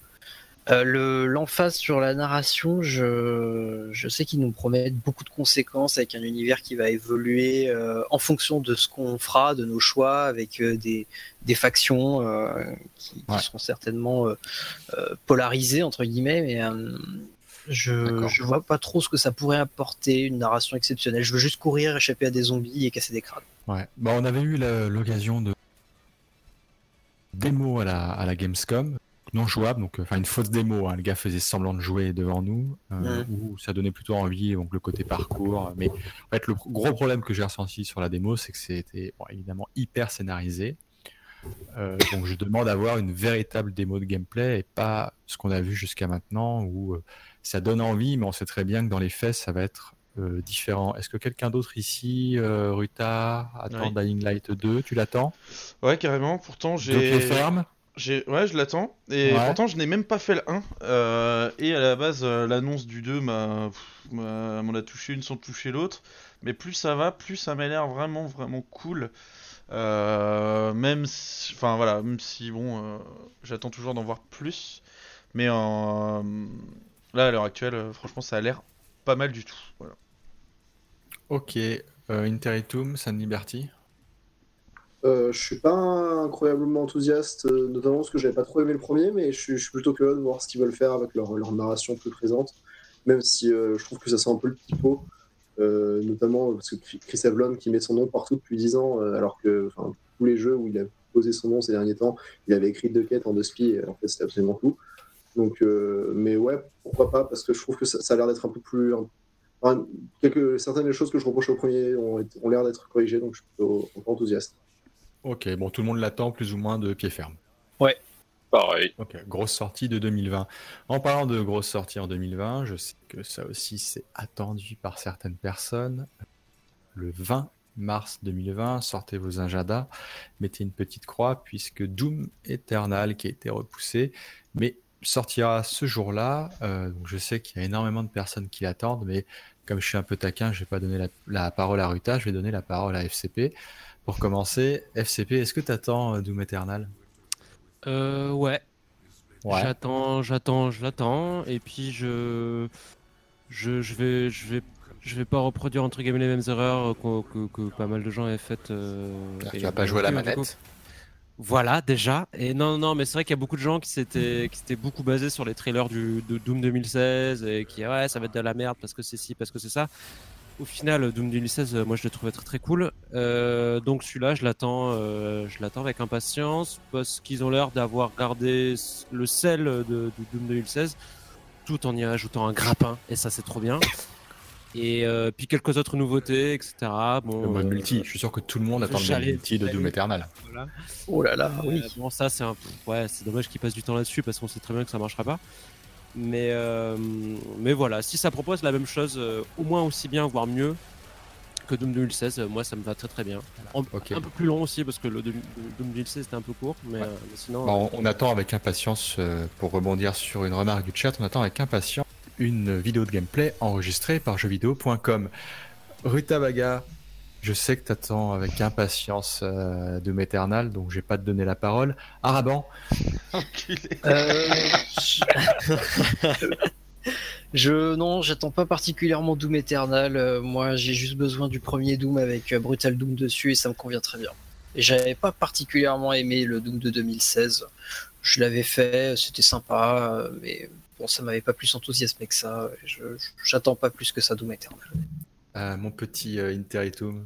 Euh, le- L'emphase sur la narration, je, je sais qu'ils nous promettent beaucoup de conséquences avec un univers qui va évoluer euh, en fonction de ce qu'on fera, de nos choix, avec euh, des, des factions euh, qui, qui Ouais. seront certainement polarisées, entre guillemets, mais je, je vois pas trop ce que ça pourrait apporter, une narration exceptionnelle. Je veux juste courir, échapper à des zombies et casser des crânes. Ouais. Bah, on avait eu l'occasion de démo à la, à la Gamescom, non jouable, donc euh, enfin une fausse démo. hein. Le gars faisait semblant de jouer devant nous, euh, où ça donnait plutôt envie, donc le côté parcours. Mais en fait, le gros problème que j'ai ressenti sur la démo, c'est que c'était bon, évidemment hyper scénarisé. Euh, donc je demande à avoir une véritable démo de gameplay et pas ce qu'on a vu jusqu'à maintenant où euh, ça donne envie, mais on sait très bien que dans les faits, ça va être euh, différent. Est-ce que quelqu'un d'autre ici, euh, Ruta, attend Oui. Dying Light 2 Tu l'attends? Ouais, carrément. Pourtant, j'ai. ferme J'ai... Ouais, je l'attends. Et Ouais. pourtant, je n'ai même pas fait le 1. Euh, et à la base, euh, l'annonce du 2 m'a... m'en a touché une sans toucher l'autre. Mais plus ça va, plus ça m'a l'air vraiment, vraiment cool. Euh, même si... Enfin, voilà, même si, bon, j'attends toujours d'en voir plus. Mais là, à l'heure actuelle, franchement, ça a l'air pas mal du tout. Voilà. Ok. Euh, Interitum, San Liberty Euh, je suis pas incroyablement enthousiaste, euh, notamment parce que j'avais pas trop aimé le premier, mais je suis, je suis plutôt curieux de voir ce qu'ils veulent faire avec leur, narration plus présente, même si euh, je trouve que ça sent un peu le typo, euh, notamment parce que Chris Avlon qui met son nom partout depuis 10 ans, euh, alors que tous les jeux où il a posé son nom ces derniers temps, il avait écrit deux quêtes en deux spies, en fait c'était absolument tout. Donc, mais ouais, pourquoi pas, parce que je trouve que ça, a l'air d'être un peu plus. quelques, certaines des choses que je reproche au premier ont, ont l'air d'être corrigées, donc je suis plutôt enthousiaste. Ok, bon, tout le monde l'attend plus ou moins de pied ferme. Pareil. Ok, grosse sortie de 2020. En parlant de grosse sortie en 2020, je sais que ça aussi c'est attendu par certaines personnes. Le 20 mars 2020, sortez vos agendas, mettez une petite croix puisque Doom Eternal qui a été repoussé, mais sortira ce jour-là. Euh, donc je sais qu'il y a énormément de personnes qui l'attendent, mais comme je suis un peu taquin, je vais pas donner la, la parole à Ruta, je vais donner la parole à FCP. Pour commencer, FCP, est-ce que tu attends Doom Eternal? Euh, ouais. J'attends, j'attends, je l'attends. Et puis je, je, je vais, je vais, je vais pas reproduire entre guillemets les mêmes erreurs que, que- que pas mal de gens avaient faites. euh, Tu et vas pas jouer à la manette Voilà, déjà. Et non, non, mais c'est vrai qu'il y a beaucoup de gens qui s'étaient, qui s'étaient beaucoup basés sur les trailers du, de Doom 2016 et qui, ouais, ça va être de la merde parce que c'est ci, parce que c'est ça. Au final, Doom 2016, euh, moi je le trouvais très très cool. Euh, donc celui-là, je l'attends, euh, je l'attends avec impatience parce qu'ils ont l'air d'avoir gardé le sel de, de Doom 2016 tout en y ajoutant un grappin et ça c'est trop bien. Et euh, puis quelques autres nouveautés, etc. Bon, Le mode euh, multi, je suis sûr que tout le monde attend le mode multi de Doom Eternal. voilà. Oh là là, oui. Euh, bon, ça, c'est un... ouais, c'est dommage qu'ils passent du temps là-dessus parce qu'on sait très bien que ça marchera pas. Mais, euh, mais voilà, si ça propose la même chose, euh, au moins aussi bien, voire mieux que Doom 2016, euh, moi ça me va très très bien. En-. Un peu plus long aussi parce que le Doom Doom 2016 était un peu court, mais, Ouais. mais sinon. Bon, on, on attend avec impatience, pour rebondir sur une remarque du chat, on attend avec impatience une vidéo de gameplay enregistrée par jeuxvideo.com. Ruta Baga, je sais que tu attends avec impatience euh, Doom Eternal, donc je vais pas te donner la parole. Araban, Enculé. Euh, je... non, j'attends pas particulièrement Doom Eternal. Euh, moi, j'ai juste besoin du premier Doom avec euh, Brutal Doom dessus et ça me convient très bien. Et j'avais pas particulièrement aimé le Doom de 2016. Je l'avais fait, c'était sympa, euh, mais bon, ça m'avait pas plus enthousiasmé que ça. J'attends pas plus que ça Doom Eternal. Mon petit euh, Interitum.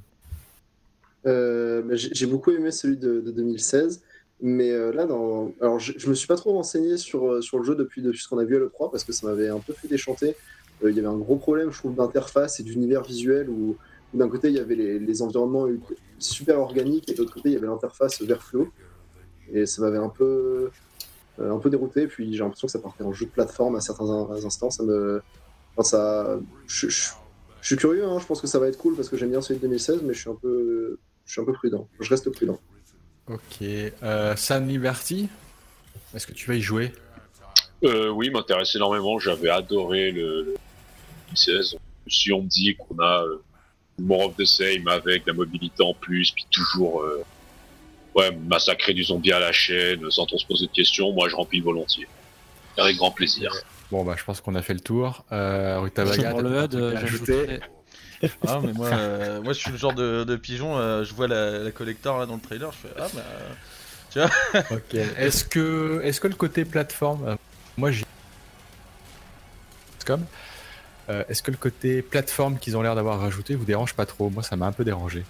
Euh, j'ai beaucoup aimé celui de, de 2016, mais euh, là, alors je, je me suis pas trop renseigné sur, euh, sur le jeu depuis, depuis ce qu'on a vu à l'E3 parce que ça m'avait un peu fait déchanter. Il y avait un gros problème, je trouve, d'interface et d'univers visuel où, d'un côté il y avait les, environnements super organiques et de l'autre côté il y avait l'interface Verflow. Et ça m'avait un peu, un peu dérouté. Puis j'ai l'impression que ça partait en jeu de plateforme à certains in- instants. Ça me, enfin, ça, Je suis curieux, hein, je pense que ça va être cool parce que j'aime bien celui de 2016, mais je suis un peu, je suis un peu prudent. Je reste prudent. Ok. Euh, San Liberty, est-ce que tu vas y jouer? Euh, oui, il m'intéresse énormément. J'avais adoré le, le 2016. Si on me dit qu'on a euh, More of the Same avec la mobilité en plus, puis toujours euh, ouais, massacrer du zombie à la chaîne sans trop se poser de questions, moi je remplis volontiers. Avec grand plaisir. Bon, bah, je pense qu'on a fait le tour. Euh, Rutabaga, Pour le un HUD, euh, ajouter j'ajouterais- Ah, mais moi, euh, moi je suis le genre de, de pigeon, euh, je vois la, la collector là dans le trailer, je fais Ah, bah. Ok. Est-ce que, est-ce que le côté plateforme, moi j'ai, comme, euh, est-ce que le côté plateforme qu'ils ont l'air d'avoir rajouté vous dérange pas trop? Moi, ça m'a un peu dérangé.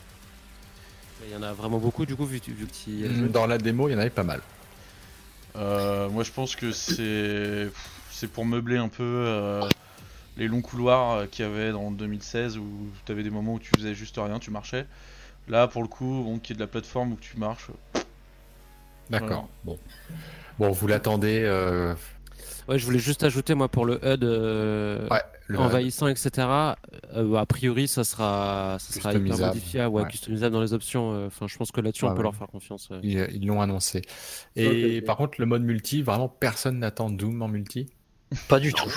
Il y en a vraiment beaucoup du coup vu, vu que tu. Dans la démo, il y en avait pas mal. Euh, moi je pense que c'est c'est pour meubler un peu euh, les longs couloirs euh, qu'il y avait dans 2016 où tu avais des moments où tu faisais juste rien, tu marchais. Là pour le coup, bon, qu'il y ait de la plateforme où tu marches. D'accord. Bon. Bon, vous l'attendez. euh, Ouais, je voulais juste ajouter moi pour le HUD euh, Ouais. le- envahissant, etc. euh, a priori, ça sera, ça sera hyper Customisable, modifiable, ouais, ouais. customisable dans les options. euh, Enfin, je pense que là-dessus, on peut leur faire confiance. Ils l'ont annoncé. Et par contre, le mode multi, vraiment personne n'attend Doom en multi? Pas du tout.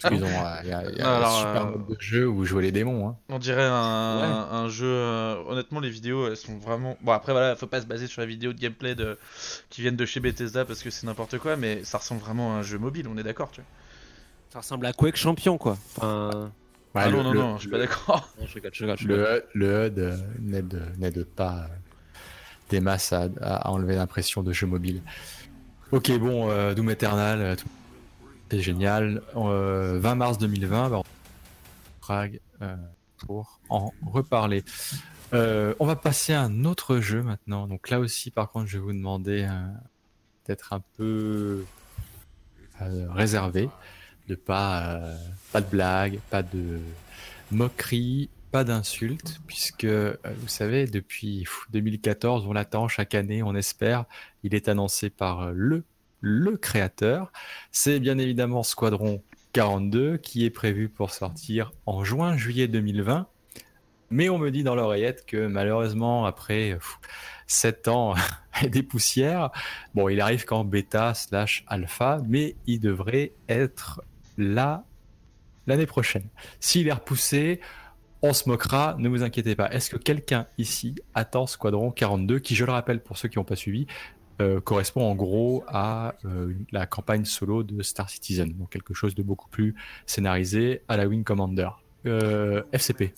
Parce qu'ils ont, euh, il y a, il y a Alors, un super euh, mode de jeu où jouer les démons. Hein. On dirait un, un jeu. euh, honnêtement, les vidéos elles sont vraiment. Bon, après voilà, faut pas se baser sur la vidéo de gameplay de... qui viennent de chez Bethesda parce que c'est n'importe quoi, mais ça ressemble vraiment à un jeu mobile, on est d'accord, tu vois. Ça ressemble à Quake Champion, quoi. Enfin, Ouais, ah le- non, non, le- non, je suis pas d'accord. non, je rigole, je rigole, je rigole. Le, le HUD euh, n'aide n'aide pas euh, des masses à, à enlever l'impression de jeu mobile. Ok, bon, euh, Doom Eternal, tout- c'est génial. Euh, 20 mars 2020, bah, on Prague euh, pour en reparler. Euh, on va passer à un autre jeu maintenant. Donc là aussi, par contre, je vais vous demander euh, d'être un peu euh, réservé, de pas, euh, pas de blagues, pas de moquerie, pas d'insultes, puisque euh, vous savez, depuis pff, 2014, on l'attend chaque année, on espère. Il est annoncé par euh, le, le créateur. C'est bien évidemment Squadron 42 qui est prévu pour sortir en juin-juillet 2020. Mais on me dit dans l'oreillette que malheureusement, après pff, 7 ans et des poussières, bon, il arrive qu'en bêta slash alpha, mais il devrait être là l'année prochaine. S'il est repoussé, on se moquera, ne vous inquiétez pas. Est-ce que quelqu'un ici attend Squadron 42, qui, je le rappelle pour ceux qui n'ont pas suivi, euh, correspond en gros à euh, la campagne solo de Star Citizen, donc quelque chose de beaucoup plus scénarisé à la Wing Commander. Euh, FCP.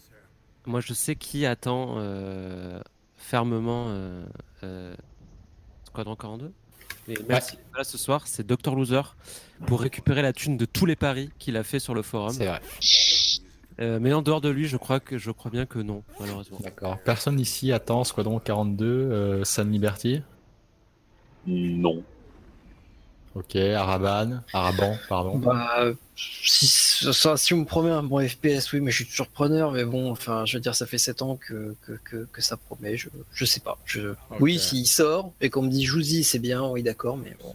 Moi, je sais qui attend fermement Squadron 42. Mais Ouais. pas là ce soir, c'est Dr Loser pour récupérer la thune de tous les paris qu'il a fait sur le forum. C'est vrai. Euh, mais en dehors de lui, je crois que je crois bien que non, malheureusement. D'accord. Personne ici attend Squadron 42, euh, San Liberty? Non. Ok, Araban, Araban, pardon. Bah, si, ça, si on me promet un bon FPS, oui, mais je suis toujours preneur. Mais bon, enfin, je veux dire, ça fait 7 ans que, que, que, que ça promet. Je, je sais pas. Je... Oui, s'il sort et qu'on me dit Jouzi, c'est bien, oui, d'accord, mais bon.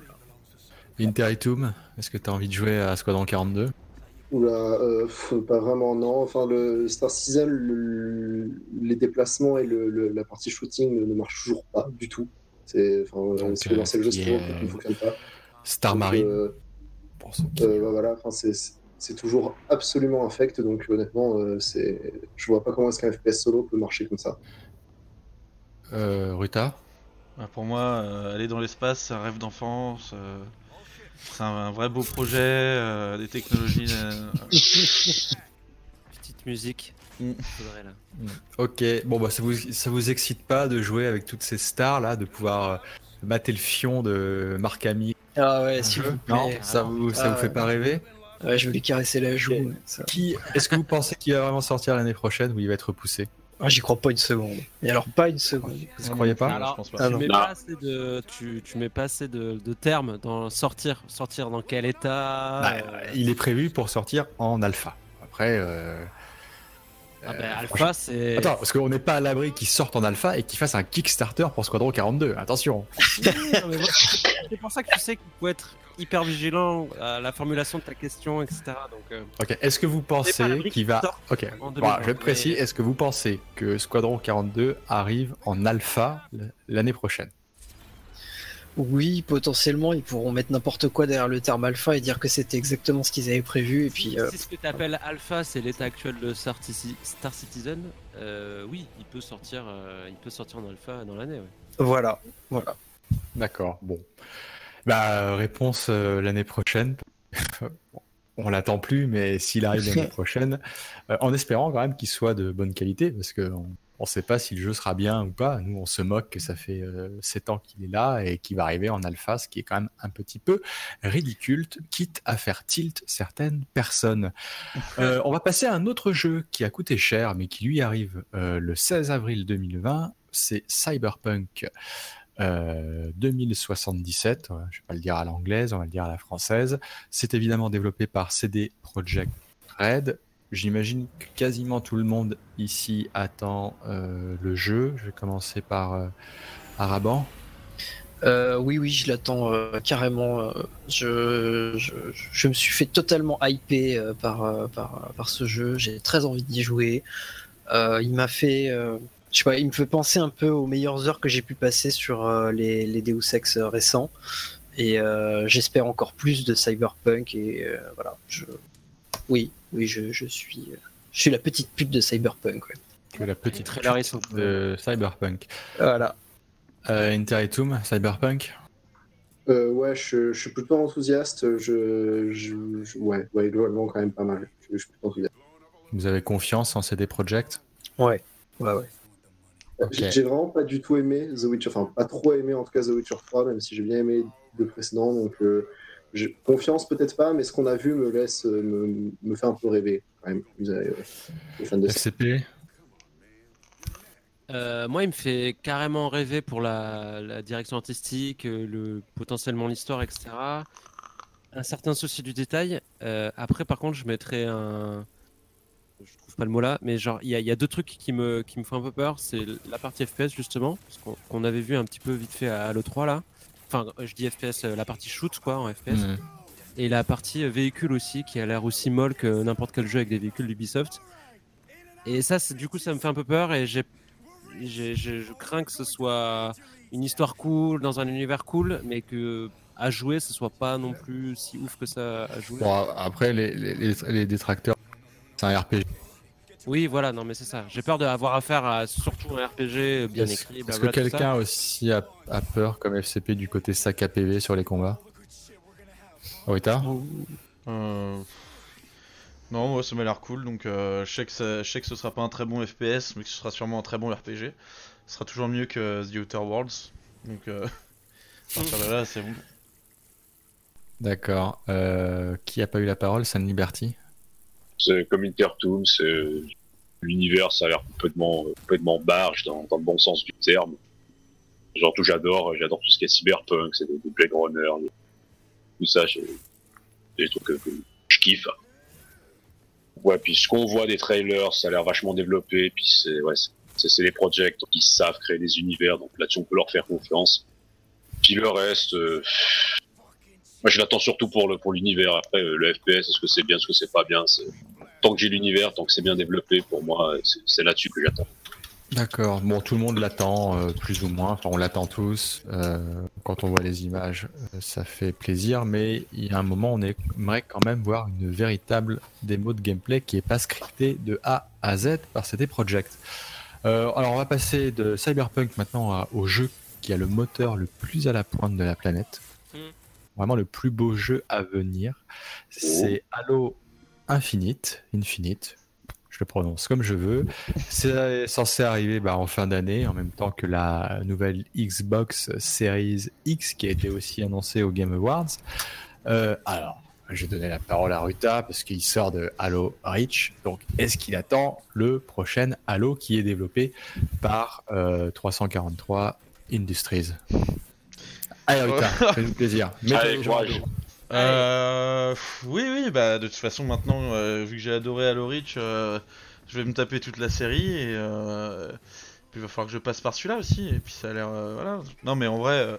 Interitum, est-ce que tu as envie de jouer à Squadron 42 Oula, euh, pas vraiment, non. Enfin, le Star Citizen, le- les déplacements et le, le- la partie shooting ne, ne marchent toujours pas du tout. C'est, enfin, Donc, c'est lancer le jeu, euh, qui ne fonctionne pas. Star Donc, Marine, euh, pour ceux qui- euh, bah voilà, enfin, c'est, toujours absolument infect, donc honnêtement, euh, c'est, je vois pas comment est-ce qu'un FPS solo peut marcher comme ça. Euh, Ruta? Bah, pour moi, euh, aller dans l'espace, c'est un rêve d'enfance. euh, c'est un, un vrai beau projet, euh, des technologies. euh, Petite musique. Mm. Faudrait, là. Ok, bon bah ça vous, ça vous excite pas de jouer avec toutes ces stars là, de pouvoir euh, mater le fion de Marc Hamill? Ah ouais, s'il vous plaît. Non, ça vous, ça Ah vous fait ouais. pas rêver? Ouais, je vais lui caresser la joue. ça- Qui Est-ce que vous pensez qu'il va vraiment sortir l'année prochaine ou il va être repoussé? Ah, J'y crois pas une seconde. Et alors, pas une seconde. Vous ne croyez pas? Non, Alors, je pense pas. Ah tu, mets pas assez de, tu, tu mets pas assez de, de termes dans sortir. Sortir dans quel état? Bah, euh, Il est prévu pour sortir en alpha. Après, euh, Ah bah, Alpha, c'est. Attends, parce qu'on n'est pas à l'abri qu'ils sortent en alpha et qu'ils fassent un Kickstarter pour Squadron 42. Attention. Oui, voilà, c'est pour ça que tu sais qu'il faut être hyper vigilant à la formulation de ta question, etc. Donc, euh, Ok, est-ce que vous pensez qu'il va. Ok, voilà, je vais 2020, être précis. mais- Est-ce que vous pensez que Squadron 42 arrive en alpha l'année prochaine? Oui, potentiellement, ils pourront mettre n'importe quoi derrière le terme alpha et dire que c'était exactement ce qu'ils avaient prévu. Et puis, si, euh, si ce que tu appelles Alpha, c'est l'état actuel de Star, Citi- Star Citizen, euh, oui, il peut sortir, euh, il peut sortir en Alpha dans l'année. ouais. voilà. voilà. D'accord, bon. Bah, réponse euh, l'année prochaine. On l'attend plus, mais s'il arrive l'année prochaine, euh, en espérant quand même qu'il soit de bonne qualité, parce qu'on ne sait pas si le jeu sera bien ou pas. Nous, on se moque que ça fait 7 ans qu'il est là et qu'il va arriver en alpha, ce qui est quand même un petit peu ridicule, quitte à faire tilt certaines personnes. Euh, on va passer à un autre jeu qui a coûté cher, mais qui lui arrive euh, le 16 avril 2020. C'est Cyberpunk euh, 2077. Ouais, Je vais pas le dire à l'anglaise, on va le dire à la française. C'est évidemment développé par CD Projekt Red. J'imagine que quasiment tout le monde ici attend euh, le jeu. Je vais commencer par euh, Araban. Euh, oui, oui, je l'attends euh, carrément. je, je, me suis fait totalement hyper par, par, par ce jeu. J'ai très envie d'y jouer. Il m'a fait, je sais pas, il me fait penser un peu aux meilleures heures que j'ai pu passer sur les, les Deus Ex récents. Et j'espère encore plus de Cyberpunk. Et voilà, je, oui, oui, je, je suis, euh, je suis la petite pute de Cyberpunk. ouais. La petite pute de Cyberpunk. Voilà. Euh, Interitum, Cyberpunk. Euh, ouais, je, je suis plutôt enthousiaste. Je, je, je- ouais, ouais, globalement, quand même pas mal. Je, je suis plutôt enthousiaste. Vous avez confiance en CD Projekt Ouais, ouais, ouais. Ok. J'ai vraiment pas du tout aimé The Witcher, enfin pas trop aimé en tout cas The Witcher 3, même si j'ai bien aimé le précédent. Donc euh, j'ai confiance peut-être pas, mais ce qu'on a vu me laisse euh, me, me fait un peu rêver quand même. Vous avez, les fans de. FCP Euh, moi, il me fait carrément rêver pour la, la direction artistique, euh, le, potentiellement l'histoire, etc. Un certain souci du détail. Euh, après, par contre, je mettrais un. Je trouve pas le mot là, mais genre, il y, a- il y a deux trucs qui me, qui me font un peu peur. C'est la partie FPS, justement, qu'on qu'on avait vu un petit peu vite fait à, l'E3 là. Enfin, je dis FPS, euh, la partie shoot, quoi, en FPS. Et la partie euh, véhicule aussi, qui a l'air aussi molle que n'importe quel jeu avec des véhicules d'Ubisoft. Et ça, du coup, ça me fait un peu peur et j'ai, je crains que ce soit une histoire cool dans un univers cool, mais que à jouer, ce soit pas non plus si ouf que ça à jouer. Bon, après, les- les détracteurs, c'est un RPG. Oui, voilà, non, mais c'est ça. J'ai peur d'avoir affaire à surtout un RPG bien Est-ce écrit. est-ce que quelqu'un aussi a, a peur, comme FCP, du côté sac à PV sur les combats? Rita? Euh, Non, moi ça m'a l'air cool, donc euh, je, sais que ça- je sais que ce sera pas un très bon FPS, mais que ce sera sûrement un très bon RPG. Ce sera toujours mieux que The Outer Worlds, donc euh, à partir de là c'est bon. D'accord. Euh, qui a pas eu la parole? San Liberty? Comme Intertoon, c'est l'univers, ça a l'air complètement, complètement barge dans, dans le bon sens du terme. Genre tout j'adore, j'adore tout ce qui est cyberpunk, c'est des, des Blade Runner, tout ça, j'ai des trucs que, je kiffe. Ouais, puis ce qu'on voit des trailers, ça a l'air vachement développé, puis c'est ouais, c'est des projects qui savent créer des univers, donc là-dessus on peut leur faire confiance. Puis le reste, euh, je l'attends surtout pour le pour l'univers. Après euh, le FPS, est-ce que c'est bien, est-ce que c'est pas bien, tant que j'ai l'univers, tant que c'est bien développé, pour moi, c'est- là-dessus que j'attends. D'accord. Bon, tout le monde l'attend, euh, plus ou moins. Enfin, on l'attend tous. Euh, quand on voit les images, ça fait plaisir. Mais il y a un moment, on aimerait quand même voir une véritable démo de gameplay qui est pas scriptée de A à Z par CD Projekt. Alors, on va passer de Cyberpunk maintenant au jeu qui a le moteur le plus à la pointe de la planète. Vraiment le plus beau jeu à venir. C'est Halo Infinite. Infinite. Je le prononce comme je veux. C'est censé arriver bah, en fin d'année, en même temps que la nouvelle Xbox Series X qui a été aussi annoncée au Game Awards. Euh, alors, je vais donner la parole à Ruta parce qu'il sort de Halo Reach. Donc, est-ce qu'il attend le prochain Halo qui est développé par euh, 343 Industries? Allez, Ruta, fais-nous plaisir. Allez, courage. Euh, pff, oui, oui, bah de toute façon maintenant, euh, vu que j'ai adoré Halo Reach, euh, je vais me taper toute la série et euh, puis il va falloir que je passe par celui-là aussi. Et puis ça a l'air, euh, voilà. Non mais en vrai, euh,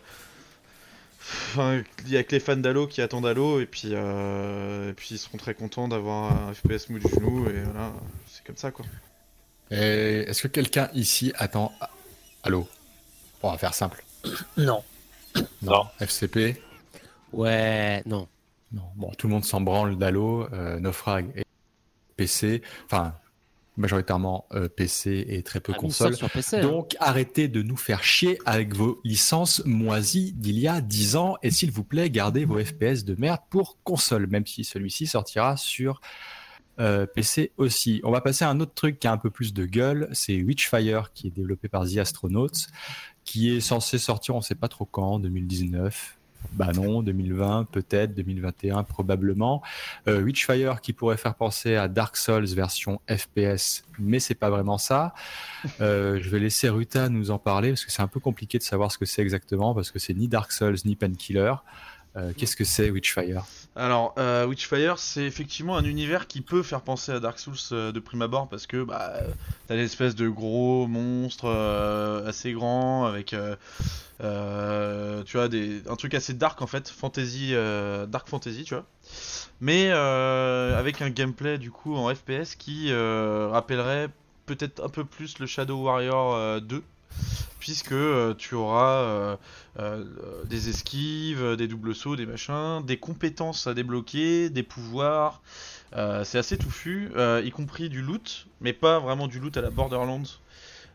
enfin, il y a que les fans d'Halo qui attendent Halo et puis et puis ils seront très contents d'avoir un FPS mou du genou et voilà, c'est comme ça quoi. Et Est-ce que quelqu'un ici attend Halo? On va faire simple. Non. Non. FCP Ouais, non. Non. Bon, tout le monde s'en branle d'Halo, euh, Naufrag et PC. Enfin, majoritairement euh, PC et très peu Ah, console. sur PC. hein. Donc arrêtez de nous faire chier avec vos licences moisies d'il y a 10 ans et s'il vous plaît gardez vos FPS de merde pour console, même si celui-ci sortira sur euh, PC aussi. On va passer à un autre truc qui a un peu plus de gueule, c'est Witchfire qui est développé par The Astronauts, qui est censé sortir on sait pas trop quand, 2019. Bah non, 2020 peut-être, 2021 probablement. Euh, Witchfire qui pourrait faire penser à Dark Souls version FPS, mais c'est pas vraiment ça. Euh, je vais laisser Ruta nous en parler parce que c'est un peu compliqué de savoir ce que c'est exactement parce que c'est ni Dark Souls ni Painkiller. Euh, Qu'est-ce que c'est Witchfire? Alors, euh, Witchfire, c'est effectivement un univers qui peut faire penser à Dark Souls euh, de prime abord parce que bah, t'as des espèces de gros monstres euh, assez grands avec, tu vois, des, un truc assez dark en fait, fantasy, dark fantasy, tu vois. Mais avec un gameplay du coup en FPS qui rappellerait peut-être un peu plus le Shadow Warrior euh, 2 puisque euh, tu auras euh, euh, des esquives, des doubles sauts, des machins, des compétences à débloquer, des pouvoirs. C'est assez touffu, y compris du loot, mais pas vraiment du loot à la Borderlands.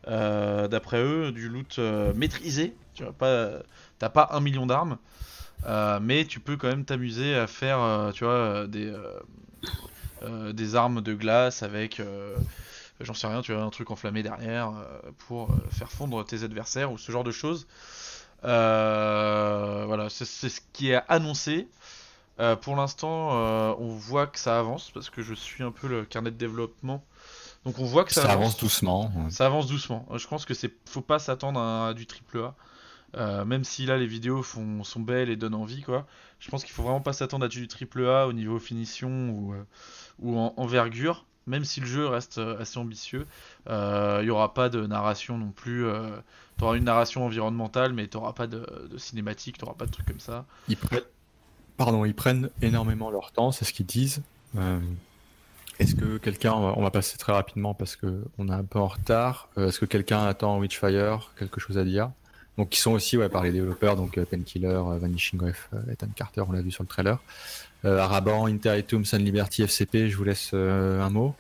D'après eux, du loot maîtrisé. Tu vois, pas, pas un million d'armes, mais tu peux quand même t'amuser à faire, des armes de glace avec. J'en sais rien, tu as un truc enflammé derrière euh, pour euh, faire fondre tes adversaires ou ce genre de choses. Euh, voilà, c'est ce qui est annoncé. Euh, pour l'instant, euh, on voit que ça avance parce que je suis un peu le carnet de développement. Donc on voit que ça, Ça avance doucement. Ça avance doucement. Je pense que c'est faut pas s'attendre à, à du triple A. Même si là les vidéos font, sont belles et donnent envie quoi. Je pense qu'il faut vraiment pas s'attendre à du triple A au niveau finition ou, ou en envergure. Même si le jeu reste euh, assez ambitieux, Euh, il y aura pas de narration non plus. Euh, t'auras une narration environnementale, mais t'auras pas de, cinématique, t'auras pas de trucs comme ça. Ils prennent, pardon, ils prennent énormément leur temps, c'est ce qu'ils disent. Euh, Est-ce que quelqu'un, on va- passer très rapidement parce que on est un peu en retard. Est-ce que quelqu'un attend Witchfire, quelque chose à dire? Donc, qui sont aussi ouais, par les développeurs, donc euh, Painkiller, euh, Vanishing Breath, euh, Ethan Carter, on l'a vu sur le trailer. Euh, Araban, Interitum, Sun Liberty, FCP, je vous laisse euh, un mot.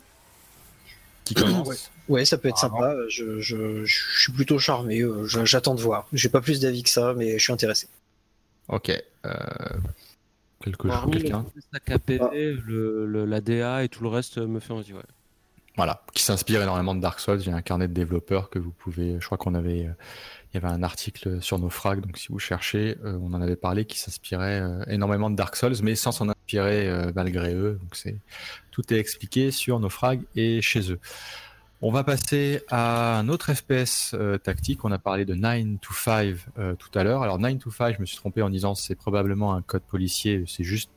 Qui commence? Ouais. Ouais, ça peut être Ah, sympa. Je, je- je suis plutôt charmé. je- J'attends de voir. J'ai pas plus d'avis que ça, mais je suis intéressé. Ok. Euh, quelque chose, quelqu'un? le- la DA et tout le reste me fait envie. Ouais. Voilà, qui s'inspire énormément de Dark Souls. J'ai un carnet de développeurs que vous pouvez. Je crois qu'on avait, euh, il y avait un article sur nos frags, donc si vous cherchez, euh, on en avait parlé, qui s'inspirait euh, énormément de Dark Souls, mais sans s'en inspirer euh, malgré eux. Donc c'est tout est expliqué sur nos frags et chez eux. On va passer à un autre FPS tactique. On a parlé de 9 to 5 euh, tout à l'heure. Alors 9 to 5, je me suis trompé en disant c'est probablement un code policier. C'est juste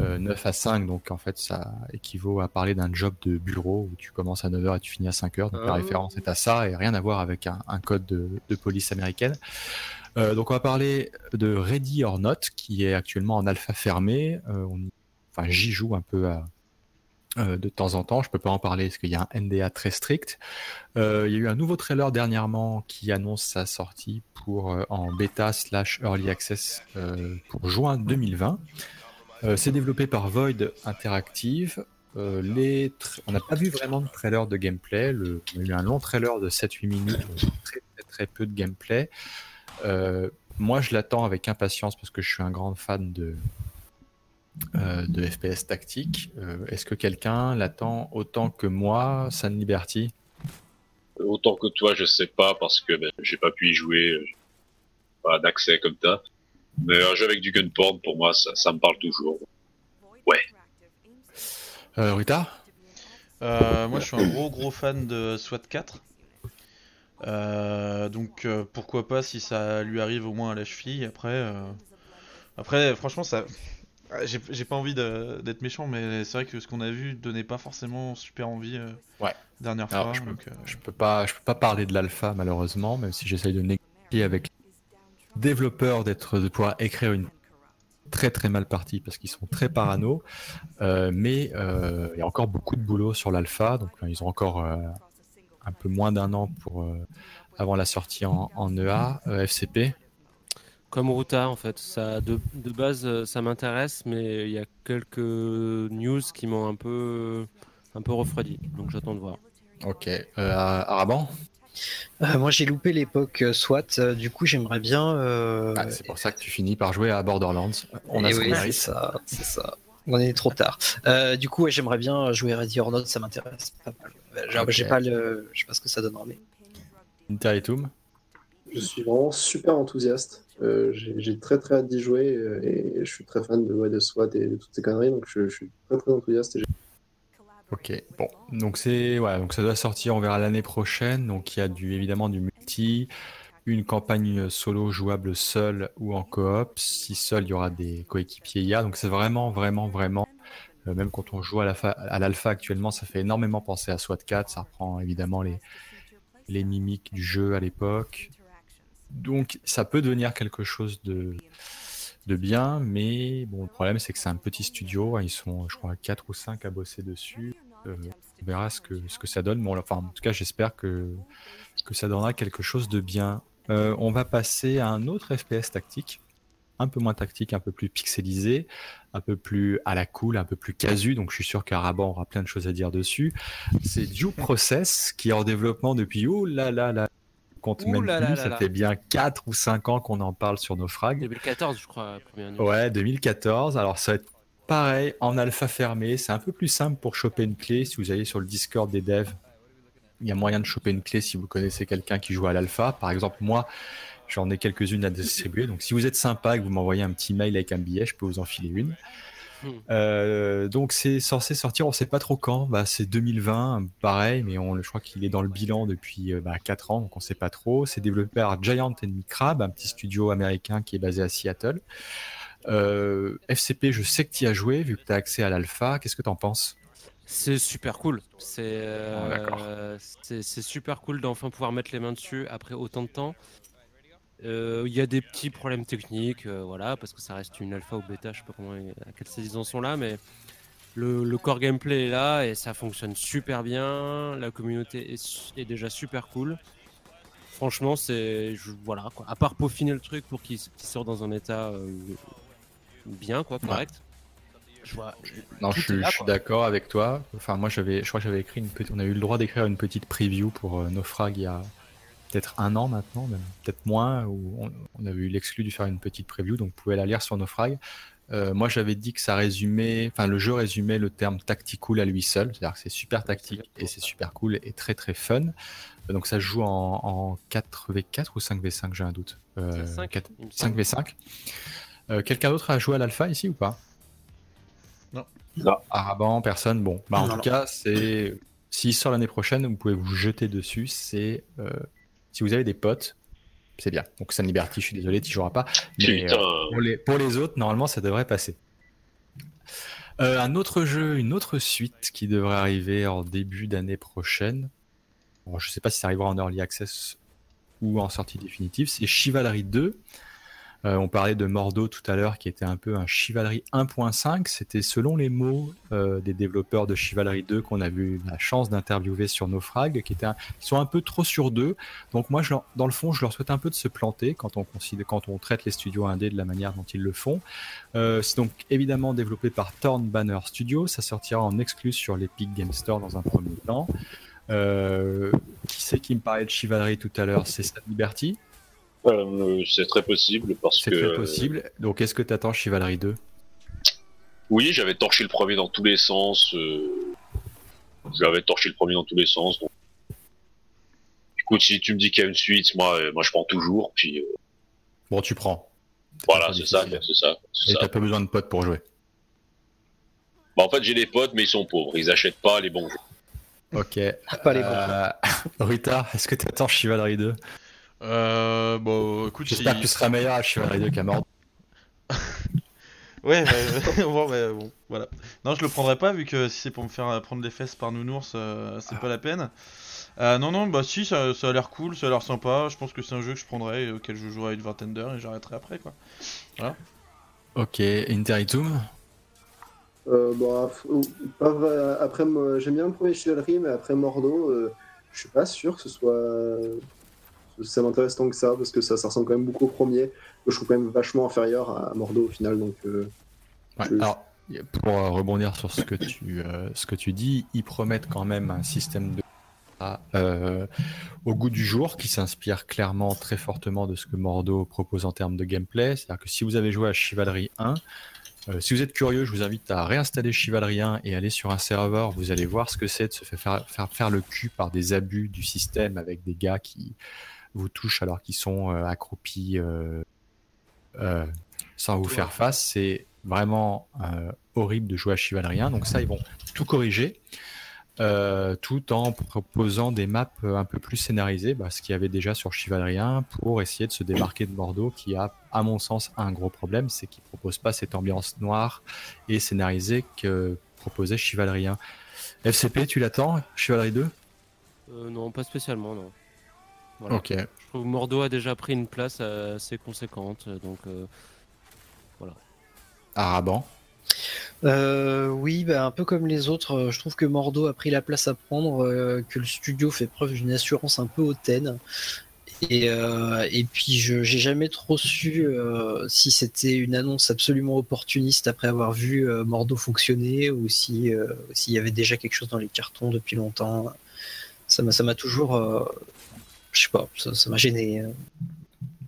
euh, euh, 9 à 5, donc en fait ça équivaut à parler d'un job de bureau où tu commences à 9h et tu finis à 5h, donc la Ah. référence est à ça et rien à voir avec un, un code de, de police américaine. Euh, donc on va parler de Ready or Not qui est actuellement en alpha fermé. Euh, on Enfin j'y joue un peu à, de temps en temps, je peux pas en parler parce qu'il y a un NDA très strict. Il y a eu un nouveau trailer dernièrement qui annonce sa sortie pour en bêta slash early access pour juin 2020. Euh, c'est développé par Void Interactive. Euh, on n'a pas vu vraiment de trailer de gameplay. On a eu un long trailer de 7-8 minutes, très, très, très peu de gameplay. Euh, moi, je l'attends avec impatience parce que je suis un grand fan de, de FPS tactique. Est-ce que quelqu'un l'attend autant que moi, San Liberty? Autant que toi, je sais pas parce que ben, j'ai pas pu y jouer, pas d'accès comme ça. Mais un jeu avec du gun porn, pour moi, ça, ça me parle toujours. euh, Rita Euh, moi, je suis un gros gros fan de SWAT 4. Euh, donc euh, pourquoi pas si ça lui arrive au moins à la cheville. Après, euh, après franchement, ça. J'ai pas envie d'être méchant, mais c'est vrai que ce qu'on a vu donnait pas forcément super envie euh, ouais. dernière fois. Je, donc, euh, je, peux pas, je peux pas parler de l'alpha malheureusement, même si j'essaye de négocier avec les développeurs d'être, de pouvoir écrire une très très mal partie parce qu'ils sont très parano. Euh, mais il y a encore beaucoup de boulot sur l'alpha, donc ils ont encore un peu moins d'un an pour avant la sortie en, en EA, FCP. Comme Ruta, en fait. Ça, de, de base, euh, ça m'intéresse, mais il y a quelques news qui m'ont un peu, un peu refroidi. Donc j'attends de voir. Ok. Euh, Araban? Euh, moi j'ai loupé l'époque SWAT, du coup j'aimerais bien. Ah, c'est pour ça que tu finis par jouer à Borderlands. On a eh oui, c'est ça, c'est ça. On est trop tard. du coup j'aimerais bien jouer Ready or Not, ça m'intéresse pas mal. J'ai pas le, je sais pas ce que ça donnera mais. Interitum Je suis vraiment super enthousiaste. Euh, j'ai très très hâte d'y jouer euh, et je suis très fan de, de SWAT et de toutes ces conneries, donc je, suis très très enthousiaste. Ok, bon, donc c'est ouais, donc ça doit sortir, on verra l'année prochaine. Donc il y a du évidemment du multi, une campagne solo jouable seul ou en coop. Si seul, il y aura des coéquipiers IA. Donc c'est vraiment vraiment vraiment euh, même quand on joue à l'alpha actuellement, ça fait énormément penser à SWAT 4. Ça reprend évidemment les les mimiques du jeu à l'époque. Donc ça peut devenir quelque chose de, de bien, mais bon, le problème c'est que c'est un petit studio, hein, ils sont je crois 4 ou 5 à bosser dessus. Euh, on verra ce que, ce que ça donne. Bon, enfin, en tout cas, j'espère que, que ça donnera quelque chose de bien. Euh, on va passer à un autre FPS tactique, un peu moins tactique, un peu plus pixelisé, un peu plus à la cool, un peu plus casu. Donc, je suis sûr qu'Araban aura plein de choses à dire dessus. C'est Due Process qui est en développement depuis oh là là là compte même plus. ça fait bien 4 ou 5 ans qu'on en parle sur nos frags. 2014, je crois. Ouais, 2014. Alors, ça va être pareil en alpha fermé. C'est un peu plus simple pour choper une clé. Si vous allez sur le Discord des devs, il y a moyen de choper une clé si vous connaissez quelqu'un qui joue à l'alpha. Par exemple, moi, j'en ai quelques-unes à distribuer. Donc, si vous êtes sympa et que vous m'envoyez un petit mail avec un billet, je peux vous en filer une. Hmm. Euh, donc c'est censé sortir, on sait pas trop quand. Bah, c'est 2020, pareil, mais on, je crois qu'il est dans le bilan depuis euh, bah, 4 ans, donc on sait pas trop. C'est développé par Giant Enemy Crab, un petit studio américain qui est basé à Seattle. Euh, FCP, je sais que tu as joué, vu que tu as accès à l'alpha. Qu'est-ce que tu en penses? C'est super cool. C'est c'est super cool d'enfin pouvoir mettre les mains dessus après autant de temps. Euh, il y a des petits problèmes techniques, euh, voilà, parce que ça reste une alpha ou bêta, je sais pas comment, à quelle saison ils sont là, mais le, core gameplay est là et ça fonctionne super bien. La communauté est, déjà super cool. Franchement, c'est voilà quoi. À part peaufiner le truc pour qu'il sorte dans un état euh, bien, quoi, correct. Je vois, non, je, suis, d'accord avec toi. Enfin, moi, j'avais, je crois que j'avais écrit une petite, on a eu le droit d'écrire une petite preview pour Naufrag il y a peut-être un an maintenant, même peut-être moins, où on, avait eu l'exclu de faire une petite preview, donc vous pouvez la lire sur Naufrag. Euh, moi, j'avais dit que ça résumait, enfin, le jeu résumait le terme tactical à lui seul, c'est-à-dire que c'est super tactique et c'est super cool et très très fun. Euh, donc ça se joue en, 4v4 ou 5v5, j'ai un doute. 5, v 5 Quelqu'un d'autre a joué à l'alpha ici ou pas? Non. Non. Araban, personne? Bon, bah, en tout cas, c'est s'il sort l'année prochaine, vous pouvez vous jeter dessus. C'est euh, si vous avez des potes, c'est bien. Donc San Liberty, je suis désolé, tu joueras pas. Mais euh, pour, les, autres, normalement, ça devrait passer. Euh, un autre jeu, une autre suite qui devrait arriver en début d'année prochaine. Bon, je sais pas si ça arrivera en early access ou en sortie définitive. C'est Chivalry 2. Euh, on parlait de Mordo tout à l'heure, qui était un peu un Chivalry 1.5. C'était selon les mots euh, des développeurs de Chivalry 2 qu'on a eu la chance d'interviewer sur Naufrag, qui, sont un peu trop sur deux. Donc moi, dans le fond, je leur souhaite un peu de se planter quand on, traite les studios indés de la manière dont ils le font. Euh, c'est donc évidemment développé par Torn Banner Studio. Ça sortira en exclus sur l'Epic Game Store dans un premier temps. qui c'est qui me parlait de Chivalry tout à l'heure? C'est Sad Liberty euh, c'est très possible parce que. C'est très possible. Donc, est-ce que tu attends Chivalry 2 Oui, j'avais torché le premier dans tous les sens. Euh, j'avais torché le premier dans tous les sens. Donc... Écoute, si tu me dis qu'il y a une suite, moi, euh, moi je prends toujours. Puis. Bon, tu prends. Voilà, c'est ça, c'est ça. Et t'as pas besoin de potes pour jouer. Bah, en fait, j'ai des potes, mais ils sont pauvres. Ils achètent pas les bons jeux. Ok. Pas les bons. Rita, est-ce que tu attends Chivalry 2 euh, bon, écoute, J'espère que tu seras meilleur à Chivalry 2 qu'à Mord. Ouais, bon, bah, bon, voilà. Non, je le prendrai pas vu que si c'est pour me faire prendre les fesses par nounours, euh, c'est pas la peine. Euh, non, non, bah si, ça, ça a l'air cool, ça a l'air sympa. Je pense que c'est un jeu que je prendrai, auquel je jouerai une vingtaine d'heures et j'arrêterai après, quoi. Voilà. Ok, Interitum euh, bon, après, j'aime bien le premier Chivalry, mais après Mordo, euh, je suis pas sûr que ce soit. Ça m'intéresse tant que ça, parce que ça, ça ressemble quand même beaucoup au premier. je trouve quand même vachement inférieur à Mordo au final. Donc, euh, alors, pour rebondir sur ce que, tu, ce que tu dis, ils promettent quand même un système de au goût du jour qui s'inspire clairement très fortement de ce que Mordo propose en termes de gameplay. C'est-à-dire que si vous avez joué à Chivalry 1, euh, si vous êtes curieux, je vous invite à réinstaller Chivalrien et aller sur un serveur. Vous allez voir ce que c'est de se faire, faire, faire le cul par des abus du système avec des gars qui vous touchent alors qu'ils sont euh, accroupis euh, sans vous faire face. C'est vraiment horrible de jouer à Chivalrien. Donc ça, ils vont tout corriger. Euh, tout en proposant des maps euh, un peu plus scénarisées, bah, ce qu'il y avait déjà sur Chivalrien, pour essayer de se démarquer de Bordeaux, qui a, à mon sens, un gros problème, c'est qu'il propose pas cette ambiance noire et scénarisée que proposait Chivalrien. FCP, tu l'attends Chivalry 2 euh, Non, pas spécialement, non. Ok. Je trouve que Mordo a déjà pris une place assez conséquente, donc voilà. Araban euh, oui, bah, un peu comme les autres, euh, je trouve que Mordo a pris la place à prendre, euh, que le studio fait preuve d'une assurance un peu hautaine. Et, et puis, je j'ai jamais trop su si c'était une annonce absolument opportuniste après avoir vu Mordo fonctionner ou si s'il y avait déjà quelque chose dans les cartons depuis longtemps. Ça m'a ça m'a toujours, je sais pas, ça m'a gêné.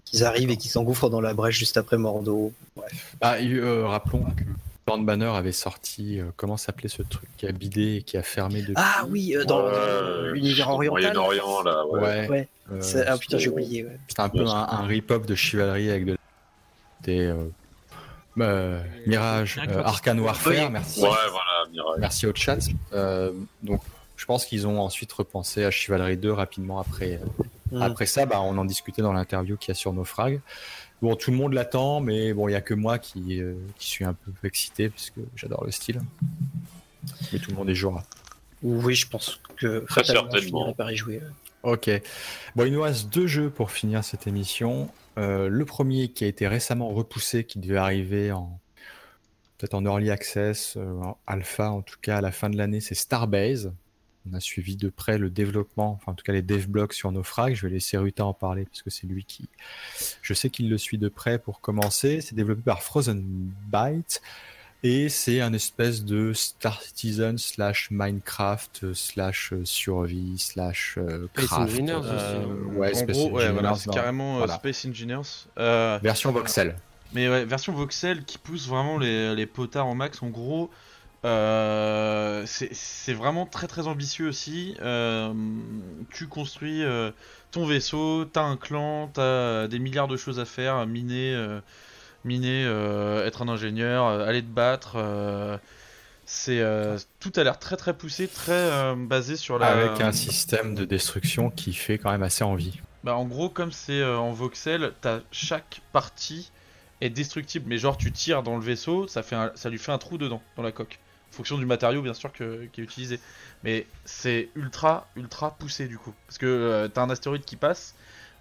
Qu'ils arrivent et qu'ils s'engouffrent dans la brèche juste après Mordo. Bref. Bah, rappelons que Born Banner avait sorti, euh, comment s'appelait ce truc qui a bidé et qui a fermé depuis? Ah oui, euh, dans l'univers oriental. Moyen-Orient, là, ouais. ouais. Euh, ah putain, j'ai oublié. C'était un peu un, rip-off de Chivalry avec de. Des, Mirage, Arcane Warfare, merci. Ouais, voilà, Mirage. Merci au chat. donc, je pense qu'ils ont ensuite repensé à Chivalry 2 rapidement après. Mm. Après ça, bah, on en discutait dans l'interview qu'il y a sur Naufrag. Bon, tout le monde l'attend, mais bon, il n'y a que moi qui, euh, qui, suis un peu excité parce que j'adore le style. Mais tout le monde y jouera. Oui, je pense que Très certainement. par y jouer. Ok. Bon, il nous reste deux jeux pour finir cette émission. Euh, le premier qui a été récemment repoussé, qui devait arriver en peut-être en early access, euh, en alpha en tout cas à la fin de l'année, c'est Starbase. On a suivi de près le développement, enfin en tout cas les dev blogs sur Naufrag. Je vais laisser Ruta en parler parce que c'est lui qui, je sais qu'il le suit de près pour commencer. C'est développé par Frozen Byte et c'est un espèce de Star Citizen slash Minecraft slash survie slash euh, craft. Space Engineers euh, ouais, Space gros, Engineers, voilà, c'est carrément euh, Space Engineers. version voxel. Mais ouais, version voxel qui pousse vraiment les, les potards en max. En gros, euh, c'est vraiment très très ambitieux aussi. Euh, tu construis euh, ton vaisseau, t'as un clan, t'as des milliards de choses à faire, miner, miner, être un ingénieur, aller te battre. c'est tout a l'air très très poussé, très basé sur la. Avec un système de destruction qui fait quand même assez envie. Bah en gros comme c'est en voxel, t'as chaque partie est destructible, mais genre tu tires dans le vaisseau, ça fait ça lui fait un trou dedans dans la coque fonction du matériau bien sûr qui est utilisé. Mais c'est ultra ultra poussé du coup. Parce que euh, t'as un astéroïde qui passe,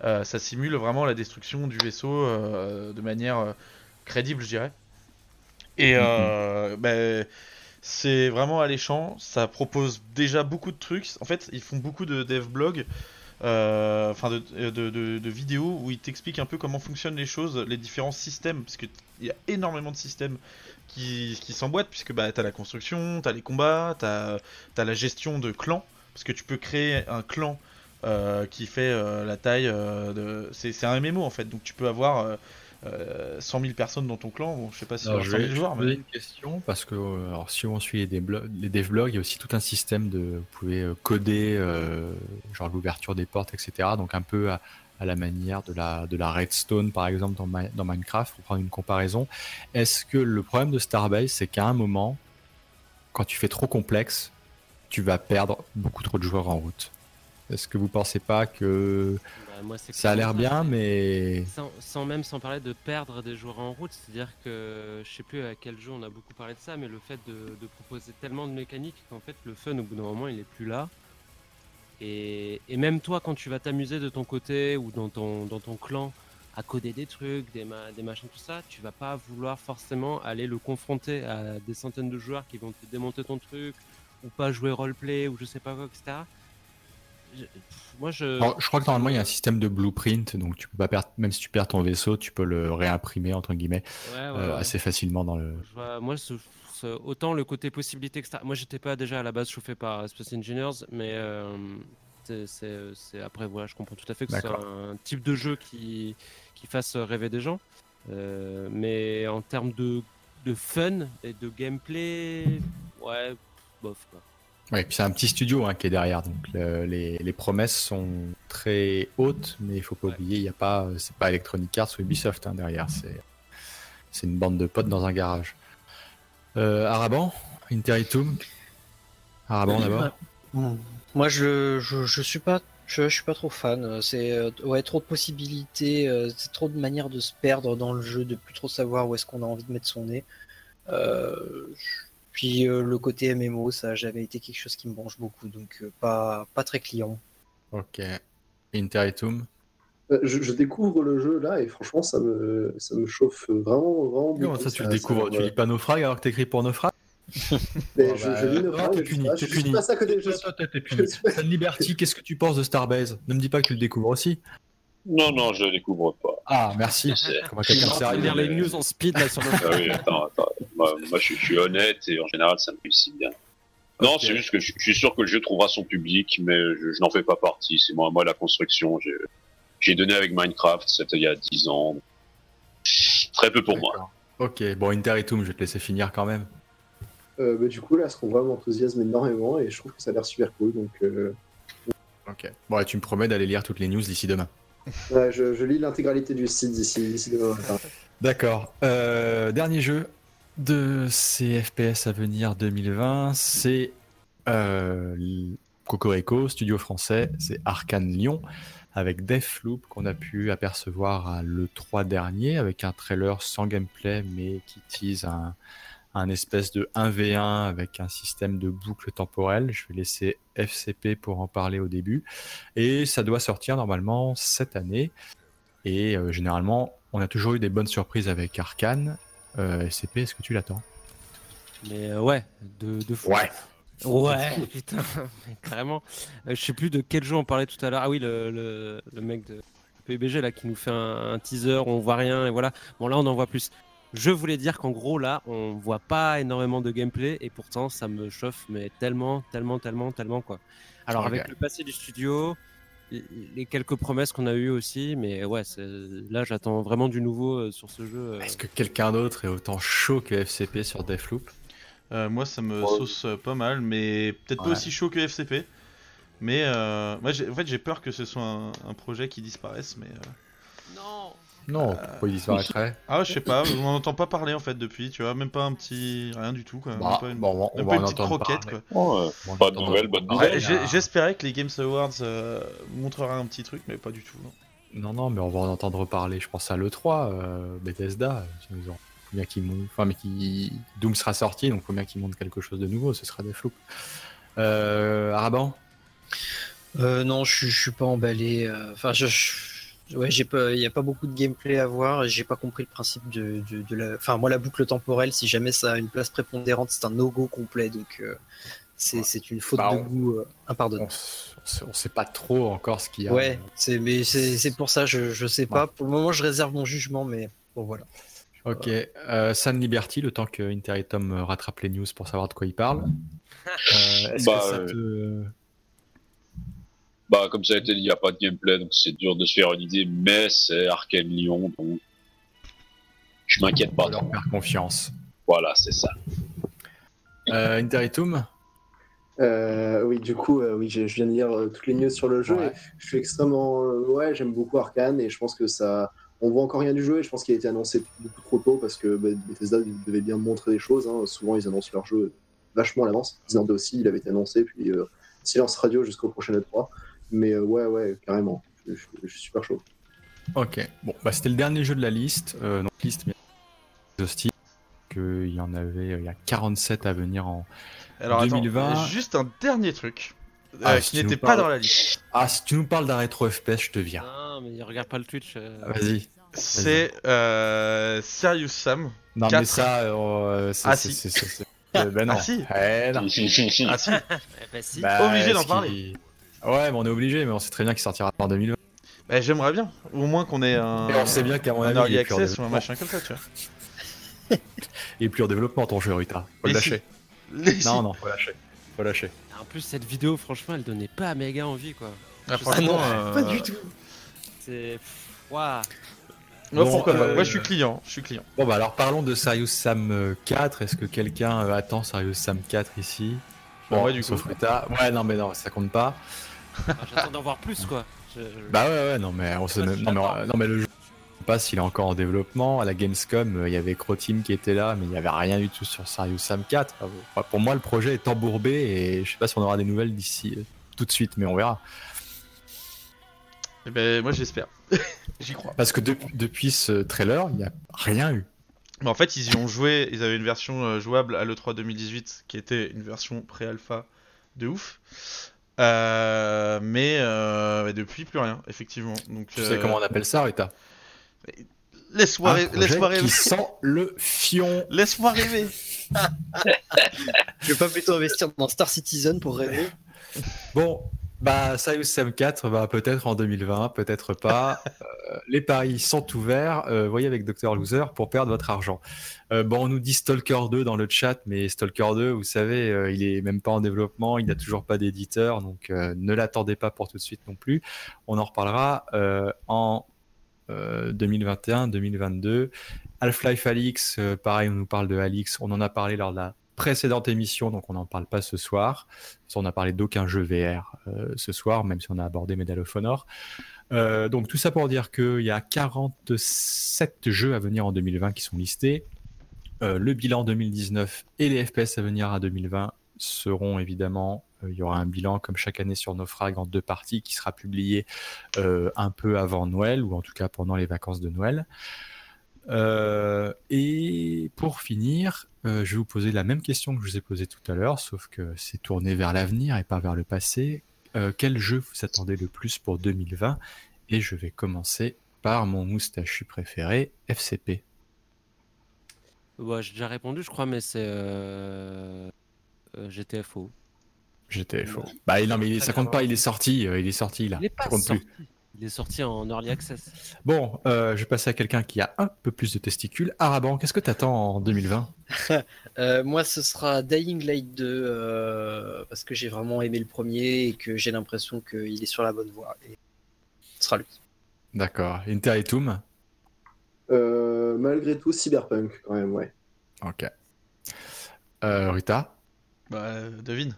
euh, ça simule vraiment la destruction du vaisseau euh, de manière crédible je dirais. Et mm-hmm. ben, c'est vraiment alléchant, ça propose déjà beaucoup de trucs. En fait ils font beaucoup de dev blog. enfin de, de, vidéos où ils t'expliquent un peu comment fonctionnent les choses, les différents systèmes, parce qu'il y a énormément de systèmes qui, qui s'emboîtent, puisque bah, tu as la construction, tu as les combats, tu as, la gestion de clans, parce que tu peux créer un clan euh, qui fait euh, la taille euh, de. C'est un MMO en fait, donc tu peux avoir. 100 000 personnes dans ton clan, bon, je sais pas si alors, je vais joueurs. Mais... une question parce que alors, si on suit les, les devlogs, il y a aussi tout un système de. Vous pouvez coder genre l'ouverture des portes, etc. Donc un peu à, à la manière de la, de la redstone par exemple dans, dans Minecraft, pour prendre une comparaison. Est-ce que le problème de Starbase, c'est qu'à un moment, quand tu fais trop complexe, tu vas perdre beaucoup trop de joueurs en route? Est-ce que vous pensez pas que Bah, moi, ça a l'air bien, mais Sans, sans même sans parler de perdre des joueurs en route, c'est-à-dire que je sais plus à quel jeu on a beaucoup parlé de ça, mais le fait de, de proposer tellement de mécaniques qu'en fait le fun au bout d'un moment il est plus là. Et, et même toi quand tu vas t'amuser de ton côté ou dans ton, dans ton clan à coder des trucs, des, ma- des machins, tout ça, tu vas pas vouloir forcément aller le confronter à des centaines de joueurs qui vont te démonter ton truc ou pas jouer roleplay ou je sais pas quoi, etc. Je- pff, moi je. Alors, je crois que normalement il y a un système de blueprint, donc tu peux pas perdre, même si tu perds ton vaisseau, tu peux le réimprimer entre guillemets Ouais, ouais, euh, ouais. assez facilement dans le. Je vois- moi, ce- ce- autant le côté possibilité, etc. Moi, j'étais pas déjà à la base chauffé par Space Engineers, mais euh, c'est- après, voilà, je comprends tout à fait que c'est un type de jeu qui, qui fasse rêver des gens. Euh, mais en termes de, de fun et de gameplay, ouais, bof quoi. Ouais, puis c'est un petit studio hein, qui est derrière, donc le- les, les promesses sont très hautes, mais il faut pas Ouais. oublier, il y a pas, c'est pas Electronic Arts ou Ubisoft hein, derrière, c'est c'est une bande de potes dans un garage. Euh, Araban, Interitum, Araban d'abord. Hmm. Moi, je, je, je suis pas, je, je suis pas trop fan. C'est euh, ouais, trop de possibilités, euh, c'est trop de manières de se perdre dans le jeu, de plus trop savoir où est-ce qu'on a envie de mettre son nez. Euh, puis euh, le côté MMO, ça a jamais été quelque chose qui me branche beaucoup, donc euh, pas, pas très client. Ok. Interitum. Euh, Je, je découvre le jeu là et franchement ça me, ça me chauffe vraiment, vraiment Comment beaucoup. ça, tu le découvres Tu lis pas Naufrag alors que t'écris pour Naufrag? Mais Oh, je, bah, je lis Naufrag, t'es puni, t'es je suis puni. Liberty, qu'est-ce que tu penses de Starbase? Ne me dis pas que tu le découvres aussi. Non, non, je le découvre pas. Ah, merci. Comment quelqu'un sérieux. lire les news en speed là sur le. Ah oui, attends, attends. Moi, moi, je, suis- je suis honnête et en général, ça me réussit bien. Non, c'est juste que je, je suis sûr que le jeu trouvera son public, mais je, je n'en fais pas partie. C'est moi, moi la construction. J'ai, j'ai donné avec Minecraft, c'était il y a 10 ans. Très peu pour moi. Ok, bon, Interitum, je vais te laisser finir quand même. Euh, bah, du coup là, ce qu'on vraiment m'enthousiasme énormément et je trouve que ça a l'air super cool. Donc euh, Ok. Bon, et tu me promets d'aller lire toutes les news d'ici demain. ouais, je, je lis l'intégralité du site d'ici demain matin. D'accord. Euh, dernier jeu de ces FPS à venir 2020, c'est euh, Cocorico, studio français, c'est Arkane Lyon, avec Deathloop qu'on a pu apercevoir à l'E3 dernier, avec un trailer sans gameplay, mais qui tease un, un espèce de 1v1 avec un système de boucle temporelle. Je vais laisser FCP pour en parler au début. Et ça doit sortir normalement cette année. Et euh, généralement, on a toujours eu des bonnes surprises avec Arkane. Euh, FCP, est-ce que tu l'attends? Mais euh, ouais, de, de fou. Ouais. Ouais, putain, carrément. Euh, je sais plus de quel jeu on parlait tout à l'heure. Ah oui, le, le, le mec de PUBG là qui nous fait un, un teaser, on voit rien et voilà. Bon là on en voit plus. Je voulais dire qu'en gros là on voit pas énormément de gameplay et pourtant ça me chauffe mais tellement, tellement, tellement, tellement quoi. Alors avec le passé du studio, les- quelques promesses qu'on a eues aussi, mais ouais, là j'attends vraiment du nouveau euh, sur ce jeu. euh. Est-ce que quelqu'un d'autre est autant chaud que FCP sur Deathloop? Euh, moi, ça me Ouais. sauce euh, pas mal, mais peut-être pas aussi chaud que FCP. Mais euh, moi, en fait, j'ai peur que ce soit un, un projet qui disparaisse. Mais euh, Non. Non, pourquoi il disparaîtrait? Ah, je sais pas, on n'en entend pas parler en fait depuis, tu vois, même pas un petit, rien du tout, quoi. Même Bah, pas une, bon, on va- on même va pas en une petite croquette, parler. quoi. Ouais, nouvelles, bonne nouvelle. J'ai- a- J'espérais que les Games Awards euh, montreraient un petit truc, mais pas du tout. non. Non, non, mais on va en entendre parler. Je pense à l'E3, euh, Bethesda. Ils ont... faut bien qu'ils Enfin, mais qui... Doom sera sorti, donc faut bien qu'ils montrent quelque chose de nouveau. Ce sera Deathloop. Euh, Araban? Euh, non, je, suis- je suis pas emballé. euh, Enfin, je, je- ouais, j'ai pas, il y a pas beaucoup de gameplay à voir. J'ai pas compris le principe de, de, de la. Enfin, moi, la boucle temporelle, si jamais ça a une place prépondérante, c'est un no-go complet. Donc, euh, c'est Ouais. une faute Bah, de on- goût euh, on, impardonnable. s- on sait- on sait pas trop encore ce qu'il y a. Ouais, c'est mais c'est pour ça, je, je sais pas. Pour le moment, je réserve mon jugement, mais bon, voilà. Ok. Euh, Sun Liberty, le temps que Inter et Tom euh, rattrapent les news pour savoir de quoi ils parlent. Euh, Est-ce Bah, que ça te. Bah, comme ça a été dit, il n'y a pas de gameplay, donc c'est dur de se faire une idée, mais c'est Arkham Lyon, donc je m'inquiète pas faut leur faire confiance Voilà, c'est ça. euh, Interitum Euh, oui, du coup, euh, oui, je, je viens de lire euh, toutes les news sur le jeu. Ouais. et je suis extrêmement. euh, ouais, j'aime beaucoup Arkane et je pense que ça. On voit encore rien du jeu et je pense qu'il a été annoncé beaucoup trop tôt parce que bah, Bethesda devait bien montrer des choses. hein. Souvent, ils annoncent leur jeu vachement à l'avance. Disney aussi, il avait été annoncé, puis euh, silence radio jusqu'au prochain E3. Mais ouais, ouais, carrément. Je, je suis super chaud. Ok, bon, bah, c'était le dernier jeu de la liste. donc, liste exhaustive. Il y en avait, il y a 47 à venir en Alors, 2020. juste un dernier truc. Ah, qui n'était pas dans la liste. Ah, si tu nous parles d'un rétro FPS, je te viens. Non, mais regarde pas le Twitch. Ah, Vas-y. C'est euh, Serious Sam. Non, 4. mais ça, euh, ah, si. ben non. Ah si. Eh, non. ah si. bah, si. Bah, obligé d'en parler. Ouais, mais on est obligé, mais on sait très bien qu'il sortira en 2020. Bah, j'aimerais bien. Au moins qu'on ait un. Et on sait bien qu'à mon avis. Un early access ou un machin comme ça, tu vois. Et plus en développement ton jeu, Rita. Faut le lâcher. Si. Non, non, faut lâcher. Faut lâcher. En plus, cette vidéo, franchement, elle donnait pas méga envie, quoi. Ah, franchement, euh... pas du tout. C'est. Waouh. Moi, bon, pourquoi euh... Moi, je suis client. Je suis client. Bon, bah alors parlons de Serious Sam 4. Est-ce que quelqu'un euh, attend Serious Sam 4 ici? Bon, ouais, du coup. Ouais, non, mais non, ça compte pas. Ah, J'attends d'en voir plus, quoi. Je... Bah ouais, ouais, non, mais on sait même... non, mais, non, mais le jeu, pas s'il est encore en développement. À la Gamescom, euh, il y avait Croteam qui était là, mais il y avait rien du tout sur Serious Sam 4. Enfin, pour moi, le projet est embourbé et je sais pas si on aura des nouvelles d'ici euh, tout de suite, mais on verra. Eh ben, moi, j'espère. J'y crois. Parce que de depuis ce trailer, il n'y a rien eu. Mais en fait, ils y ont joué. Ils avaient une version jouable à l'E3 2018 qui était une version pré-alpha de ouf. Euh, mais euh, depuis, plus rien, effectivement. Donc, tu sais comment on appelle ça, Rita? Laisse-moi laisse rêver. Qui sent le fion. Laisse-moi rêver. Je vais pas plutôt investir dans Star Citizen pour rêver. Bon, bah, Serious Sam 4, bah, peut-être en 2020, peut-être pas. euh, les paris sont ouverts. Euh, voyez avec Dr. Loser pour perdre votre argent. Euh, bon, on nous dit Stalker 2 dans le chat, mais Stalker 2, vous savez, euh, il est même pas en développement, il n'a toujours pas d'éditeur, donc euh, ne l'attendez pas pour tout de suite non plus. On en reparlera en 2021-2022. Half-Life Alix, pareil, on nous parle de Alix, on en a parlé lors de la précédente émission, donc on n'en parle pas ce soir. On n'a parlé d'aucun jeu VR euh, ce soir, même si on a abordé Medal of Honor. Euh, donc tout ça pour dire qu'il y a 47 jeux à venir en 2020 qui sont listés. Euh, le bilan 2019 et les FPS à venir à 2020 seront évidemment, il y aura un bilan comme chaque année sur Naufrag en deux parties qui sera publié un peu avant Noël, ou en tout cas pendant les vacances de Noël. Euh, et pour finir, euh, je vais vous poser la même question que je vous ai posée tout à l'heure, sauf que c'est tourné vers l'avenir et pas vers le passé. Euh, quel jeu vous attendez le plus pour 2020 Et je vais commencer par mon moustachu préféré, FCP. J'ai déjà répondu, je crois, mais c'est euh... GTFO. GTFO. Bah non, mais ça compte pas, il est sorti, il est sorti là. Il est pas ça compte sorti. plus. Il est sorti en early access. Bon, euh, je vais passer à quelqu'un qui a un peu plus de testicules. Araban, qu'est-ce que tu attends en 2020 euh, Moi, ce sera Dying Light 2, euh, parce que j'ai vraiment aimé le premier et que j'ai l'impression qu'il est sur la bonne voie. Et ce sera lui. D'accord. Inter et Toom Euh, Malgré tout, Cyberpunk, quand même, ouais. Ok. Euh, Rita Bah, devine.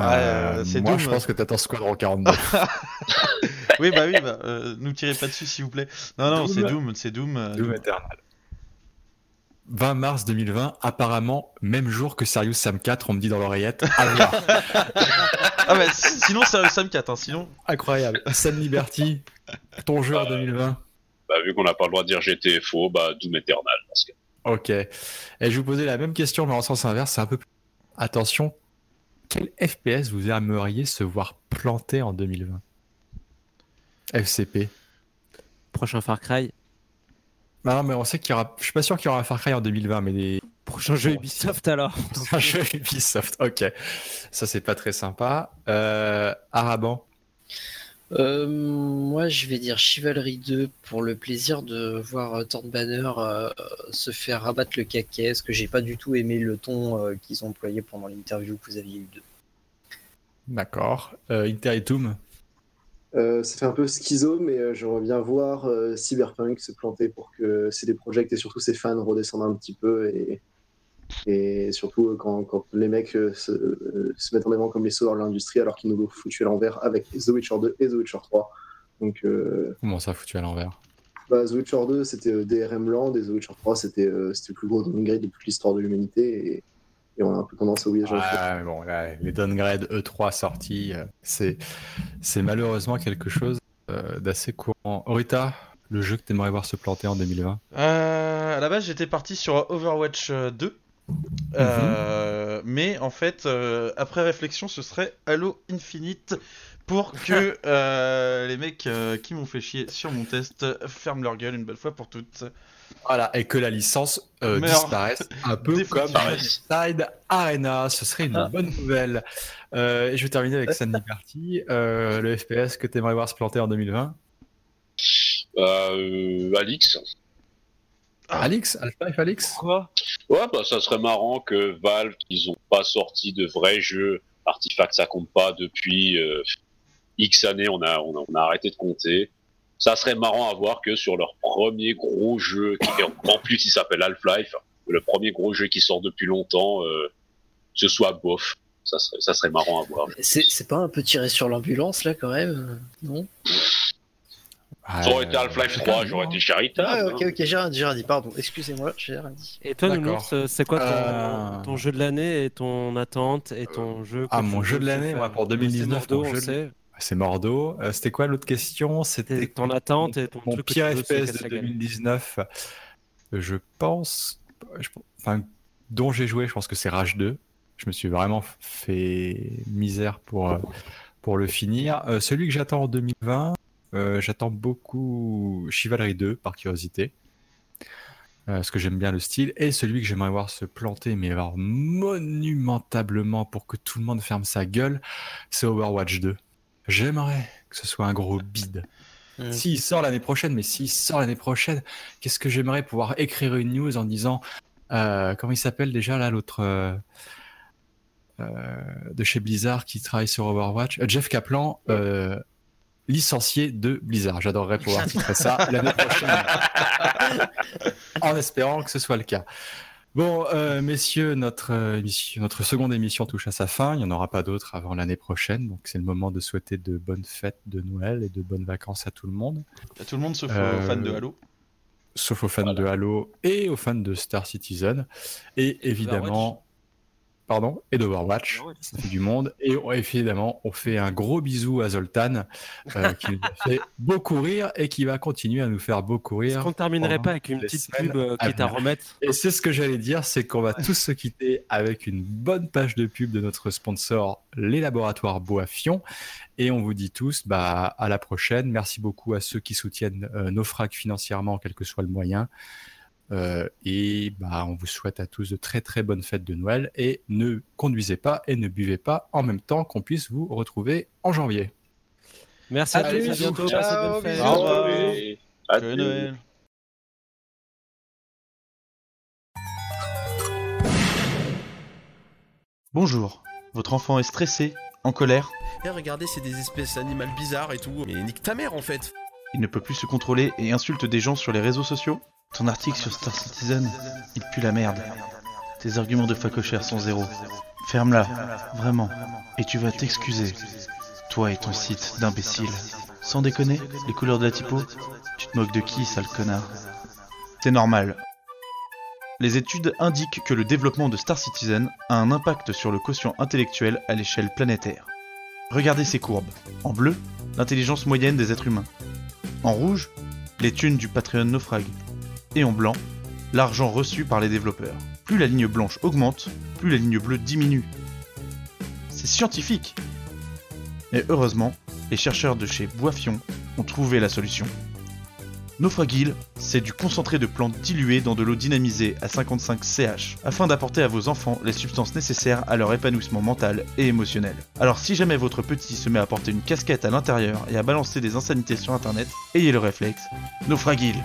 Euh, c'est moi, Doom. je pense que t'attends Squadron 42. oui, bah oui, bah, euh, nous tirez pas dessus, s'il vous plaît. Non, non, c'est Doom, c'est Doom. euh, Doom Eternal. 20 mars 2020, apparemment, même jour que Serious Sam 4, on me dit dans l'oreillette. À voir. Ah bah, si- sinon, c'est un Sam 4, hein, sinon. Incroyable. Sam Liberty, ton jeu en 2020. Bah, vu qu'on n'a pas le droit de dire GTFO, bah, Doom Eternal. Parce que... Ok. Et je vous posais la même question, mais en sens inverse, c'est un peu plus. Attention, quel FPS vous aimeriez se voir planter en 2020 FCP. Prochain Far Cry. Bah non, mais on sait qu'il y aura. Je suis pas sûr qu'il y aura un Far Cry en 2020, mais des. Prochain jeu Ubisoft alors. un jeu Ubisoft. Ok. Ça, c'est pas très sympa. Euh, Araban. Euh, moi, je vais dire Chivalry 2 pour le plaisir de voir euh, Thorn Banner euh, se faire rabattre le caquet, parce que j'ai pas du tout aimé le ton euh, qu'ils ont employé pendant l'interview que vous aviez eu d'eux. D'accord. Euh, Inter et Toom. Euh, ça fait un peu schizo, mais euh, j'aimerais bien voir euh, Cyberpunk se planter pour que CD Projekt et surtout ses fans redescendent un petit peu et, et surtout euh, quand, quand les mecs euh, se, euh, se mettent en avant comme les sauveurs de l'industrie alors qu'ils nous l'ont foutu à l'envers avec The Witcher 2 et The Witcher 3. Donc euh, Comment ça foutu à l'envers? bah, The Witcher 2 c'était DRM Land et The Witcher 3 c'était euh, c'était le plus gros downgrade de toute l'histoire de l'humanité et, et on a un peu tendance à oublier mais bon, là, les downgrades E3 sortis, c'est c'est malheureusement quelque chose d'assez courant. Orita, le jeu que t'aimerais voir se planter en 2020 Euh, à la base, j'étais parti sur Overwatch euh, 2. Euh, Mais en fait, euh, après réflexion, ce serait Halo Infinite pour que euh, les mecs euh, qui m'ont fait chier sur mon test ferment leur gueule une belle fois pour toutes. Voilà, et que la licence euh, disparaisse un peu comme. Side Arena. Ce serait une Ah. bonne nouvelle. Euh, et je vais terminer avec San Liberty, euh, le FPS que t'aimerais voir se planter en 2020. Euh, Alix. Alix Half-Life Alix Quoi Ouais, bah ça serait marrant que Valve, ils ont pas sorti de vrais jeux. Artifact, ça compte pas depuis euh, X années, on a, on a, on a arrêté de compter. Ça serait marrant à voir que sur leur premier gros jeu, qui en plus il s'appelle Half-Life, le premier gros jeu qui sort depuis longtemps, euh, ce soit bof. Ça serait, ça serait marrant à voir. C'est pas un peu tiré sur l'ambulance là quand même Non? Ça aurait été Half-Life 3, j'aurais été charitable. Ah, hein. ok, ok, j'ai rien dit, j'ai rien dit, pardon, excusez-moi, j'ai rien dit. Et toi. Nounours, euh, c'est quoi ton, Euh, ton jeu de l'année et ton attente et ton jeu Ah, mon jeu de l'année, moi, pour C'est 2019, Bordeaux, mon on jeu de- sait. C'est Mordo. Euh, C'était quoi l'autre question? C'était ton attente et ton mon truc pire FPS de la gueule. 2019. euh, Je pense, je- enfin, dont j'ai joué, je pense que c'est Rage 2. Je me suis vraiment fait misère pour euh, pour le finir. Euh, celui que j'attends en 2020, euh, j'attends beaucoup Chivalry 2 par curiosité. Euh, parce que j'aime bien le style, et celui que j'aimerais voir se planter, mais alors monumentablement pour que tout le monde ferme sa gueule, c'est Overwatch 2. J'aimerais que ce soit un gros bide. Mm. S'il sort l'année prochaine, mais s'il sort l'année prochaine, qu'est-ce que j'aimerais pouvoir écrire une news en disant euh, comment il s'appelle déjà là l'autre euh, euh, de chez Blizzard qui travaille sur Overwatch, Jeff Kaplan, licencié de Blizzard. J'adorerais pouvoir titrer ça l'année prochaine, en espérant que ce soit le cas. Bon, euh, messieurs, notre, euh, émission- notre seconde émission touche à sa fin. Il n'y en aura pas d'autres avant l'année prochaine. Donc, c'est le moment de souhaiter de bonnes fêtes de Noël et de bonnes vacances à tout le monde. À tout le monde sauf Euh, aux fans de Halo. sauf aux fans de Halo et aux fans de Star Citizen. Et évidemment, pardon, et ça fait du monde. Et on- évidemment, on fait un gros bisou à Zoltan, euh, qui nous a fait beaucoup rire et qui va continuer à nous faire beaucoup Est-ce rire. qu'on terminerait pas avec une petite pub euh, à quitte à remettre? Et c'est ce que j'allais dire, c'est qu'on va tous se quitter avec une bonne page de pub de notre sponsor, les laboratoires Boafion. Et on vous dit tous bah, à la prochaine. Merci beaucoup à ceux qui soutiennent euh, nos frags financièrement, quel que soit le moyen. Euh, et bah, on vous souhaite à tous de très très bonnes fêtes de Noël. Et ne conduisez pas et ne buvez pas en même temps qu'on puisse vous retrouver en janvier. Merci à Allez, tous, à bientôt, Ciao, passez. Au revoir. Joyeux adieu. Noël. Bonjour, votre enfant est stressé, en colère, Eh, regardez, c'est des espèces animales bizarres et tout. Mais nique ta mère en fait. il ne peut plus se contrôler et insulte des gens sur les réseaux sociaux Ton article sur Star Citizen, il pue la merde. Tes arguments de facochère sont zéro. Ferme-la, vraiment, et tu vas t'excuser. Toi et ton site d'imbécile. Sans déconner, les couleurs de la typo Tu te moques de qui, sale connard? C'est normal. Les études indiquent que le développement de Star Citizen a un impact sur le quotient intellectuel à l'échelle planétaire. Regardez ces courbes. En bleu, l'intelligence moyenne des êtres humains. En rouge, les thunes du Patreon naufrague. Et en blanc, l'argent reçu par les développeurs. Plus la ligne blanche augmente, plus la ligne bleue diminue. C'est scientifique. Et heureusement, les chercheurs de chez Boifion ont trouvé la solution. Naufragil, c'est du concentré de plantes dilué dans de l'eau dynamisée à 55 CH, afin d'apporter à vos enfants les substances nécessaires à leur épanouissement mental et émotionnel. Alors si jamais votre petit se met à porter une casquette à l'intérieur et à balancer des insanités sur internet, ayez le réflexe. Naufragil,